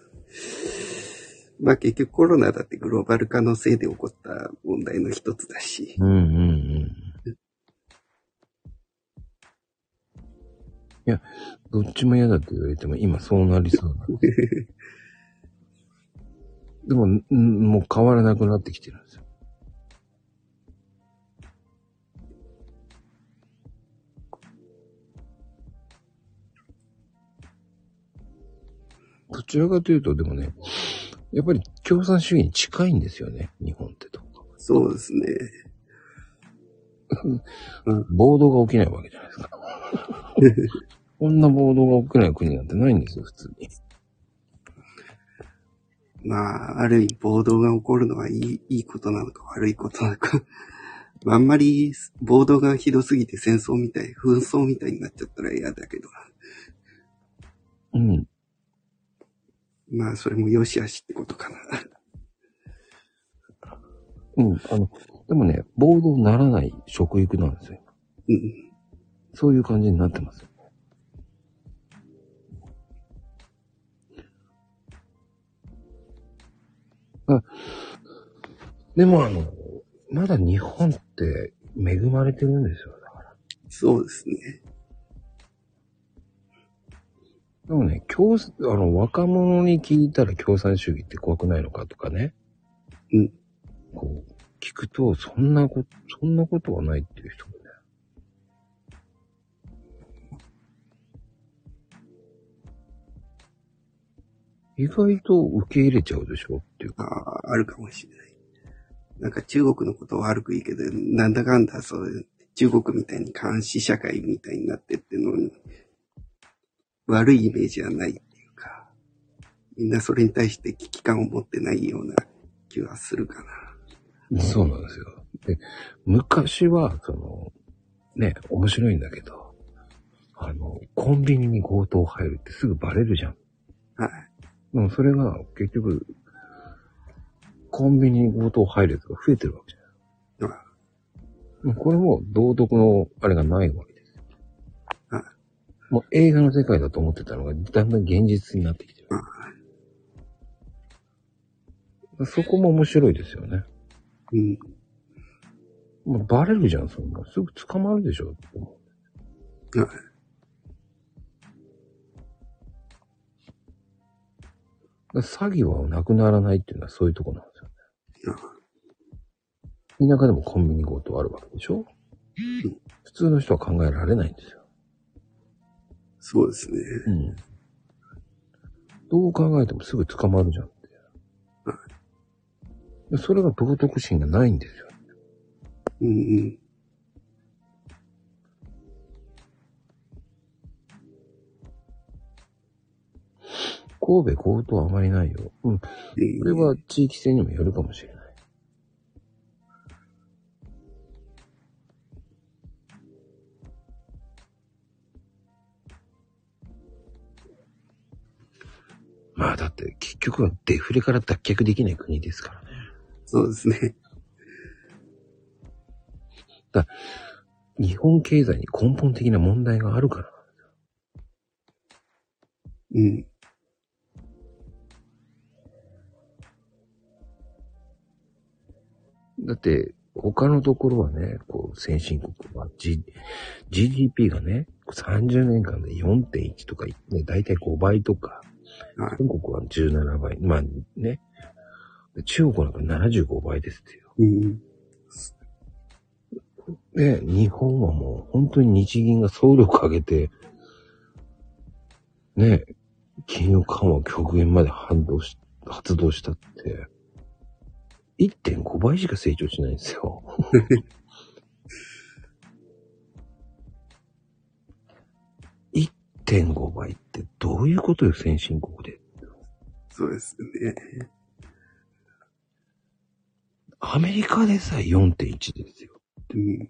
まあ結局コロナだってグローバル化のせいで起こった問題の一つだし。うんうんうん。いや、どっちも嫌だって言われても今そうなりそうな。でも、んもう変わらなくなってきてるんですよ。どちらかというと、でもね、やっぱり共産主義に近いんですよね、日本ってと。そうですね。暴動が起きないわけじゃないですか。こんな暴動が起きない国なんてないんですよ、普通に。まあ、ある意味暴動が起こるのはいい、いいことなのか悪いことなのか。まああんまり暴動がひどすぎて戦争みたい、紛争みたいになっちゃったら嫌だけど。うん。まあ、それも良し悪しってことかな。うん。あの、でもね、暴動にならない食育なんですよ。うん。そういう感じになってますよ。あでもあの、まだ日本って恵まれてるんですよ。だから。そうですね。でもね、共、あの、若者に聞いたら共産主義って怖くないのかとかね。うん。こう、聞くと、そんなこと、そんなことはないっていう人もね。意外と受け入れちゃうでしょっていうあか。あ、あるかもしれない。なんか中国のことは悪く言うけど、なんだかんだそういう中国みたいに監視社会みたいになってってのに、悪いイメージはないっていうか、みんなそれに対して危機感を持ってないような気はするかな。そうなんですよ。で、昔は、その、ね、面白いんだけど、あの、コンビニに強盗入るってすぐバレるじゃん。はい。でもそれが結局、コンビニに強盗入るやつが増えてるわけじゃなうこれも道徳のあれがないわけもう映画の世界だと思ってたのがだんだん現実になってきてる。そこも面白いですよね。うん。もうバレるじゃん、そんな。すぐ捕まるでしょって思う。はい。だから詐欺はなくならないっていうのはそういうとこなんですよね。あ田舎でもコンビニ強盗あるわけでしょ？普通の人は考えられないんですよ。そうですね。うん。どう考えてもすぐ捕まるじゃんって。でそれが道徳心がないんですよ。うんうん。神戸強盗はあまりないよ。うん。こうんれは地域性にもよるかもしれない。まあだって結局はデフレから脱却できない国ですからね。そうですね。日本経済に根本的な問題があるから。うん。だって、他のところはね、こう、先進国は、G、GDP がね、30年間で4.1とか、ね、だいたい5倍とか、はい。韓国は17倍、まあね、中国なんか75倍ですってよ。うん。で、日本はもう本当に日銀が総力上げて、ね、金融緩和を極限まで反動し、発動したって、1.5倍しか成長しないんですよ。1.5倍ってどういうことよ、先進国で？そうですね。アメリカでさえ4.1ですよ。うん。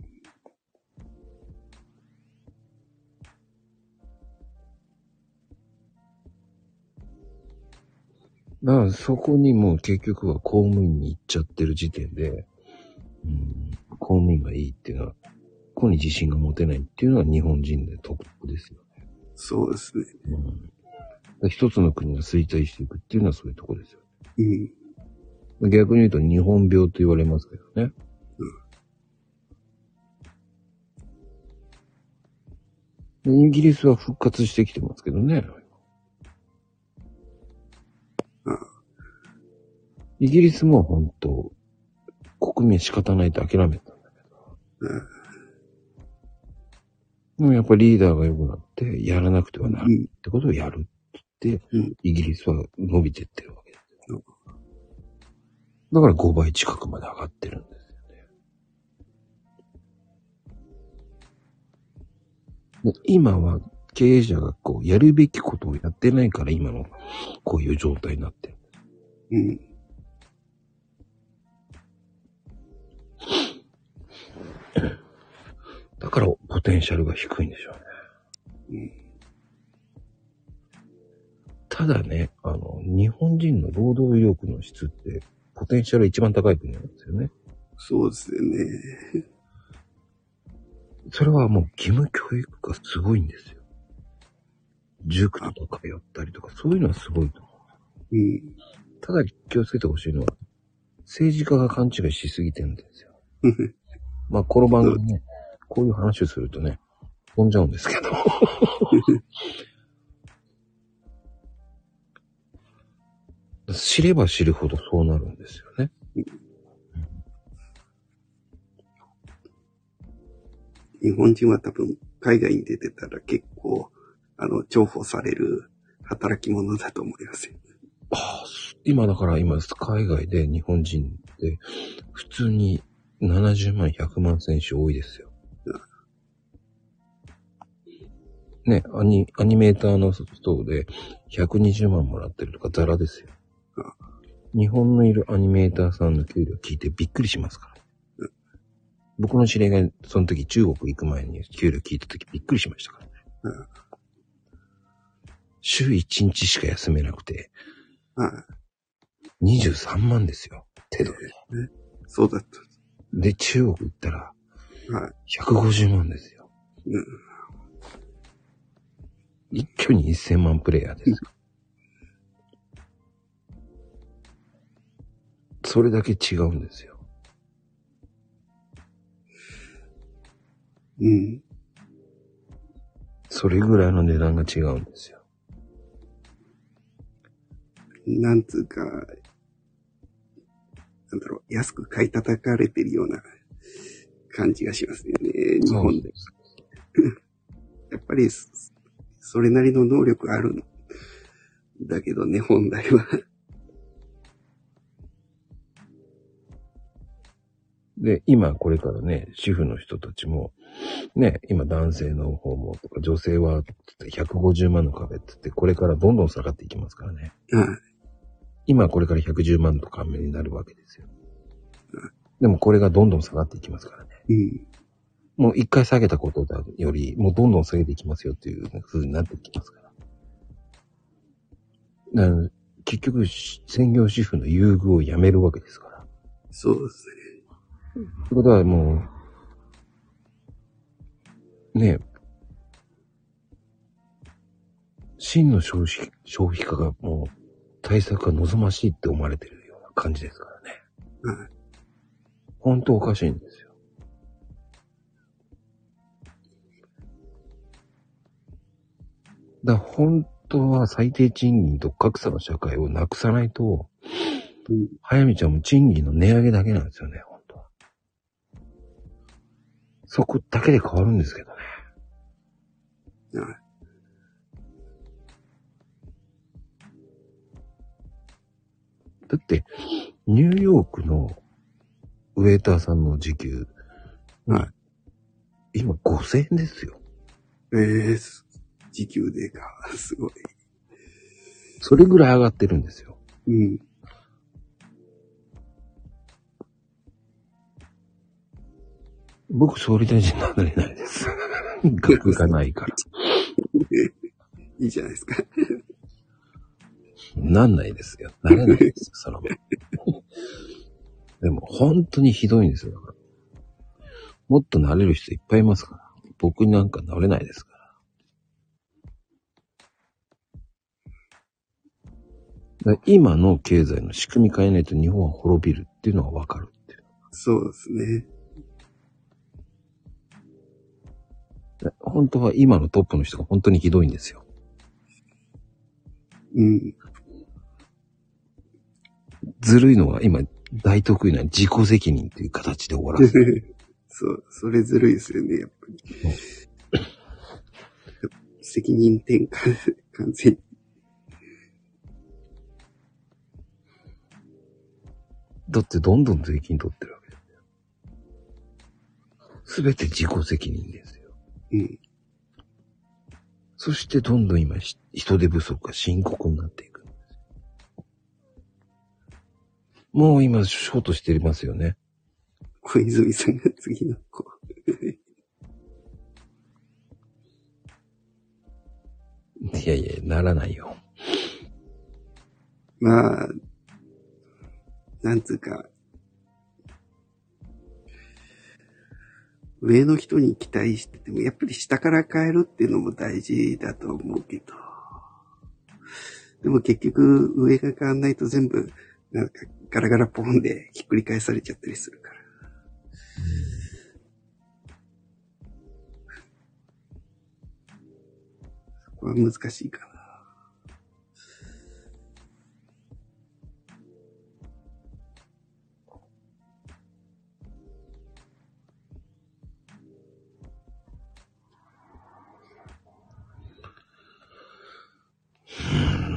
だからそこにもう結局は公務員に行っちゃってる時点で、うん、公務員がいいっていうのは個に自信が持てないっていうのは日本人で特徴ですよね。そうですね。うん。一つの国が衰退していくっていうのはそういうとこですよ。うん。逆に言うと日本病と言われますけどね。でイギリスは復活してきてますけどね。あイギリスも本当、国民仕方ないと諦めたんだけど。うんでもやっぱりリーダーが良くなって、やらなくてはならないうんってことをやるって言って、うんイギリスは伸びてってるわけですようん。だから5倍近くまで上がってるんですよね。で今は経営者がこう、やるべきことをやってないから今のこういう状態になってる。うん。だからポテンシャルが低いんでしょうね。うん。ただね、あの、日本人の労働意欲の質って、ポテンシャル一番高い国なんですよね。そうですよね。それはもう義務教育がすごいんですよ。塾とか通ったりとか、そういうのはすごいと思う。うん。ただ気をつけてほしいのは、政治家が勘違いしすぎてるんですよ。まあ、この番組ね、こういう話をするとね、飛んじゃうんですけど。知れば知るほどそうなるんですよね。日本人は多分海外に出てたら結構、あの、重宝される働き者だと思いますよ。ああ今だから今、海外で日本人で、普通に70万、100万選手多いですよ。ね、アニ、アニメーターの人で120万もらってるとかザラですよ。日本のいるアニメーターさんの給料聞いてびっくりしますから。僕の知り合いがその時中国行く前に給料聞いた時びっくりしましたからね。週1日しか休めなくて、はい。23万ですよ。手取り。そうだった。で、中国行ったら、はい。150万ですよ。うん。一挙に1000万プレイヤーですよ。それだけ違うんですよ。うん。それぐらいの値段が違うんですよ。なんつうか、なんだろう、安く買い叩かれてるような感じがしますよね、日本で。やっぱり、そそれなりの能力あるんだけどね、本来は。で、今これからね、主婦の人たちも、ね、今男性の方もとか女性は150万の壁って言って、これからどんどん下がっていきますからね。はい。今これから110万とか目になるわけですよ。でもこれがどんどん下がっていきますからね。うん。もう一回下げたことより、もうどんどん下げていきますよっていう風になっていきますから。だから結局、専業主婦の優遇をやめるわけですから。そうですね。ってことはもう、ねえ、真の消費、消費家がもう対策が望ましいって思われてるような感じですからね。はい。本当おかしいんですよ。だ本当は最低賃金と格差の社会をなくさないと、うん早見ちゃんも賃金の値上げだけなんですよね、本当は。そこだけで変わるんですけどね。はい。だって、ニューヨークのウェーターさんの時給、はい。今5000円ですよ。えー、す時給でか、すごい。それぐらい上がってるんですよ。うん。僕、総理大臣になれないです。額がないから。いいじゃないですか。なんないですよ。なれないですよ、その分。でも、本当にひどいんですよ。もっとなれる人いっぱいいますから。僕なんかなれないですか今の経済の仕組み変えないと日本は滅びるっていうのがわかるっていう。そうですね。だ本当は今のトップの人が本当にひどいんですよ。うん。ずるいのは今大得意な自己責任っていう形で終わらせる。そう、それずるいですよね、やっぱり。責任転換、完全に。だってどんどん税金取ってるわけですよ。すべて自己責任ですよ。うん。そしてどんどん今し人手不足が深刻になっていくんですよ。もう今ショートしてますよね。小泉さんが次の子。いやいや、ならないよ。まあ、なんつうか、上の人に期待してても、やっぱり下から変えるっていうのも大事だと思うけど。でも結局、上が変わんないと全部、なんかガラガラポンでひっくり返されちゃったりするから。そこは難しいかな。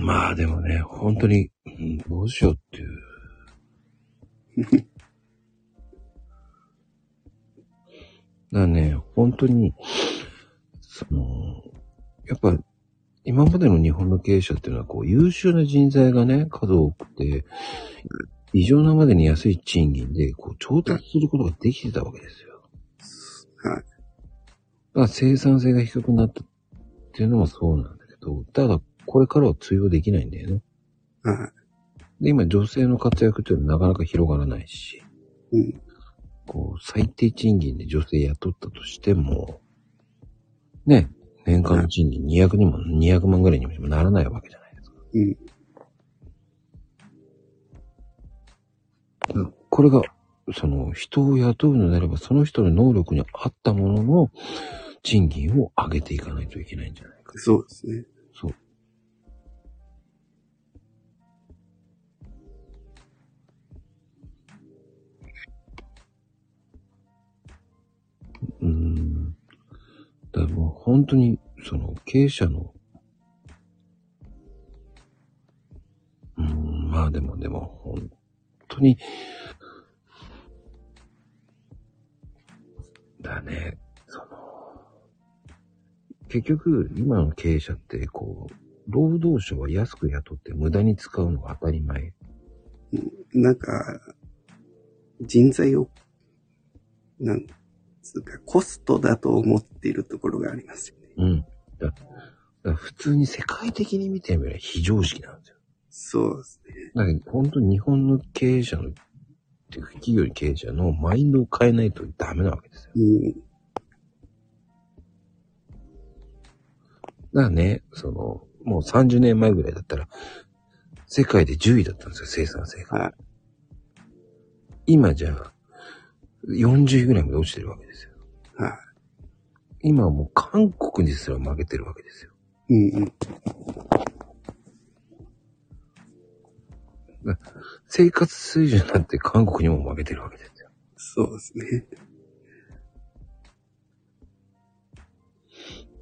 まあでもね、本当に、うんどうしようっていう。だからね、本当に、その、やっぱ、今までの日本の経営者っていうのは、こう、優秀な人材がね、数多くて、異常なまでに安い賃金で、こう、調達することができてたわけですよ。はい。だから生産性が低くなったっていうのもそうなんだけど、ただ、これからは通用できないんだよね。はい。で、今、女性の活躍っていうのはなかなか広がらないし、うん。こう、最低賃金で女性雇ったとしても、ね、年間の賃金200にも、200万ぐらいにもならないわけじゃないですか。うん。これが、その、人を雇うのであれば、その人の能力に合ったものの賃金を上げていかないといけないんじゃないか。そうですね。だからもう本当に、その経営者の、うん、まあでもでも本当に、だね、その、結局、今の経営者って、こう、労働者は安く雇って無駄に使うのが当たり前。なんか、人材を、なんつうか、コストだと思っているところがありますよね。うん。だだ普通に世界的に見てみれば非常識なんですよ。そうですね。だから本当に日本の経営者の、っていうか企業の経営者のマインドを変えないとダメなわけですよ。うん。だからね、その、もう30年前ぐらいだったら、世界で10位だったんですよ、生産性が。はい。今じゃあ、40位ぐらいまで落ちてるわけですよ。はい。今はもう韓国にすら負けてるわけですよ。うんうん。生活水準だって韓国にも負けてるわけですよ。そうですね。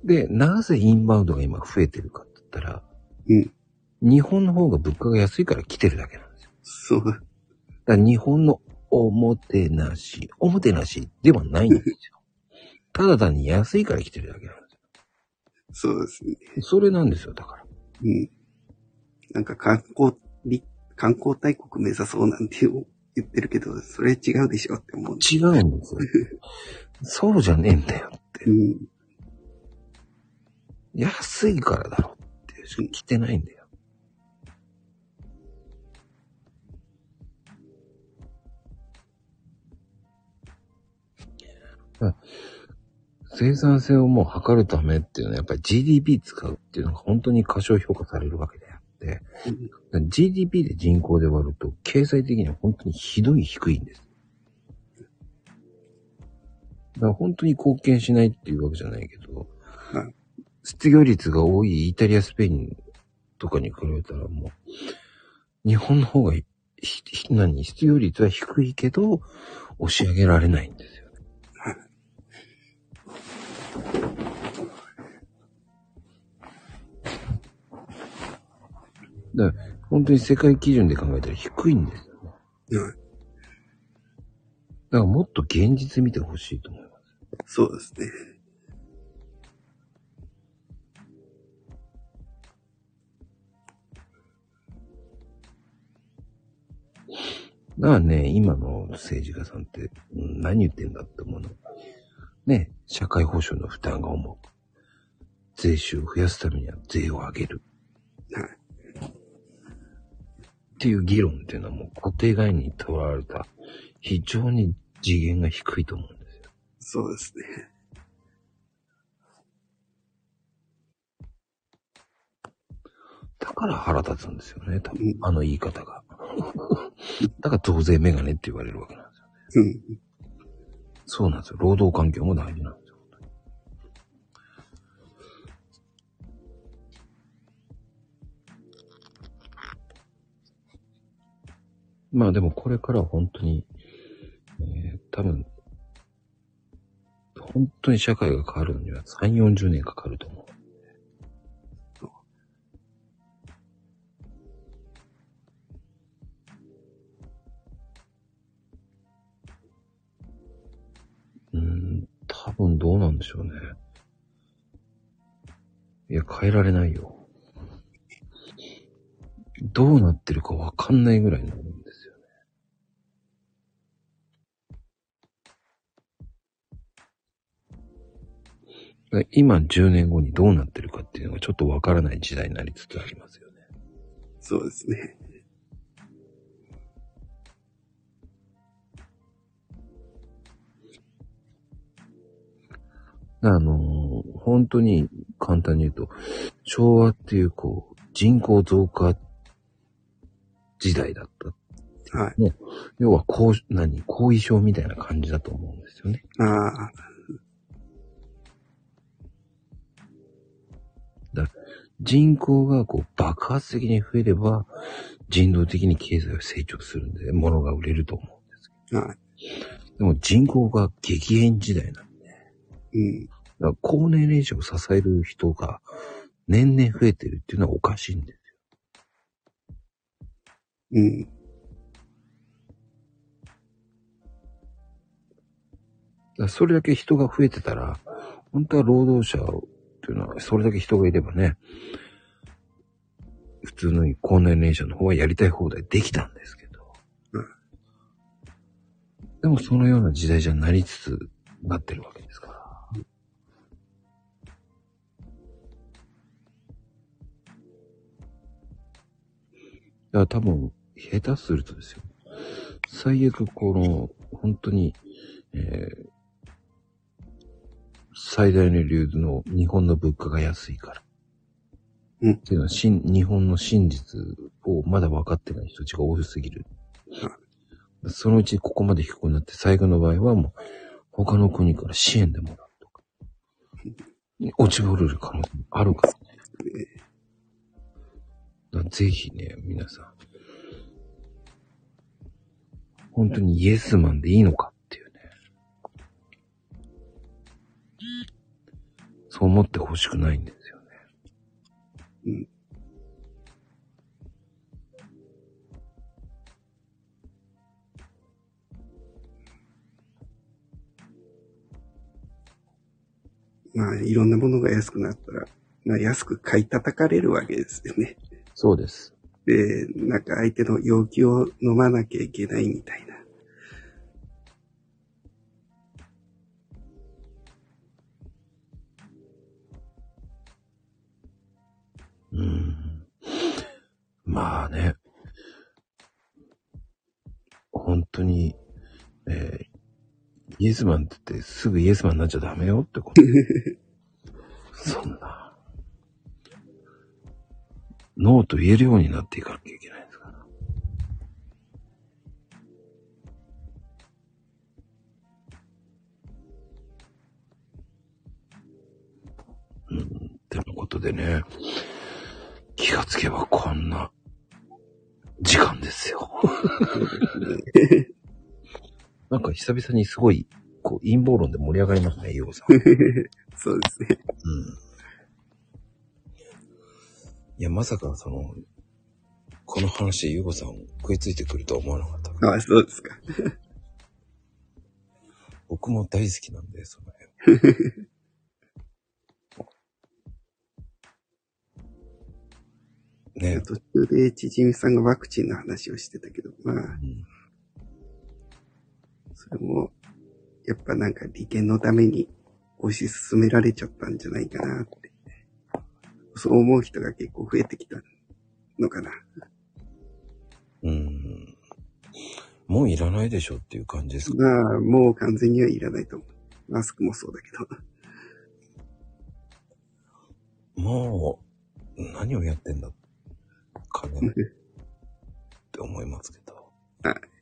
で、なぜインバウンドが今増えてるかって言ったら、うん。日本の方が物価が安いから来てるだけなんですよ。そう。だ日本のおもてなし、おもてなしではないんですよ。ただ単に安いから来てるだけなんですよ。そうですね。それなんですよ、だから。うん。なんか観光、り観光大国目指そうなんて言ってるけど、それ違うでしょって思う。違うんですよ。そうじゃねえんだよってう。ん。安いからだろって来てないんだよ。生産性をもう測るためっていうのはやっぱり GDP 使うっていうのが本当に過小評価されるわけであって、GDP で人口で割ると経済的には本当にひどい低いんです。だから本当に貢献しないっていうわけじゃないけど、失業率が多いイタリア、スペインとかに比べたらもう、日本の方が何失業率は低いけど、押し上げられないんですだから本当に世界基準で考えたら低いんですよね。はい。だからもっと現実見てほしいと思います。そうですね。だからね、今の政治家さんって、うん何言ってんだって思うの。ね、社会保障の負担が重く。税収を増やすためには税を上げる。はい。っていう議論っていうのはもう固定概念にとらわれた非常に次元が低いと思うんですよ。そうですね。だから腹立つんですよね、多分うんあの言い方が。だから増税メガネって言われるわけなんですよ。うん。そうなんですよ。労働環境も大事なんですまあでもこれからは本当に、えー多分、本当に社会が変わるのには3、40年かかると思う。うん、多分どうなんでしょうね。いや、変えられないよ。どうなってるかわかんないぐらいになる今10年後にどうなってるかっていうのがちょっとわからない時代になりつつありますよね。そうですね。あのー本当に簡単に言うと、昭和っていうこう、人口増加時代だった。はい。要は、こう、何後遺症みたいな感じだと思うんですよね。ああ、人口がこう爆発的に増えれば、人道的に経済は成長するんで、物が売れると思うんですけはい。ど。でも人口が激変時代なんで、うん。だから高年齢者を支える人が年々増えてるっていうのはおかしいんですよ。うん。だそれだけ人が増えてたら、本当は労働者っていうのは、それだけ人がいればね、普通の高年齢者の方はやりたい放題できたんですけど。うんでもそのような時代じゃなりつつなってるわけですから。だから多分、下手するとですよ。最悪この、本当に、えー最大の理由の日本の物価が安いから。うんっていうのは、しん日本の真実をまだ分かってない人たちが多すぎる。そのうちここまで低くなって、最後の場合はもう、他の国から支援でもらうとか。落ちぶれる可能性もあるからね。だからぜひね、皆さん。本当にイエスマンでいいのかそう思ってほしくないんですよね。うん。まあ、いろんなものが安くなったら、まあ、安く買い叩かれるわけですよね。そうです。で、なんか相手の要求を飲まなきゃいけないみたいな。うーん。まあね。本当に、えーイエスマンって言ってすぐイエスマンになっちゃダメよってこと。そんな。ノーと言えるようになっていかなきゃいけないんですから。うん、ってなことでね、気がつけばこんな時間ですよ。なんか久々にすごい、こう、陰謀論で盛り上がりますね、ヨウさん。そうですね。うん。いや、まさかその、この話でユーゴさん食いついてくるとは思わなかった。あ、そうですか。僕も大好きなんで、その辺。ね途中でちじみさんがワクチンの話をしてたけど、まあ、うんそれも、やっぱなんか利権のために推し進められちゃったんじゃないかなって。そう思う人が結構増えてきたのかな。うん。もういらないでしょっていう感じですか？まあ、もう完全にはいらないと思う。マスクもそうだけど。もう、何をやってんだ、金って思いますけど。はい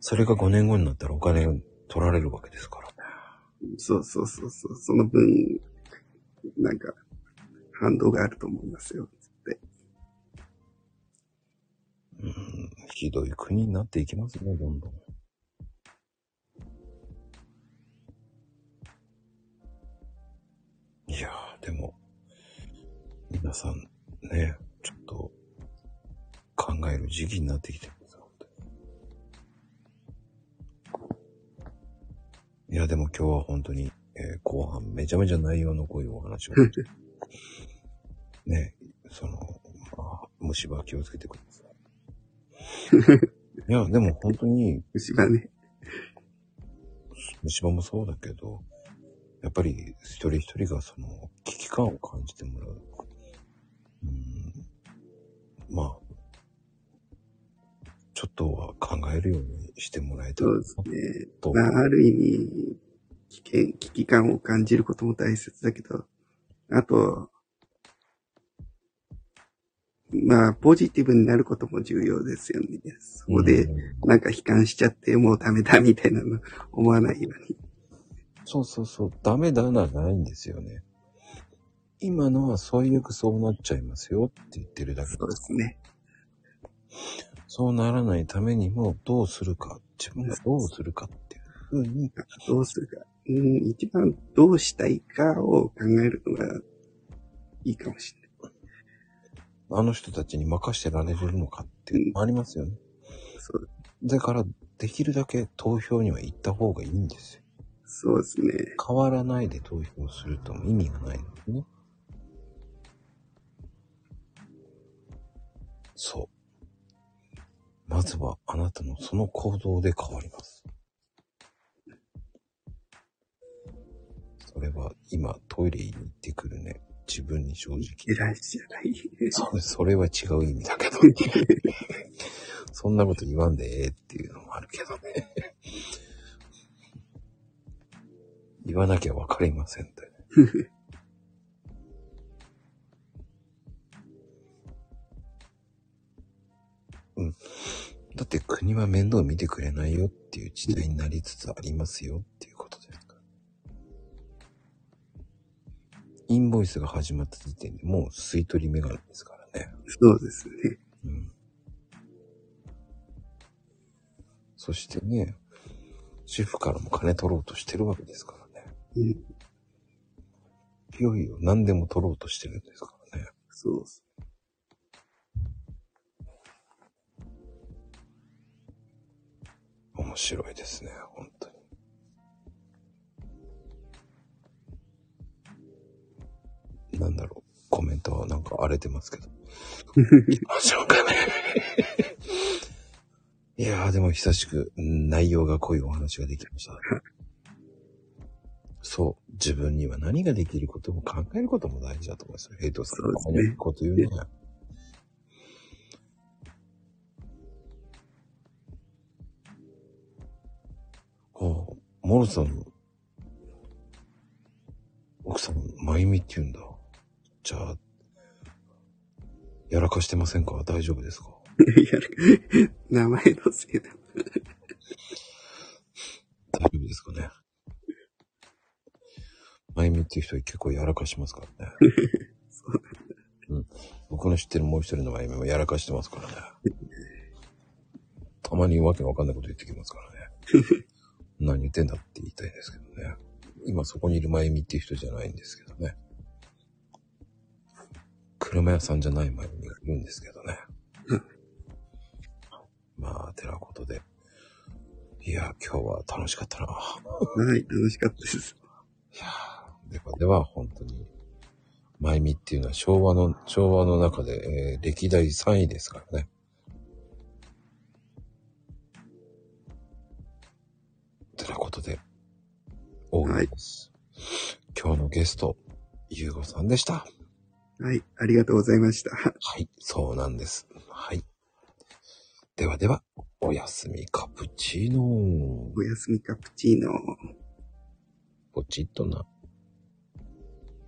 それが5年後になったらお金を取られるわけですからね。そうそうそうそう。その分、なんか、反動があると思いますよ。ってうん、ひどい国になっていきますね、どんどん。いやー、でも、皆さんね、ちょっと考える時期になってきてるんですよ。いや、でも今日は本当に、えー後半めちゃめちゃ内容の濃いお話を。ね、その、まあ、虫歯気をつけてください。いや、でも本当に、虫歯ね。虫歯もそうだけど、やっぱり一人一人がその危機感を感じてもらう。うん、まあ、ちょっとは考えるようにしてもらえたらそうですね。と。まあ、ある意味、危険、危機感を感じることも大切だけど、あと、まあ、ポジティブになることも重要ですよね。そこで、うんなんか悲観しちゃって、もうダメだみたいなの思わないように。そうそうそう、ダメだな、ないんですよね。今のは最悪そうなっちゃいますよって言ってるだけそうですね。そうならないためにもどうするか、自分がどうするかっていうふうに、どうするか。うん、一番どうしたいかを考えるのがいいかもしれない。あの人たちに任してられるのかっていうのもありますよね。そうだから、できるだけ投票には行った方がいいんですよ。そうですね。変わらないで投票すると意味がないのでね。そう。まずはあなたのその行動で変わります。それは今トイレに行ってくるね。自分に正直。偉いじゃない。そうそれは違う意味だけど。そんなこと言わんでええっていうのもあるけどね。言わなきゃわかりませんって。うん。だって国は面倒見てくれないよっていう時代になりつつありますよっていうことですから。インボイスが始まった時点でもう吸い取りメガネですからね。そうですね。うん。そしてね、主婦からも金取ろうとしてるわけですからね。うん、いよいよ何でも取ろうとしてるんですからね。そうっす。面白いですね、本当に。なんだろう、コメントはなんか荒れてますけど。あ、しょうかね。いやー、でも久しくうん内容が濃いお話ができました。そう、自分には何ができることも考えることも大事だと思いますよ。ヘイトさんこのこと言うね。モルさん、奥さん、まゆみって言うんだ。じゃあ、やらかしてませんか？大丈夫ですか？やる名前のせいだ。大丈夫ですかね？まゆみっていう人は結構やらかしますからね。そううん。僕の知ってるもう一人のまゆみもやらかしてますからね。たまにわけのわかんないこと言ってきますからね。何言ってんだって言いたいですけどね。今そこにいるまゆみっていう人じゃないんですけどね。車屋さんじゃないまゆみがいるんですけどね。まあ、てなことで。いや、今日は楽しかったな。はい、楽しかったです。いやーではでは、本当に、まゆみっていうのは昭和の、昭和の中で、えー歴代3位ですからね。てなことで、終わりです。今日のゲスト、ゆうごさんでした。はい、ありがとうございました。はい、そうなんです。はい。ではでは、おやすみカプチーノおやすみカプチーノ。ポチッとな。